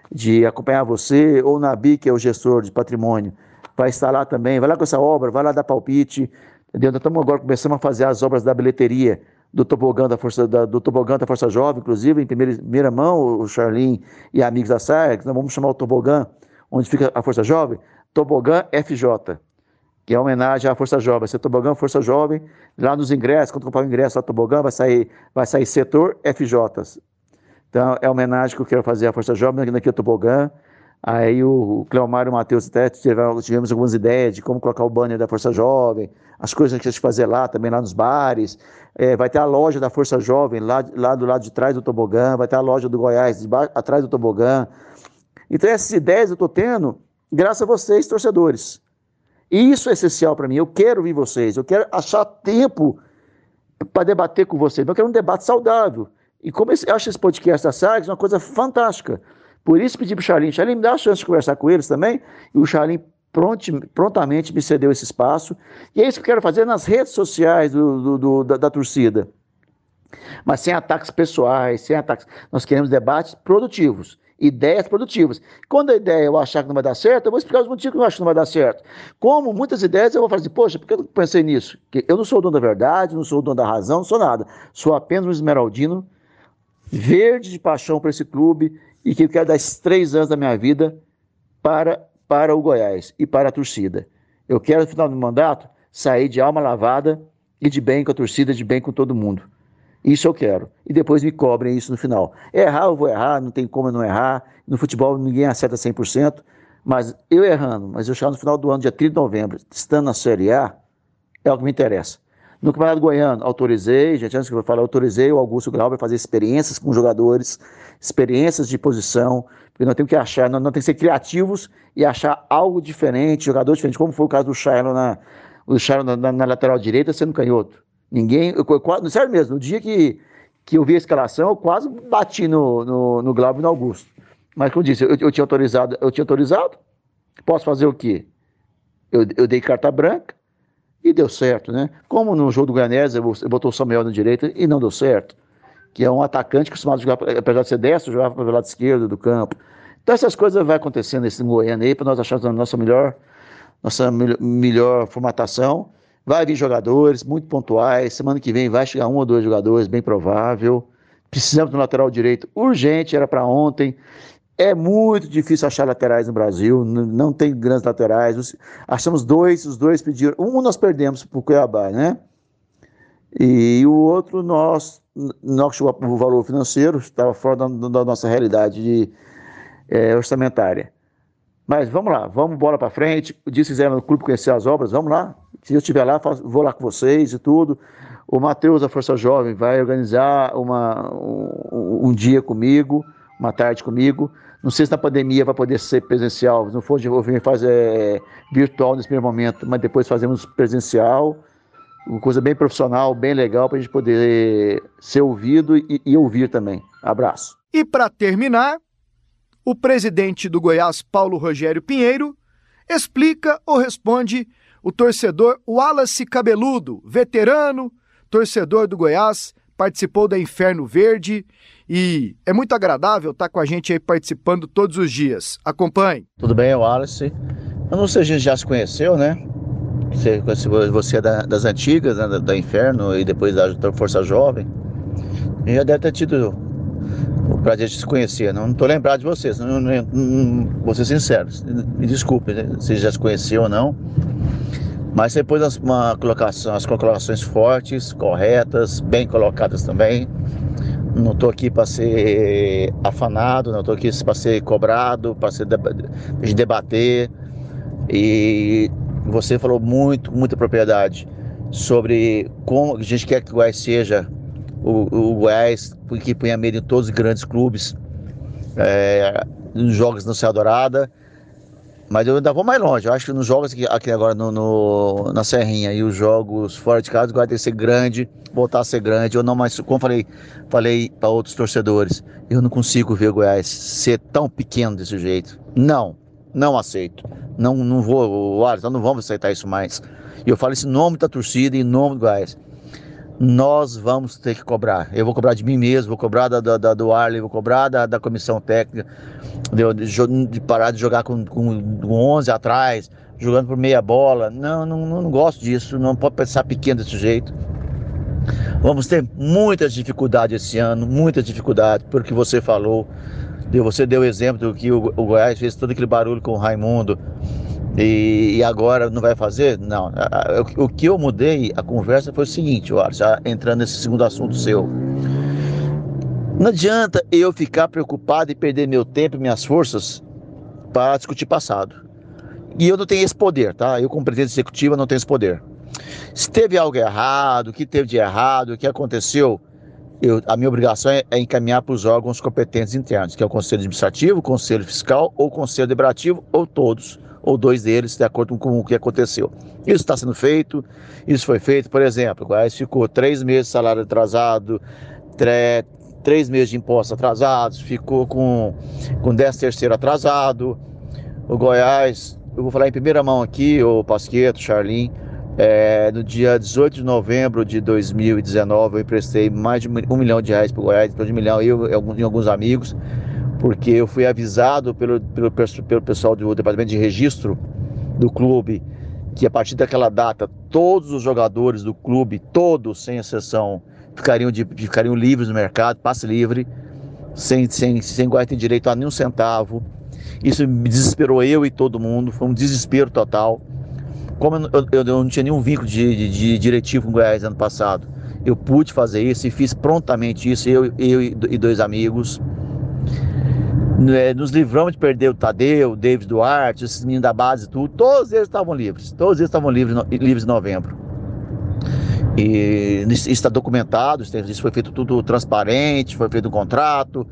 de acompanhar você, ou o Nabi, que é o gestor de patrimônio, vai estar lá também. Vai lá com essa obra, vai lá dar palpite. Entendeu? Nós estamos agora começando a fazer as obras da bilheteria do tobogã da Força, da, do tobogã da Força Jovem, inclusive, em primeira, primeira mão, o Charlin e amigos da SARC, nós vamos chamar o tobogã, onde fica a Força Jovem, tobogã FJ que é homenagem à Força Jovem. Ser Tobogã Força Jovem. Lá nos ingressos, quando comprar o ingresso lá Tobogã, vai sair, vai sair setor FJ. Então, é homenagem que eu quero fazer à Força Jovem aqui no Tobogã. Aí o Cleomar e o Matheus até tivemos, tivemos algumas ideias de como colocar o banner da Força Jovem, as coisas que a gente fazer lá, também lá nos bares. É, vai ter a loja da Força Jovem lá, lá do lado de trás do tobogã, vai ter a loja do Goiás debaixo, atrás do tobogã. Então essas ideias eu estou tendo graças a vocês, torcedores. Isso é essencial para mim. Eu quero ouvir vocês, eu quero achar tempo para debater com vocês. Eu quero um debate saudável. E como eu acho esse podcast da SAGS uma coisa fantástica. Por isso pedi para o Charlin, Charlin, me dá a chance de conversar com eles também. E o Charlin prontamente me cedeu esse espaço. E é isso que eu quero fazer nas redes sociais do, do, do, da, da torcida. Mas sem ataques pessoais, sem ataques. Nós queremos debates produtivos ideias produtivas. Quando a ideia eu achar que não vai dar certo, eu vou explicar os motivos que eu acho que não vai dar certo. Como muitas ideias eu vou falar assim, poxa, por que eu pensei nisso? Porque eu não sou o dono da verdade, não sou o dono da razão, não sou nada. Sou apenas um esmeraldino, verde de paixão para esse clube e que eu quero dar esses três anos da minha vida para, para o Goiás e para a torcida. Eu quero, no final do mandato, sair de alma lavada e de bem com a torcida, de bem com todo mundo. Isso eu quero. E depois me cobrem isso no final. Errar, eu vou errar, não tem como eu não errar. No futebol ninguém acerta 100%, mas eu errando, mas eu chegar no final do ano, dia 30 de novembro, estando na Série A, é o que me interessa. No Campeonato Goiano, autorizei, gente, antes que eu falar, autorizei o Augusto Grau fazer experiências com jogadores, experiências de posição, porque nós temos que achar, nós, nós temos que ser criativos e achar algo diferente, jogador diferente, como foi o caso do Shailon Shailon na, na, na lateral direita sendo canhoto. Ninguém. Eu, eu, sério mesmo, no dia que, que eu vi a escalação, eu quase bati no, no, no Glauber e no Augusto. Mas como eu disse, eu, eu, tinha autorizado, eu tinha autorizado. Posso fazer o quê? Eu, eu dei carta branca e deu certo, né? Como no jogo do Goianese, eu, botou o Samuel na direita e não deu certo. Que é um atacante que costumado jogar, apesar de ser destro, jogava para o lado esquerdo do campo. Então essas coisas vão acontecendo nesse Goiânia aí, para nós acharmos a nossa melhor, nossa melhor formatação Vai vir jogadores muito pontuais. Semana que vem vai chegar um ou dois jogadores, bem provável. Precisamos do lateral direito urgente, era para ontem. É muito difícil achar laterais no Brasil, não tem grandes laterais. Achamos dois, os dois pediram. Um nós perdemos para o Cuiabá, né? E o outro nós, nós chegou o valor financeiro, estava fora da, da nossa realidade de, é, orçamentária. Mas vamos lá, vamos bola para frente. Disse que no clube conhecer as obras, vamos lá. Se eu estiver lá, vou lá com vocês e tudo. O Matheus da Força Jovem vai organizar uma, um, um, dia comigo, uma tarde comigo. Não sei se na pandemia vai poder ser presencial. Se não for, eu fazer é, virtual nesse primeiro momento, mas depois fazemos presencial. Uma coisa bem profissional, bem legal para a gente poder ser ouvido e, e ouvir também. Abraço. E para terminar, o presidente do Goiás, Paulo Rogério Pinheiro, explica ou responde o torcedor Wallace Cabeludo, veterano, torcedor do Goiás, participou da Inferno Verde e é muito agradável estar com a gente aí participando todos os dias. Acompanhe. Tudo bem, Wallace? Eu não sei se a gente já se conheceu, né? Você, você é da, das antigas, né? da, da, Inferno e depois da Força Jovem. E já deve ter tido o prazer de se conhecer. Não estou lembrado de vocês, não, não, não, vou ser sincero. Me desculpe né? se já se conheceu ou não. Mas depois uma colocação, as colocações fortes, corretas, bem colocadas também. Não estou aqui para ser afanado, não estou aqui para ser cobrado, para ser debater. E você falou muito, muita propriedade sobre como a gente quer que o Goiás seja o, o Goiás, que punha medo em todos os grandes clubes, é, nos jogos no Céu Dourada. Mas eu ainda vou mais longe. Eu acho que nos jogos aqui, aqui agora no, no, na Serrinha e os jogos fora de casa, o Goiás tem que ser grande, voltar a ser grande. Eu não mais, como falei, falei para outros torcedores, eu não consigo ver o Goiás ser tão pequeno desse jeito. Não, não aceito. Não, não vou, Alisson, não vamos aceitar isso mais. E eu falo isso em nome da torcida em nome do Goiás nós vamos ter que cobrar. Eu vou cobrar de mim mesmo, vou cobrar da, da, do Arley, vou cobrar da, da comissão técnica, de, de, de, parar de jogar com, com, com 11 atrás, jogando por meia bola. Não, não, não gosto disso, não pode pensar pequeno desse jeito. Vamos ter muitas dificuldades esse ano, muitas dificuldades, porque você falou. Você deu o exemplo do que o, o Goiás fez todo aquele barulho com o Raimundo e, e, agora não vai fazer? Não. O, o, que eu mudei, a conversa foi o seguinte, ó, já entrando nesse segundo assunto seu. Não adianta eu ficar preocupado e perder meu tempo e minhas forças para discutir passado. E eu não tenho esse poder, tá? Eu, como presidente executivo, não tenho esse poder. Se teve algo errado, o que teve de errado, o que aconteceu, eu, a minha obrigação é, é encaminhar para os órgãos competentes internos, que é o Conselho Administrativo, o Conselho Fiscal, ou o Conselho Deliberativo, ou todos ou dois deles, de acordo com o que aconteceu. Isso está sendo feito, isso foi feito, por exemplo, o Goiás ficou três meses de salário atrasado, três meses de impostos atrasados, ficou com, com 10 terceiro atrasado. O Goiás, eu vou falar em primeira mão aqui, o Pasqueto, Charlin, é, no dia 18 de novembro de 2019, eu emprestei mais de um milhão de reais para o Goiás, de um milhão eu e alguns amigos porque eu fui avisado pelo, pelo, pelo pessoal do departamento de registro do clube que a partir daquela data todos os jogadores do clube, todos sem exceção, ficariam, de, ficariam livres no mercado, passe livre, sem, sem, sem ter direito a nenhum centavo. Isso me desesperou eu e todo mundo, foi um desespero total. Como eu, eu, eu não tinha nenhum vínculo de, de, de diretivo com o Goiás ano passado, eu pude fazer isso e fiz prontamente isso, eu, eu e dois amigos. É, nos livramos de perder o Tadeu, o David Duarte, esses meninos da base tudo, todos eles estavam livres, todos eles estavam livres, livres em novembro. E isso está documentado, isso foi feito tudo transparente, foi feito um contrato,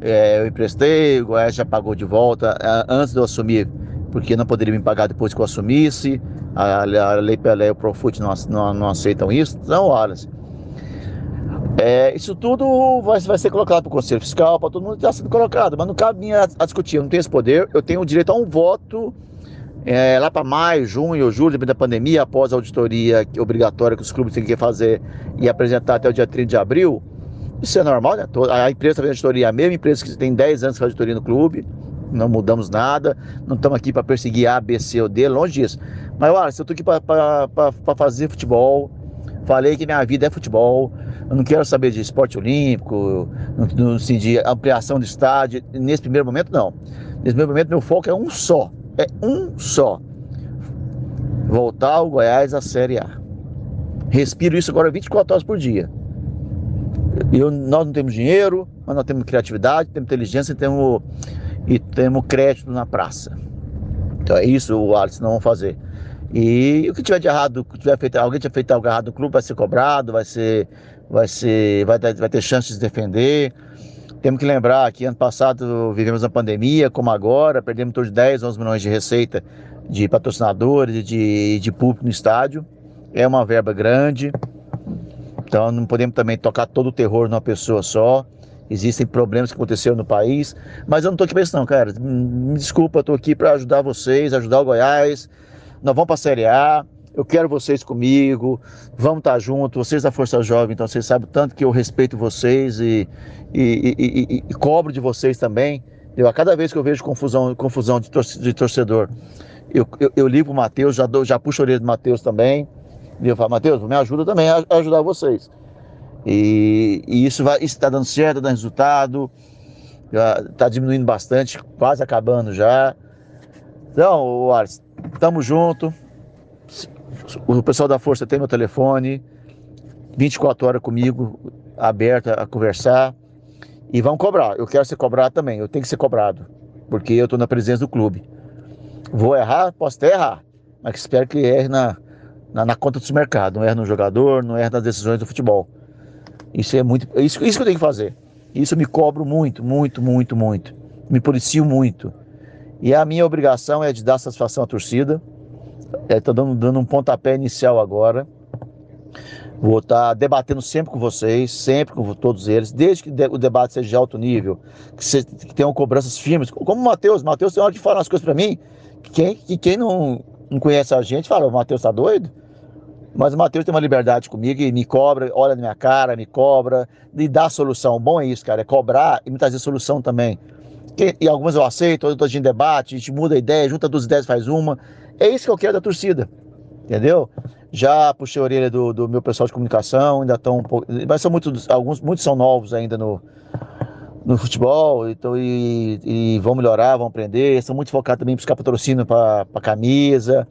é, eu emprestei, o Goiás já pagou de volta antes de eu assumir, porque não poderia me pagar depois que eu assumisse, a, a Lei Pelé e o Profut não, não, não aceitam isso, então, olha, é, isso tudo vai, vai ser colocado para o Conselho Fiscal, para todo mundo está sendo colocado, mas não cabe mim a, a, discutir, eu não tenho esse poder, eu tenho o direito a um voto é, lá para maio, junho julho, depois da pandemia, após a auditoria obrigatória que os clubes têm que fazer e apresentar até o dia 30 de abril. Isso é normal, né? A empresa está fazendo auditoria, a mesma empresa que tem 10 anos de auditoria no clube, não mudamos nada, não estamos aqui para perseguir A, B, C ou D, longe disso. Mas, olha, eu estou aqui para fazer futebol, falei que minha vida é futebol, eu não quero saber de esporte olímpico, no, assim, de ampliação do estádio. Nesse primeiro momento, não. Nesse primeiro momento, meu foco é um só. É um só. Voltar o Goiás à Série A. Respiro isso agora 24 horas por dia. Eu, nós não temos dinheiro, mas nós temos criatividade, temos inteligência temos, e temos crédito na praça. Então é isso, o Alisson, não vamos fazer. E o que tiver de errado, tiver feito, alguém tiver feito algo errado no clube, vai ser cobrado, vai ser vai, ser, vai, vai ter chance de se defender. Temos que lembrar que ano passado vivemos a pandemia, como agora, perdemos de 10, 11 milhões de receita de patrocinadores de, de público no estádio. É uma verba grande, então não podemos também tocar todo o terror numa pessoa só. Existem problemas que aconteceram no país, mas eu não estou aqui para isso não, cara. Me desculpa, estou aqui para ajudar vocês, ajudar o Goiás. Nós vamos para a Série A, Eu quero vocês comigo, vamos estar tá juntos, vocês da Força Jovem, então vocês sabem tanto que eu respeito vocês e, e, e, e cobro de vocês também. Eu, a cada vez que eu vejo confusão, confusão de, torcedor, eu, eu, eu ligo o Matheus, já, já puxo a orelha do Matheus também. E eu falo, Matheus, me ajuda também a ajudar vocês. E, e isso está dando certo, está dando resultado, está diminuindo bastante, quase acabando já. Então, Wallace, tamo junto. O pessoal da Força tem meu telefone, 24 horas comigo, aberto a conversar. E vão cobrar. Eu quero ser cobrado também, eu tenho que ser cobrado, porque eu estou na presença do clube. Vou errar, posso até errar, mas espero que erre na, na, na conta do mercado, não erre no jogador, não erre nas decisões do futebol. Isso é muito. Isso, isso que eu tenho que fazer. Isso eu me cobro muito, muito, muito, muito. Me policio muito. E a minha obrigação é de dar satisfação à torcida. Estou é, dando, dando um pontapé inicial agora. Vou estar tá debatendo sempre com vocês, sempre com todos eles, desde que o debate seja de alto nível, que, que tenham cobranças firmes. Como o Matheus, Matheus tem hora de falar as coisas para mim, que quem, que quem não, não conhece a gente fala, o Matheus tá doido? Mas o Matheus tem uma liberdade comigo e me cobra, olha na minha cara, me cobra, e dá solução. Bom é isso, cara, é cobrar e me trazer solução também. E algumas eu aceito, outras a gente debate, a gente muda a ideia, junta duas ideias, faz uma. É isso que eu quero da torcida, entendeu? Já puxei a orelha do, do meu pessoal de comunicação, ainda estão um pouco. Mas são muitos, alguns, muitos são novos ainda no, no futebol, então, e, e vão melhorar, vão aprender. São muito focados também em buscar patrocínio para camisa.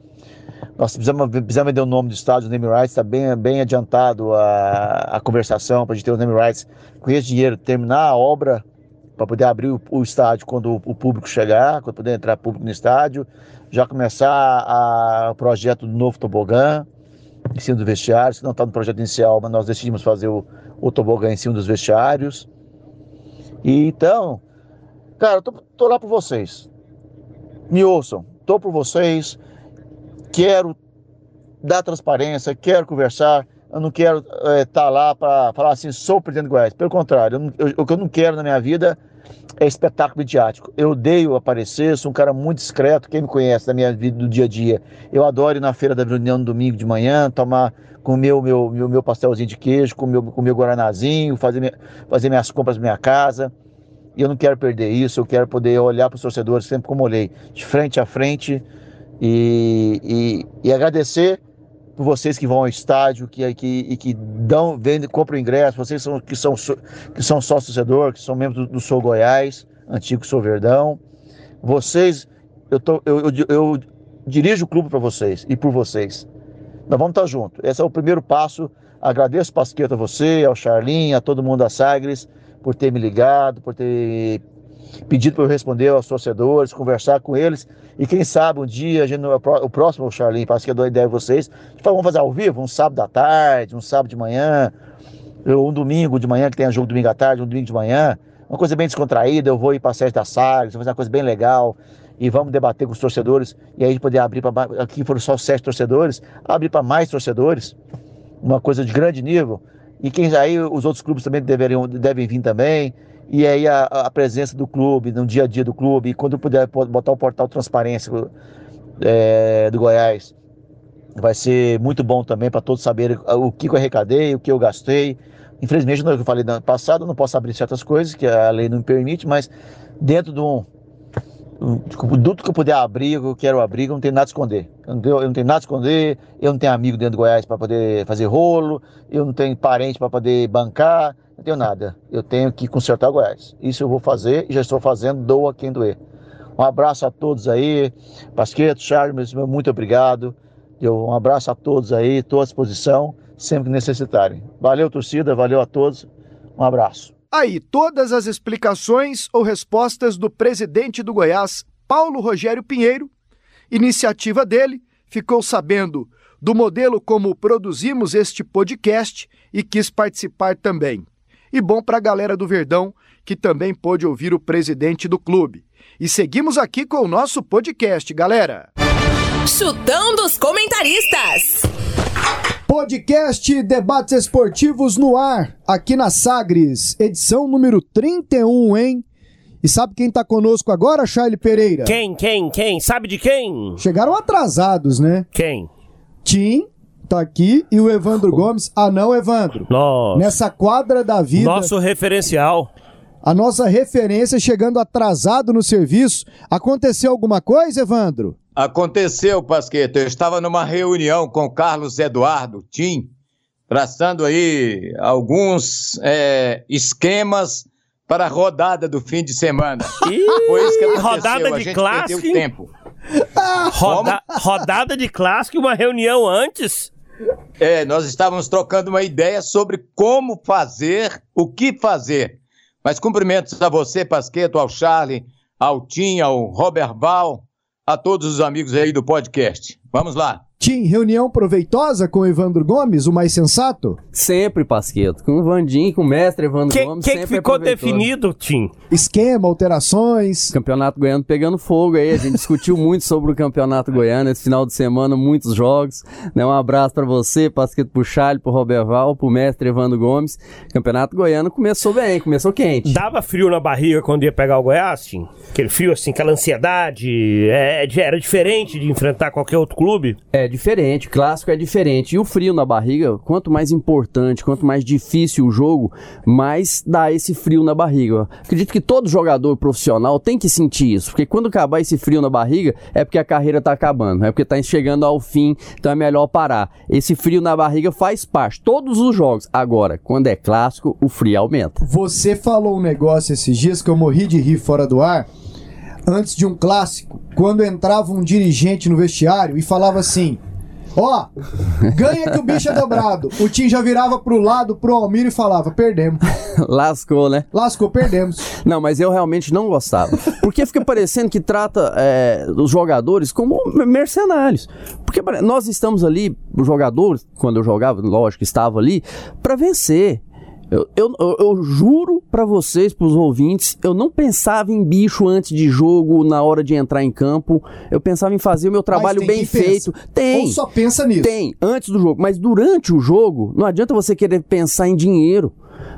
Nós precisamos, precisamos vender o nome do estádio, o name rights, está bem, bem adiantado a, a conversação para a gente ter os name rights. Com esse dinheiro, terminar a obra para poder abrir o, o, estádio quando o, o, público chegar, quando poder entrar público no estádio, já começar a, o projeto do novo tobogã em cima do vestiário, se não está no projeto inicial, mas nós decidimos fazer o, o tobogã em cima dos vestiários. E então, cara, tô, tô lá por vocês. Me ouçam, tô por vocês quero dar transparência, quero conversar, eu não quero estar é, tá lá para falar assim, sou o presidente do Goiás. Pelo contrário, eu, eu, o que eu não quero na minha vida é espetáculo midiático. Eu odeio aparecer, sou um cara muito discreto, quem me conhece da minha vida do dia a dia. Eu adoro ir na feira da reunião no domingo de manhã, tomar com o meu, meu, meu, pastelzinho de queijo, com o meu, com o meu guaranazinho, fazer, minha, fazer minhas compras na minha casa. E eu não quero perder isso, eu quero poder olhar para os torcedores sempre como olhei, de frente a frente, e, e, e, agradecer por vocês que vão ao estádio, que, que, e que dão, vendem, compram ingresso, vocês são, que são, que são sócio torcedor, que são membros do, do Sou Goiás, antigo Sou Verdão. Vocês, eu, tô, eu, eu, eu dirijo o clube para vocês e por vocês. Nós vamos estar juntos. Esse é o primeiro passo. Agradeço, Pasqueta, a você, ao Charlin, a todo mundo da Sagres, por ter me ligado, por ter pedido para eu responder aos torcedores, conversar com eles. E quem sabe um dia, a gente, o próximo, Charlinho, parece que eu dou ideia a vocês, vamos fazer ao vivo, um sábado à tarde, um sábado de manhã, um domingo de manhã, que tenha jogo domingo à tarde, um domingo de manhã, uma coisa bem descontraída, eu vou ir para a sede da Sagres, fazer uma coisa bem legal, e vamos debater com os torcedores, e aí poder abrir para, aqui foram só sete torcedores, abrir para mais torcedores, uma coisa de grande nível, e quem aí os outros clubes também deveriam, devem vir também, e aí a, a, presença do clube, no dia a dia do clube, e quando puder botar o portal Transparência é, do Goiás, vai ser muito bom também para todos saberem o que eu arrecadei, o que eu gastei. Infelizmente, no que eu falei no ano passado, não posso abrir certas coisas que a lei não me permite, mas dentro de um, tudo que eu puder abrir, eu quero abrir, eu não tenho nada a esconder. Eu não, tenho, eu não tenho nada a esconder, eu não tenho amigo dentro do Goiás para poder fazer rolo, eu não tenho parente para poder bancar, tenho nada. Eu tenho que consertar Goiás. Isso eu vou fazer e já estou fazendo, doa quem doer. Um abraço a todos aí, Pasqueto, Charles, muito obrigado. Eu, um abraço a todos aí, estou à disposição, sempre que necessitarem. Valeu, torcida, valeu a todos. Um abraço. Aí, todas as explicações ou respostas do presidente do Goiás, Paulo Rogério Pinheiro. Iniciativa dele, ficou sabendo do modelo como produzimos este podcast e quis participar também. E bom para a galera do Verdão, que também pôde ouvir o presidente do clube. E seguimos aqui com o nosso podcast, galera. Chutão dos comentaristas. Podcast Debates Esportivos no ar, aqui na Sagres, edição número 31, hein? E sabe quem tá conosco agora, Charlie Pereira? Quem, quem, quem? Sabe de quem? Chegaram atrasados, né? Quem? Tim tá aqui e o Evandro Gomes. Ah, não, Evandro. Nossa. Nessa quadra da vida. Nosso referencial. A nossa referência chegando atrasado no serviço. Aconteceu alguma coisa, Evandro? Aconteceu, Pasqueta. Eu estava numa reunião com Carlos Eduardo Tim, traçando aí alguns é, esquemas para a rodada do fim de semana. Ih, Foi isso que aconteceu. Rodada de a gente clássico. tempo. Roda, rodada de clássico e uma reunião antes? É, nós estávamos trocando uma ideia sobre como fazer, o que fazer. Mas cumprimentos a você, Pasqueto, ao Charlie, ao Tim, ao Robert Val, a todos os amigos aí do podcast. Vamos lá. Tim, reunião proveitosa com o Evandro Gomes, o mais sensato? Sempre, Pasqueto. Com o Vandim, com o mestre Evandro que, Gomes. O que, que ficou definido, Tim? Esquema, alterações. Campeonato Goiano pegando fogo aí. A gente discutiu muito sobre o Campeonato Goiano esse final de semana, muitos jogos. Né? Um abraço para você, Pasqueto, pro Charlie, pro Roberval, pro mestre Evandro Gomes. Campeonato Goiano começou bem, começou quente. Dava frio na barriga quando ia pegar o Goiás, Tim? Aquele frio assim, aquela ansiedade. É, era diferente de enfrentar qualquer outro clube? É, diferente, clássico é diferente. E o frio na barriga, quanto mais importante, quanto mais difícil o jogo, mais dá esse frio na barriga. Acredito que todo jogador profissional tem que sentir isso, porque quando acabar esse frio na barriga, é porque a carreira tá acabando, é porque tá chegando ao fim, então é melhor parar. Esse frio na barriga faz parte, todos os jogos. Agora, quando é clássico, o frio aumenta. Você falou um negócio esses dias que eu morri de rir fora do ar antes de um clássico, quando entrava um dirigente no vestiário e falava assim: Ó, ganha que o bicho é dobrado. O Tim já virava pro lado, pro Almir e falava: perdemos. Lascou, né? Lascou, perdemos. Não, mas eu realmente não gostava. Porque fica parecendo que trata é, os jogadores como mercenários. Porque nós estamos ali, os jogadores, quando eu jogava, lógico, estava ali, para vencer. Eu, eu, eu juro para vocês, pros ouvintes, eu não pensava em bicho antes de jogo, na hora de entrar em campo. Eu pensava em fazer o meu trabalho bem feito. Pensa. Tem. Ou só pensa nisso. Tem, antes do jogo. Mas durante o jogo, não adianta você querer pensar em dinheiro.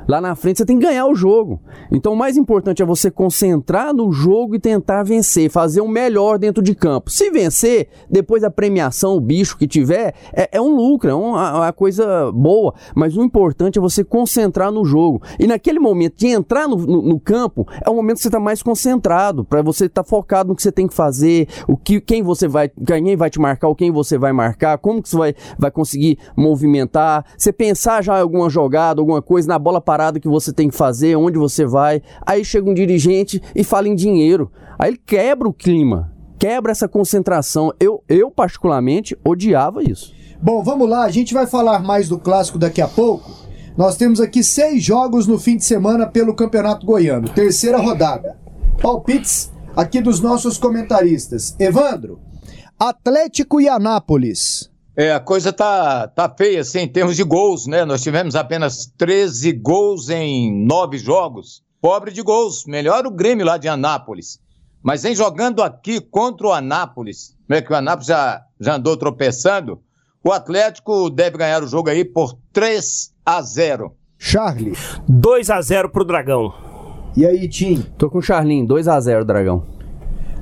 Lá na frente você tem que ganhar o jogo. Então o mais importante é você concentrar no jogo e tentar vencer, fazer o melhor dentro de campo. Se vencer, depois a premiação, o bicho que tiver, é, é um lucro, é uma, uma, coisa boa. Mas o importante é você concentrar no jogo. E naquele momento de entrar no, no, no campo, é o momento que você está mais concentrado, para você estar tá focado no que você tem que fazer, o que, quem você vai, quem vai te marcar, ou quem você vai marcar, como que você vai, vai conseguir movimentar. Você pensar já em alguma jogada, alguma coisa na bola parada que você tem que fazer, onde você vai. Aí chega um dirigente e fala em dinheiro. Aí ele quebra o clima, quebra essa concentração. Eu, eu particularmente, odiava isso. Bom, vamos lá, a gente vai falar mais do clássico daqui a pouco. Nós temos aqui seis jogos no fim de semana pelo Campeonato Goiano, terceira rodada. Palpites aqui dos nossos comentaristas. Evandro, Atlético e Anápolis. É, a coisa tá, tá feia, assim, em termos de gols, né? Nós tivemos apenas 13 gols em nove jogos. Pobre de gols, melhor o Grêmio lá de Anápolis. Mas em jogando aqui contra o Anápolis, né, que o Anápolis já, já andou tropeçando, o Atlético deve ganhar o jogo aí por 3 a 0. Charlie. 2 a 0 pro Dragão. E aí, Tim? Tô com o Charlinho, 2 a 0 Dragão.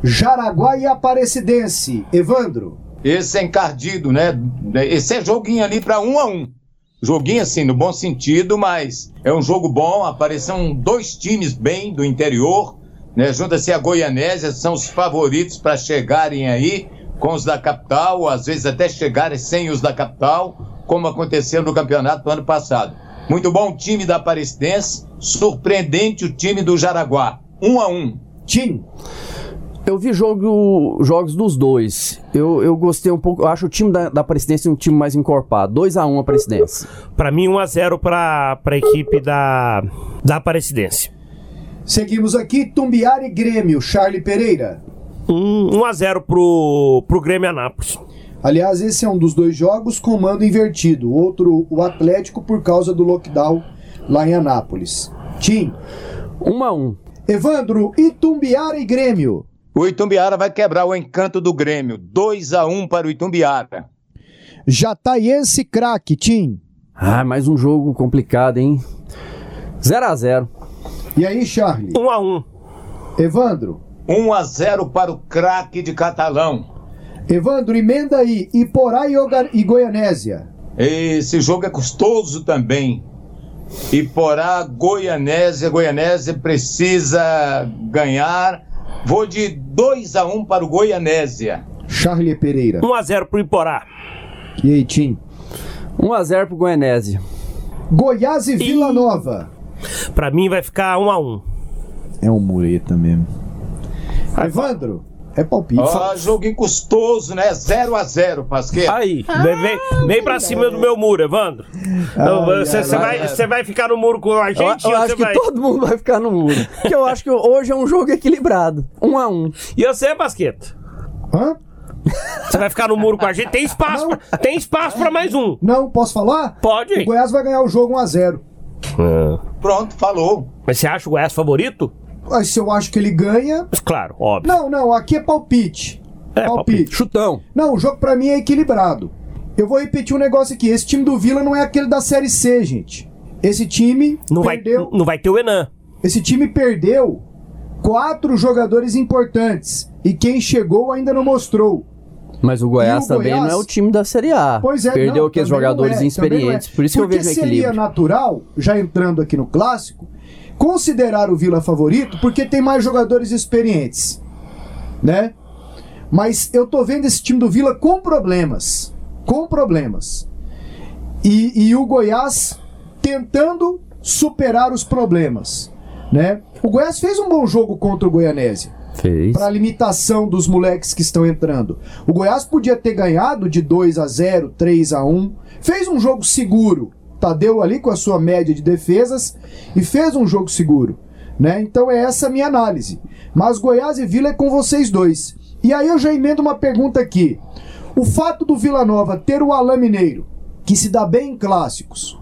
Jaraguá e Aparecidense. Evandro esse encardido, né? Esse é joguinho ali para um a um. Joguinho assim, no bom sentido, mas é um jogo bom. Apareceram dois times bem do interior, né? Junta-se a Goianésia, são os favoritos para chegarem aí com os da capital, às vezes até chegarem sem os da capital, como aconteceu no campeonato do ano passado. Muito bom time da Aparecidense, surpreendente o time do Jaraguá. Um a um. Tim. Eu vi jogo, jogos dos dois. Eu, eu gostei um pouco. Eu acho o time da, da Presidência um time mais encorpado. 2x1 a Presidência. Para mim, 1x0 para a equipe da, da Aparecidense. Seguimos aqui, Tumbiara e Grêmio, Charlie Pereira. 1x0 pro, pro Grêmio Anápolis. Aliás, esse é um dos dois jogos com mando invertido. Outro, o Atlético, por causa do lockdown lá em Anápolis. Tim. 1x1. Evandro, Itumbiara e Grêmio. O Itumbiara vai quebrar o encanto do Grêmio. 2 a 1 para o Itumbiara. Jataiense craque, Tim. Ah, mais um jogo complicado, hein? 0 a 0 E aí, Charlie? 1 a 1 Evandro? 1 a 0 para o craque de Catalão. Evandro, emenda aí. Iporá e, e Goianésia. Esse jogo é custoso também. Iporá, Goianésia. Goianésia precisa ganhar. Vou de 2 a 1 um para o Goianésia. Charlie Pereira. 1 a 0 para o Iporá. E aí, Tim? 1 a 0 para o Goianésia. Goiás e Vila e... Nova. Para mim vai ficar 1 a 1. É um mureta mesmo. Evandro. É palpite. Ó, joguinho custoso, né? 0 a 0 Pasqueira. Aí, vem, vem pra cima do meu muro, Evandro. Você vai, vai ficar no muro com a gente? Eu, eu acho que vai... todo mundo vai ficar no muro. Porque eu acho que hoje é um jogo equilibrado. 1 um a 1 um. E você, Pasqueta? Hã? Você vai ficar no muro com a gente? Tem espaço, pra, tem espaço pra mais um. Não, posso falar? Pode. O Goiás vai ganhar o jogo 1 a 0 é. Pronto, falou. Mas você acha o Goiás favorito? Se eu acho que ele ganha. Claro, óbvio. Não, não, aqui é palpite. É, palpite. palpite. Chutão. Não, o jogo para mim é equilibrado. Eu vou repetir um negócio aqui. Esse time do Vila não é aquele da Série C, gente. Esse time não perdeu. Vai, não vai ter o Enan. Esse time perdeu quatro jogadores importantes. E quem chegou ainda não mostrou. Mas o Goiás o também Goiás... não é o time da Série A. Pois é, Perdeu não, aqueles jogadores é, inexperientes. É. Por isso Porque que eu vejo seria equilíbrio. natural, já entrando aqui no clássico, considerar o Vila favorito porque tem mais jogadores experientes, né? Mas eu tô vendo esse time do Vila com problemas, com problemas. E, e o Goiás tentando superar os problemas, né? O Goiás fez um bom jogo contra o Goianésia. Fez. Para limitação dos moleques que estão entrando. O Goiás podia ter ganhado de 2 a 0, 3 a 1. Fez um jogo seguro, Tadeu ali com a sua média de defesas e fez um jogo seguro. Né? Então é essa a minha análise. Mas Goiás e Vila é com vocês dois. E aí eu já emendo uma pergunta aqui. O fato do Vila Nova ter o Alain Mineiro, que se dá bem em clássicos,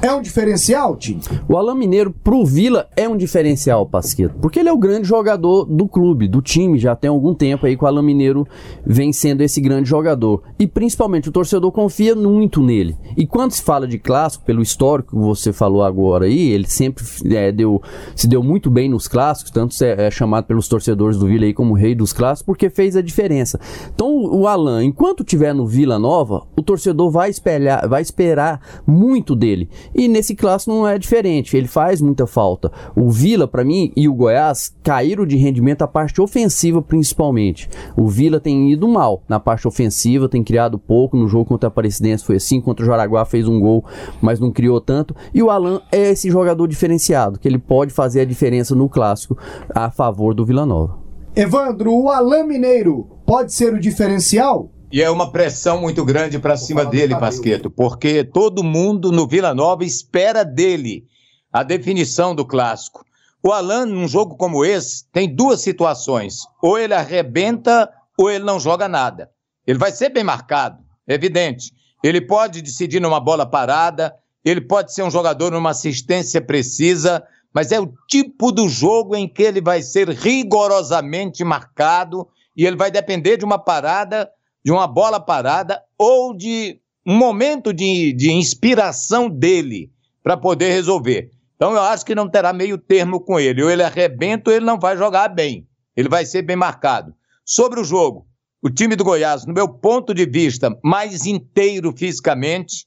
é um diferencial, Tim? O Alain Mineiro pro Vila é um diferencial, Pasqueto, porque ele é o grande jogador do clube, do time, já tem algum tempo aí que o Alain Mineiro vem sendo esse grande jogador. E principalmente o torcedor confia muito nele. E quando se fala de clássico, pelo histórico que você falou agora aí, ele sempre é, deu, se deu muito bem nos clássicos, tanto é, é chamado pelos torcedores do Vila aí como rei dos clássicos, porque fez a diferença. Então o Alain, enquanto tiver no Vila Nova, o torcedor vai espelhar, vai esperar muito dele. E nesse clássico não é diferente, ele faz muita falta. O Vila, para mim, e o Goiás caíram de rendimento a parte ofensiva principalmente. O Vila tem ido mal na parte ofensiva, tem criado pouco. No jogo contra a Aparecidense foi assim, contra o Jaraguá fez um gol, mas não criou tanto. E o Alan é esse jogador diferenciado, que ele pode fazer a diferença no clássico a favor do Vila Nova. Evandro, o Alan Mineiro pode ser o diferencial? E é uma pressão muito grande para cima dele, Pasqueto, porque todo mundo no Vila Nova espera dele a definição do clássico. O Alan, num jogo como esse, tem duas situações: ou ele arrebenta ou ele não joga nada. Ele vai ser bem marcado, evidente. Ele pode decidir numa bola parada, ele pode ser um jogador numa assistência precisa, mas é o tipo do jogo em que ele vai ser rigorosamente marcado e ele vai depender de uma parada de uma bola parada ou de um momento de, de inspiração dele para poder resolver. Então eu acho que não terá meio termo com ele. Ou ele arrebenta ou ele não vai jogar bem. Ele vai ser bem marcado. Sobre o jogo, o time do Goiás, no meu ponto de vista, mais inteiro fisicamente,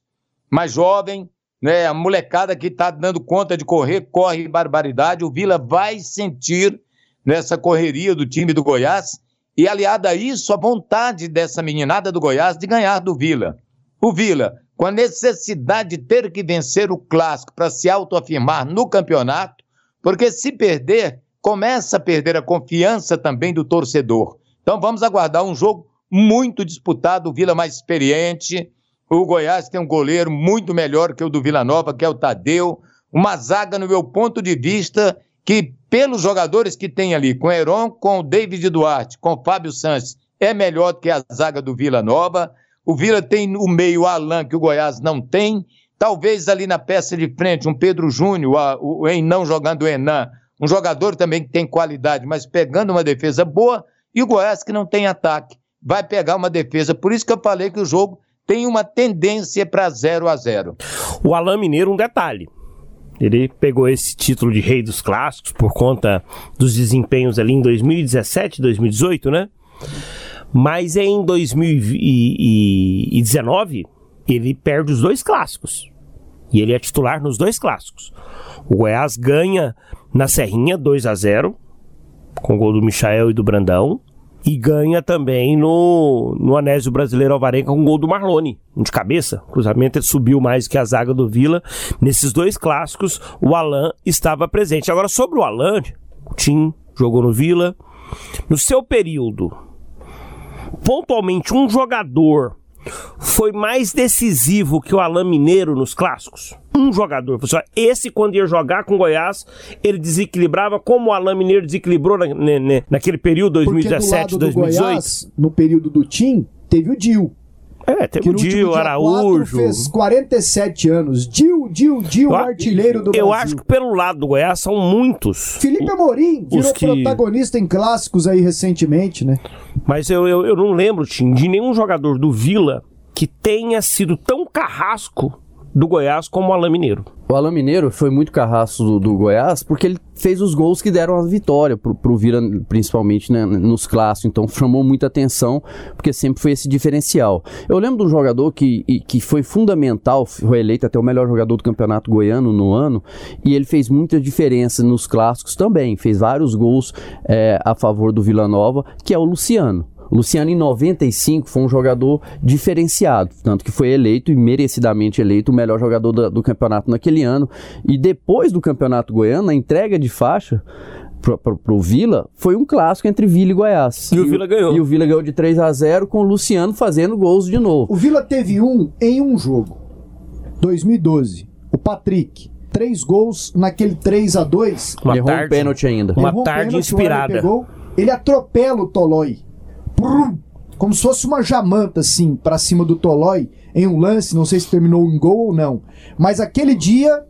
mais jovem, né? A molecada que está dando conta de correr, corre barbaridade. O Vila vai sentir nessa correria do time do Goiás e aliado a isso, a vontade dessa meninada do Goiás de ganhar do Vila. O Vila, com a necessidade de ter que vencer o clássico para se autoafirmar no campeonato, porque se perder, começa a perder a confiança também do torcedor. Então vamos aguardar um jogo muito disputado, o Vila mais experiente. O Goiás tem um goleiro muito melhor que o do Vila Nova, que é o Tadeu. Uma zaga, no meu ponto de vista, que pelos jogadores que tem ali, com Heron, com o David Duarte, com o Fábio Santos, é melhor do que a zaga do Vila Nova. O Vila tem o meio Alan, que o Goiás não tem. Talvez ali na peça de frente, um Pedro Júnior, o Enan jogando o Enan, um jogador também que tem qualidade, mas pegando uma defesa boa, e o Goiás que não tem ataque, vai pegar uma defesa. Por isso que eu falei que o jogo tem uma tendência para 0 a 0 O Alain Mineiro, um detalhe. Ele pegou esse título de rei dos clássicos por conta dos desempenhos ali em 2017, 2018, né? Mas em 2019, ele perde os dois clássicos. E ele é titular nos dois clássicos. O Goiás ganha na Serrinha 2 a 0 com o gol do Michael e do Brandão. E ganha também no, no Anésio Brasileiro Alvarenga com o gol do Marlone, de cabeça. O cruzamento subiu mais que a zaga do Vila. Nesses dois clássicos, o Alan estava presente. Agora, sobre o Alan, o Tim jogou no Vila. No seu período, pontualmente, um jogador foi mais decisivo que o Alain Mineiro nos clássicos? Um jogador. Esse, quando ia jogar com o Goiás, ele desequilibrava como o Alain Mineiro desequilibrou na, na, naquele período 2017, 2018. Goiás, no período do Tim, teve o Dil. É, teve o Dil, Araújo. fez 47 anos. Dil, Dil, Dil, artilheiro do eu Brasil. Eu acho que pelo lado do Goiás são muitos. Felipe Amorim virou que... protagonista em clássicos aí recentemente, né? Mas eu, eu, eu não lembro, Tim, de nenhum jogador do Vila que tenha sido tão carrasco do Goiás como o Alain Mineiro. O Alain Mineiro foi muito carrasco do, do, Goiás porque ele fez os gols que deram a vitória pro, pro Vila, principalmente né, nos clássicos. Então chamou muita atenção porque sempre foi esse diferencial. Eu lembro de um jogador que, que foi fundamental, foi eleito até o melhor jogador do campeonato goiano no ano e ele fez muita diferença nos clássicos também. Fez vários gols é, a favor do Vila Nova, que é o Luciano. Luciano, em 95, foi um jogador diferenciado, tanto que foi eleito e merecidamente eleito o melhor jogador do, do campeonato naquele ano. E depois do campeonato goiano, a entrega de faixa pro, pro, pro Vila foi um clássico entre Vila e Goiás. E, e o Vila ganhou. E o Vila ganhou de 3 a 0 com o Luciano fazendo gols de novo. O Vila teve um em um jogo. 2012. O Patrick. Três gols naquele 3 a 2 Uma Errou tarde, um pênalti ainda. Uma tarde pênalti, inspirada. Ele, pegou, ele atropela o Tolói como se fosse uma jamanta assim para cima do Tolói em um lance, não sei se terminou em gol ou não. Mas aquele dia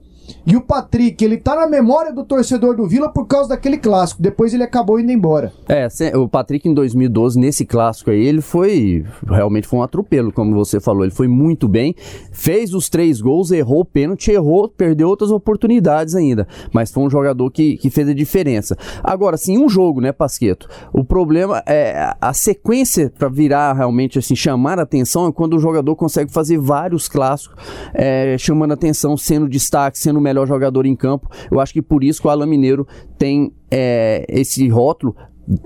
e o Patrick, ele tá na memória do torcedor do Vila por causa daquele clássico. Depois ele acabou indo embora. É, o Patrick em 2012, nesse clássico aí, ele foi. Realmente foi um atropelo, como você falou. Ele foi muito bem, fez os três gols, errou o pênalti, errou, perdeu outras oportunidades ainda. Mas foi um jogador que, que fez a diferença. Agora, sim, um jogo, né, Pasqueto? O problema é a sequência para virar realmente assim, chamar a atenção é quando o jogador consegue fazer vários clássicos, é, chamando a atenção, sendo destaque, sendo o melhor jogador em campo. Eu acho que por isso que o Alan Mineiro tem é, esse rótulo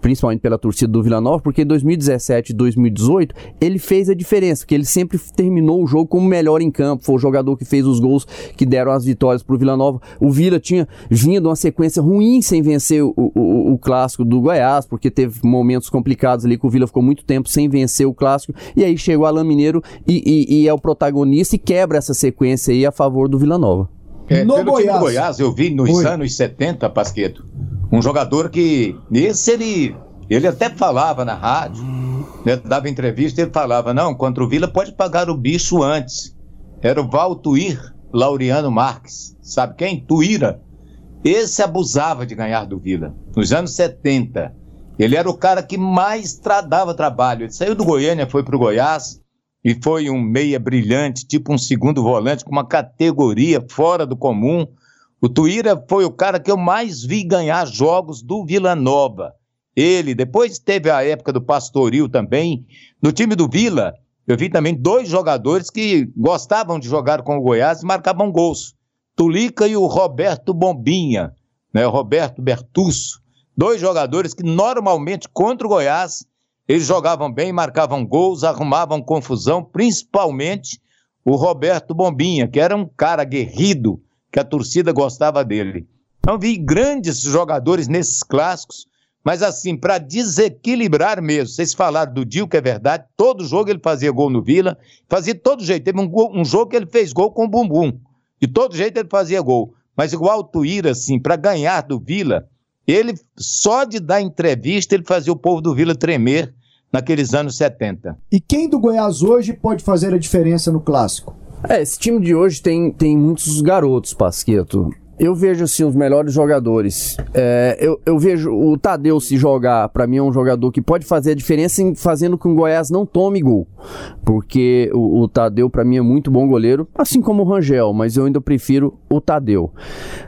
principalmente pela torcida do Vila Nova, porque em 2017 e 2018 ele fez a diferença, porque ele sempre terminou o jogo como melhor em campo, foi o jogador que fez os gols que deram as vitórias para o Vila Nova. O Vila tinha vinha de uma sequência ruim sem vencer o, o, o, clássico do Goiás, porque teve momentos complicados ali que o Vila ficou muito tempo sem vencer o clássico, e aí chegou o Alain Mineiro e, e, e é o protagonista e quebra essa sequência aí a favor do Vila Nova. É, no pelo Goiás. time do Goiás, eu vi nos Oi. anos 70, Pasqueto, um jogador que, esse ele, ele até falava na rádio, né, dava entrevista, ele falava, não, contra o Vila pode pagar o bicho antes. Era o Valtuir Laureano Marques, sabe quem? Tuíra. Esse abusava de ganhar do Vila, nos anos 70. Ele era o cara que mais dava trabalho. Ele saiu do Goiânia, foi para o Goiás, e foi um meia brilhante, tipo um segundo volante, com uma categoria fora do comum. O Tuíra foi o cara que eu mais vi ganhar jogos do Vila Nova. Ele, depois teve a época do Pastoril também. No time do Vila, eu vi também dois jogadores que gostavam de jogar com o Goiás e marcavam gols. Tulica e o Roberto Bombinha, né? O Roberto Bertusso. Dois jogadores que normalmente contra o Goiás eles jogavam bem, marcavam gols, arrumavam confusão, principalmente o Roberto Bombinha, que era um cara aguerrido, que a torcida gostava dele. Então vi grandes jogadores nesses clássicos, mas assim, para desequilibrar mesmo, vocês falaram do Dil, que é verdade, todo jogo ele fazia gol no Vila, fazia todo jeito. Teve um, um jogo que ele fez gol com o bumbum, de todo jeito ele fazia gol. Mas igual o Tuíra, assim, para ganhar do Vila, ele, só de dar entrevista, ele fazia o povo do Vila tremer naqueles anos 70. E quem do Goiás hoje pode fazer a diferença no clássico? É, esse time de hoje tem, tem muitos garotos, Pasqueto. Eu vejo assim os melhores jogadores. É, eu, eu, vejo o Tadeu se jogar, para mim é um jogador que pode fazer a diferença em fazendo com que o Goiás não tome gol. Porque o, o Tadeu, para mim, é muito bom goleiro, assim como o Rangel, mas eu ainda prefiro o Tadeu.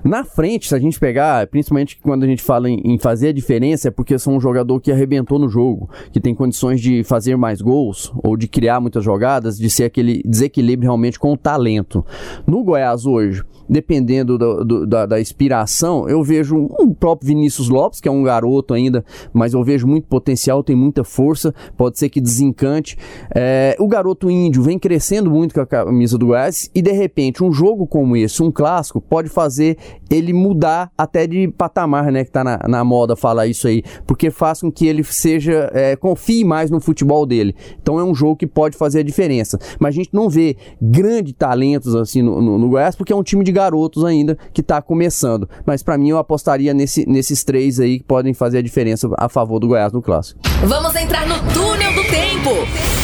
Na frente, se a gente pegar, principalmente quando a gente fala em, em fazer a diferença, é porque são um jogador que arrebentou no jogo, que tem condições de fazer mais gols, ou de criar muitas jogadas, de ser aquele desequilíbrio realmente com o talento. No Goiás hoje, dependendo do, do, da, da, inspiração, eu vejo o próprio Vinícius Lopes, que é um garoto ainda, mas eu vejo muito potencial, tem muita força, pode ser que desencante. É, o garoto índio vem crescendo muito com a camisa do Goiás e de repente um jogo como esse, um clássico, pode fazer ele mudar até de patamar, né? Que tá na, na moda falar isso aí, porque faz com que ele seja, é, confie mais no futebol dele. Então é um jogo que pode fazer a diferença. Mas a gente não vê grandes talentos assim no, no, no Goiás, porque é um time de garotos ainda que está começando. Mas para mim eu apostaria nesse, nesses três aí que podem fazer a diferença a favor do Goiás no clássico. Vamos entrar no túnel do tempo.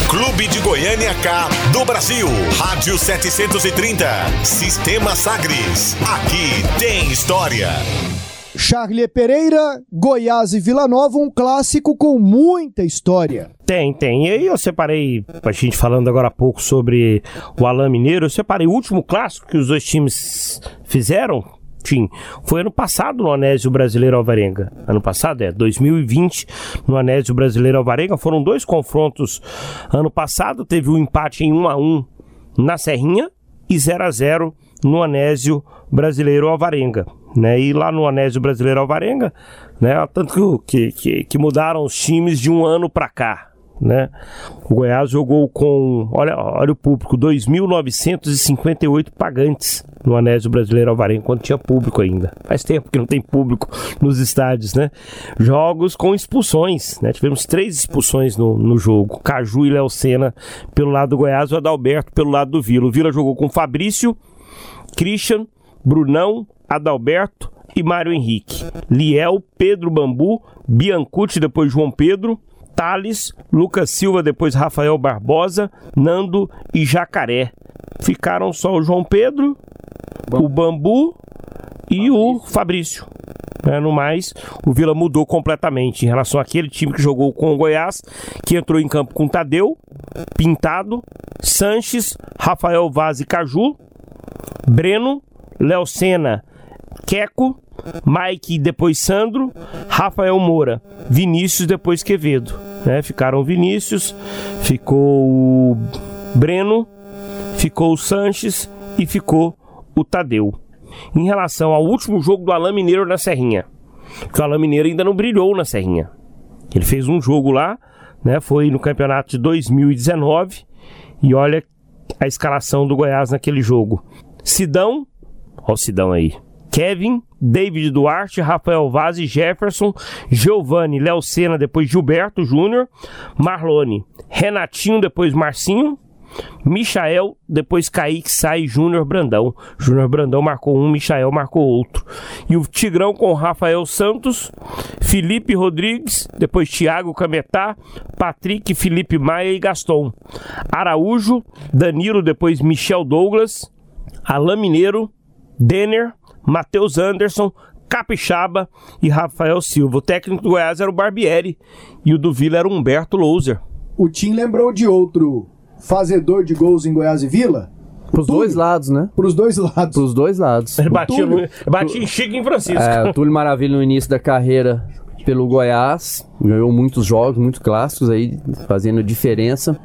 Clube de Goiânia K do Brasil. Rádio 730. Sistema Sagres. Aqui tem história. Charlie Pereira, Goiás e Vila Nova, um clássico com muita história. Tem, tem. E aí eu separei, a gente falando agora há pouco sobre o Alain Mineiro, eu separei o último clássico que os dois times fizeram, Tim, foi ano passado no Anésio Brasileiro Alvarenga. Ano passado, é, 2020, no Anésio Brasileiro Alvarenga. Foram dois confrontos ano passado. Teve um empate em 1 a 1 na Serrinha e 0 a 0 no Anésio Brasileiro Alvarenga. Né? E lá no Anésio Brasileiro Alvarenga, né? tanto que, que, que mudaram os times de um ano para cá. Né? O Goiás jogou com, olha, olha o público, 2.958 pagantes no Anésio Brasileiro Alvarenga, quando tinha público ainda. Faz tempo que não tem público nos estádios, né? Jogos com expulsões, né? Tivemos três expulsões no, no jogo. Caju e Léo Senna pelo lado do Goiás, o Adalberto pelo lado do Vila. O Vila jogou com Fabrício, Christian, Brunão, Adalberto e Mário Henrique. Liel, Pedro Bambu, Biancucci, depois João Pedro, Thales, Lucas Silva, depois Rafael Barbosa, Nando e Jacaré. Ficaram só o João Pedro, o Bambu e o Fabrício. É, no mais, o Vila mudou completamente em relação àquele time que jogou com o Goiás, que entrou em campo com Tadeu, Pintado, Sanches, Rafael Vaz e Caju, Breno, Léo Senna, Queco, Mike depois Sandro, Rafael Moura, Vinícius depois Quevedo. Né? Ficaram Vinícius, ficou o Breno, ficou o Sanches e ficou o Tadeu. Em relação ao último jogo do Alain Mineiro na Serrinha, o Alain Mineiro ainda não brilhou na Serrinha. Ele fez um jogo lá, né? Foi no campeonato de 2019 e olha a escalação do Goiás naquele jogo. Sidão, ó o Sidão aí. Kevin, David Duarte, Rafael Vaz Jefferson, Giovanni, Léo Sena, depois Gilberto Júnior, Marlone, Renatinho, depois Marcinho, Michael, depois Kaique sai Júnior Brandão. Júnior Brandão marcou um, Michael marcou outro. E o Tigrão com Rafael Santos, Felipe Rodrigues, depois Thiago Cametá, Patrick, Felipe Maia e Gaston. Araújo, Danilo, depois Michel Douglas, Alain Mineiro, Denner, Matheus Anderson, Capixaba e Rafael Silva. O técnico do Goiás era o Barbieri e o do Vila era o Humberto Louser. O Tim lembrou de outro fazedor de gols em Goiás e Vila? Pros Túlio. dois lados, né? Pros dois lados. Pros dois lados. Ele batia, no, batia em Chico e em Francisco. É, o Túlio Maravilha no início da carreira pelo Goiás, ganhou muitos jogos, muitos clássicos aí, fazendo diferença.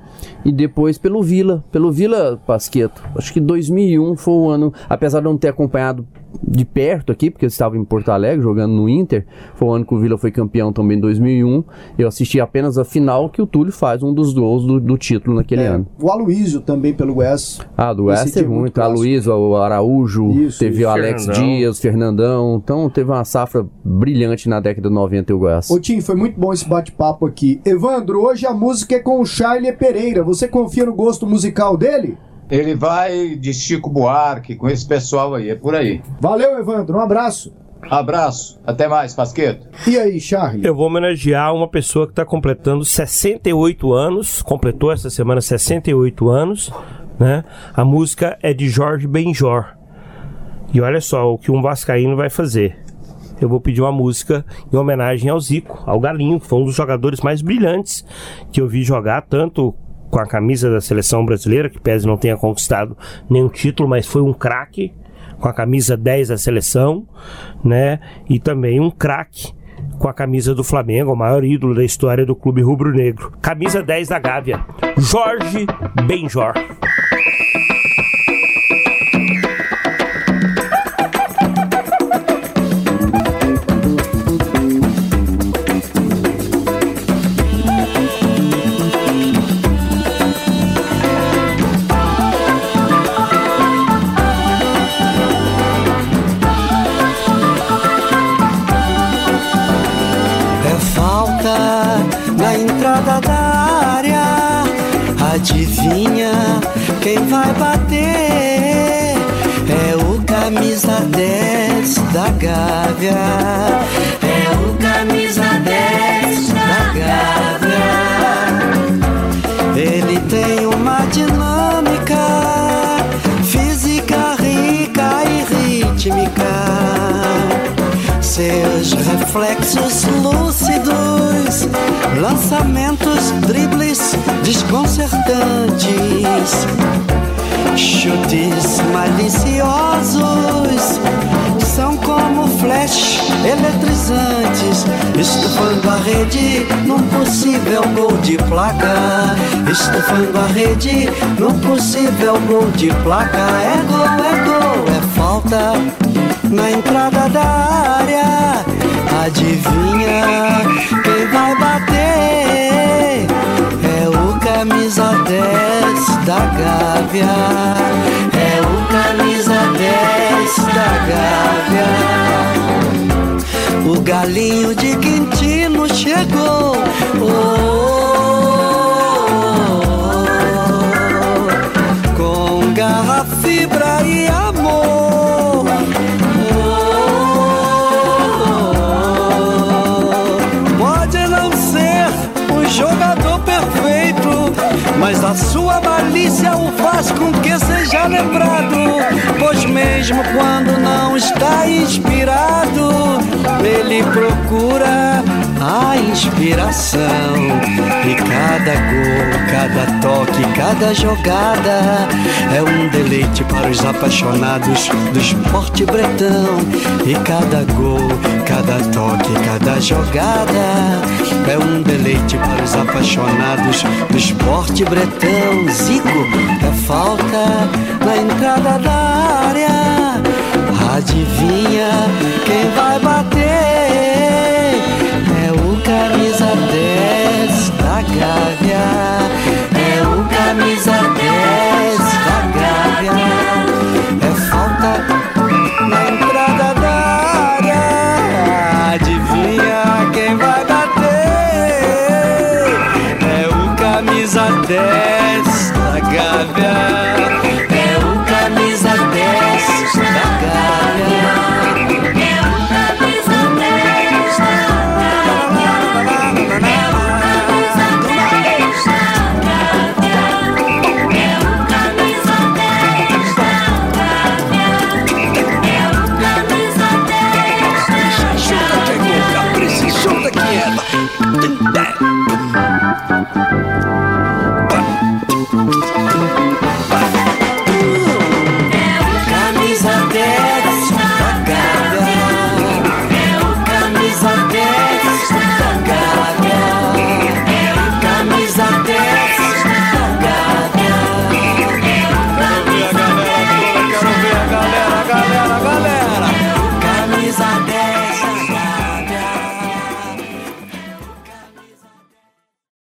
E depois pelo Vila, pelo Vila Pasqueto. Acho que 2001 foi o ano, apesar de não ter acompanhado de perto aqui, porque eu estava em Porto Alegre jogando no Inter. Foi o ano que o Vila foi campeão também em 2001. Eu assisti apenas a final que o Túlio faz um dos gols do, do título naquele é, ano. O Aloísio também pelo Goiás. Ah, do Goiás teve muito. Aloísio, o Araújo, isso, teve isso. o Alex Fernandão. Dias, Fernandão. Então teve uma safra brilhante na década de 90 o Goiás. Ô Tim, foi muito bom esse bate-papo aqui. Evandro, hoje a música é com o Charlie Pereira. Você confia no gosto musical dele? Ele vai de Chico Buarque, com esse pessoal aí, é por aí. Valeu, Evandro, um abraço. Abraço, até mais, Pasqueto. E aí, Charlie? Eu vou homenagear uma pessoa que está completando 68 anos, completou essa semana 68 anos, né? A música é de Jorge Benjor. E olha só o que um vascaíno vai fazer. Eu vou pedir uma música em homenagem ao Zico, ao Galinho, que foi um dos jogadores mais brilhantes que eu vi jogar, tanto com a camisa da seleção brasileira, que pese não tenha conquistado nenhum título, mas foi um craque com a camisa 10 da seleção, né? E também um craque com a camisa do Flamengo, o maior ídolo da história do clube rubro-negro. Camisa 10 da Gávea, Jorge Benjor. Camisa 10 da Gávea. É o camisa 10 da Gávea. Ele tem uma dinâmica física rica e rítmica. Seus reflexos lúcidos, lançamentos, dribles desconcertantes Chutes maliciosos são como flash eletrizantes, estufando a rede num possível gol de placa. Estufando a rede num possível gol de placa. É gol, é gol, é falta na entrada da área. Adivinha quem vai bater? Camisa 10 da Gávea. É o camisa 10 da Gávea. O galinho de Quintino chegou. Oh, oh, mas a sua malícia o faz com que seja lembrado. Pois mesmo quando não está inspirado, ele procura a inspiração. E cada gol, cada toque, cada jogada é um deleite para os apaixonados do esporte bretão. E cada gol, cada toque, cada jogada é um deleite para os apaixonados do esporte bretão. Zico é falta na entrada da área. Adivinha quem vai bater? Camisa 10 da Gávea. É o camisa 10 da Gávea. É falta na entrada da área. Adivinha quem vai bater? É o camisa 10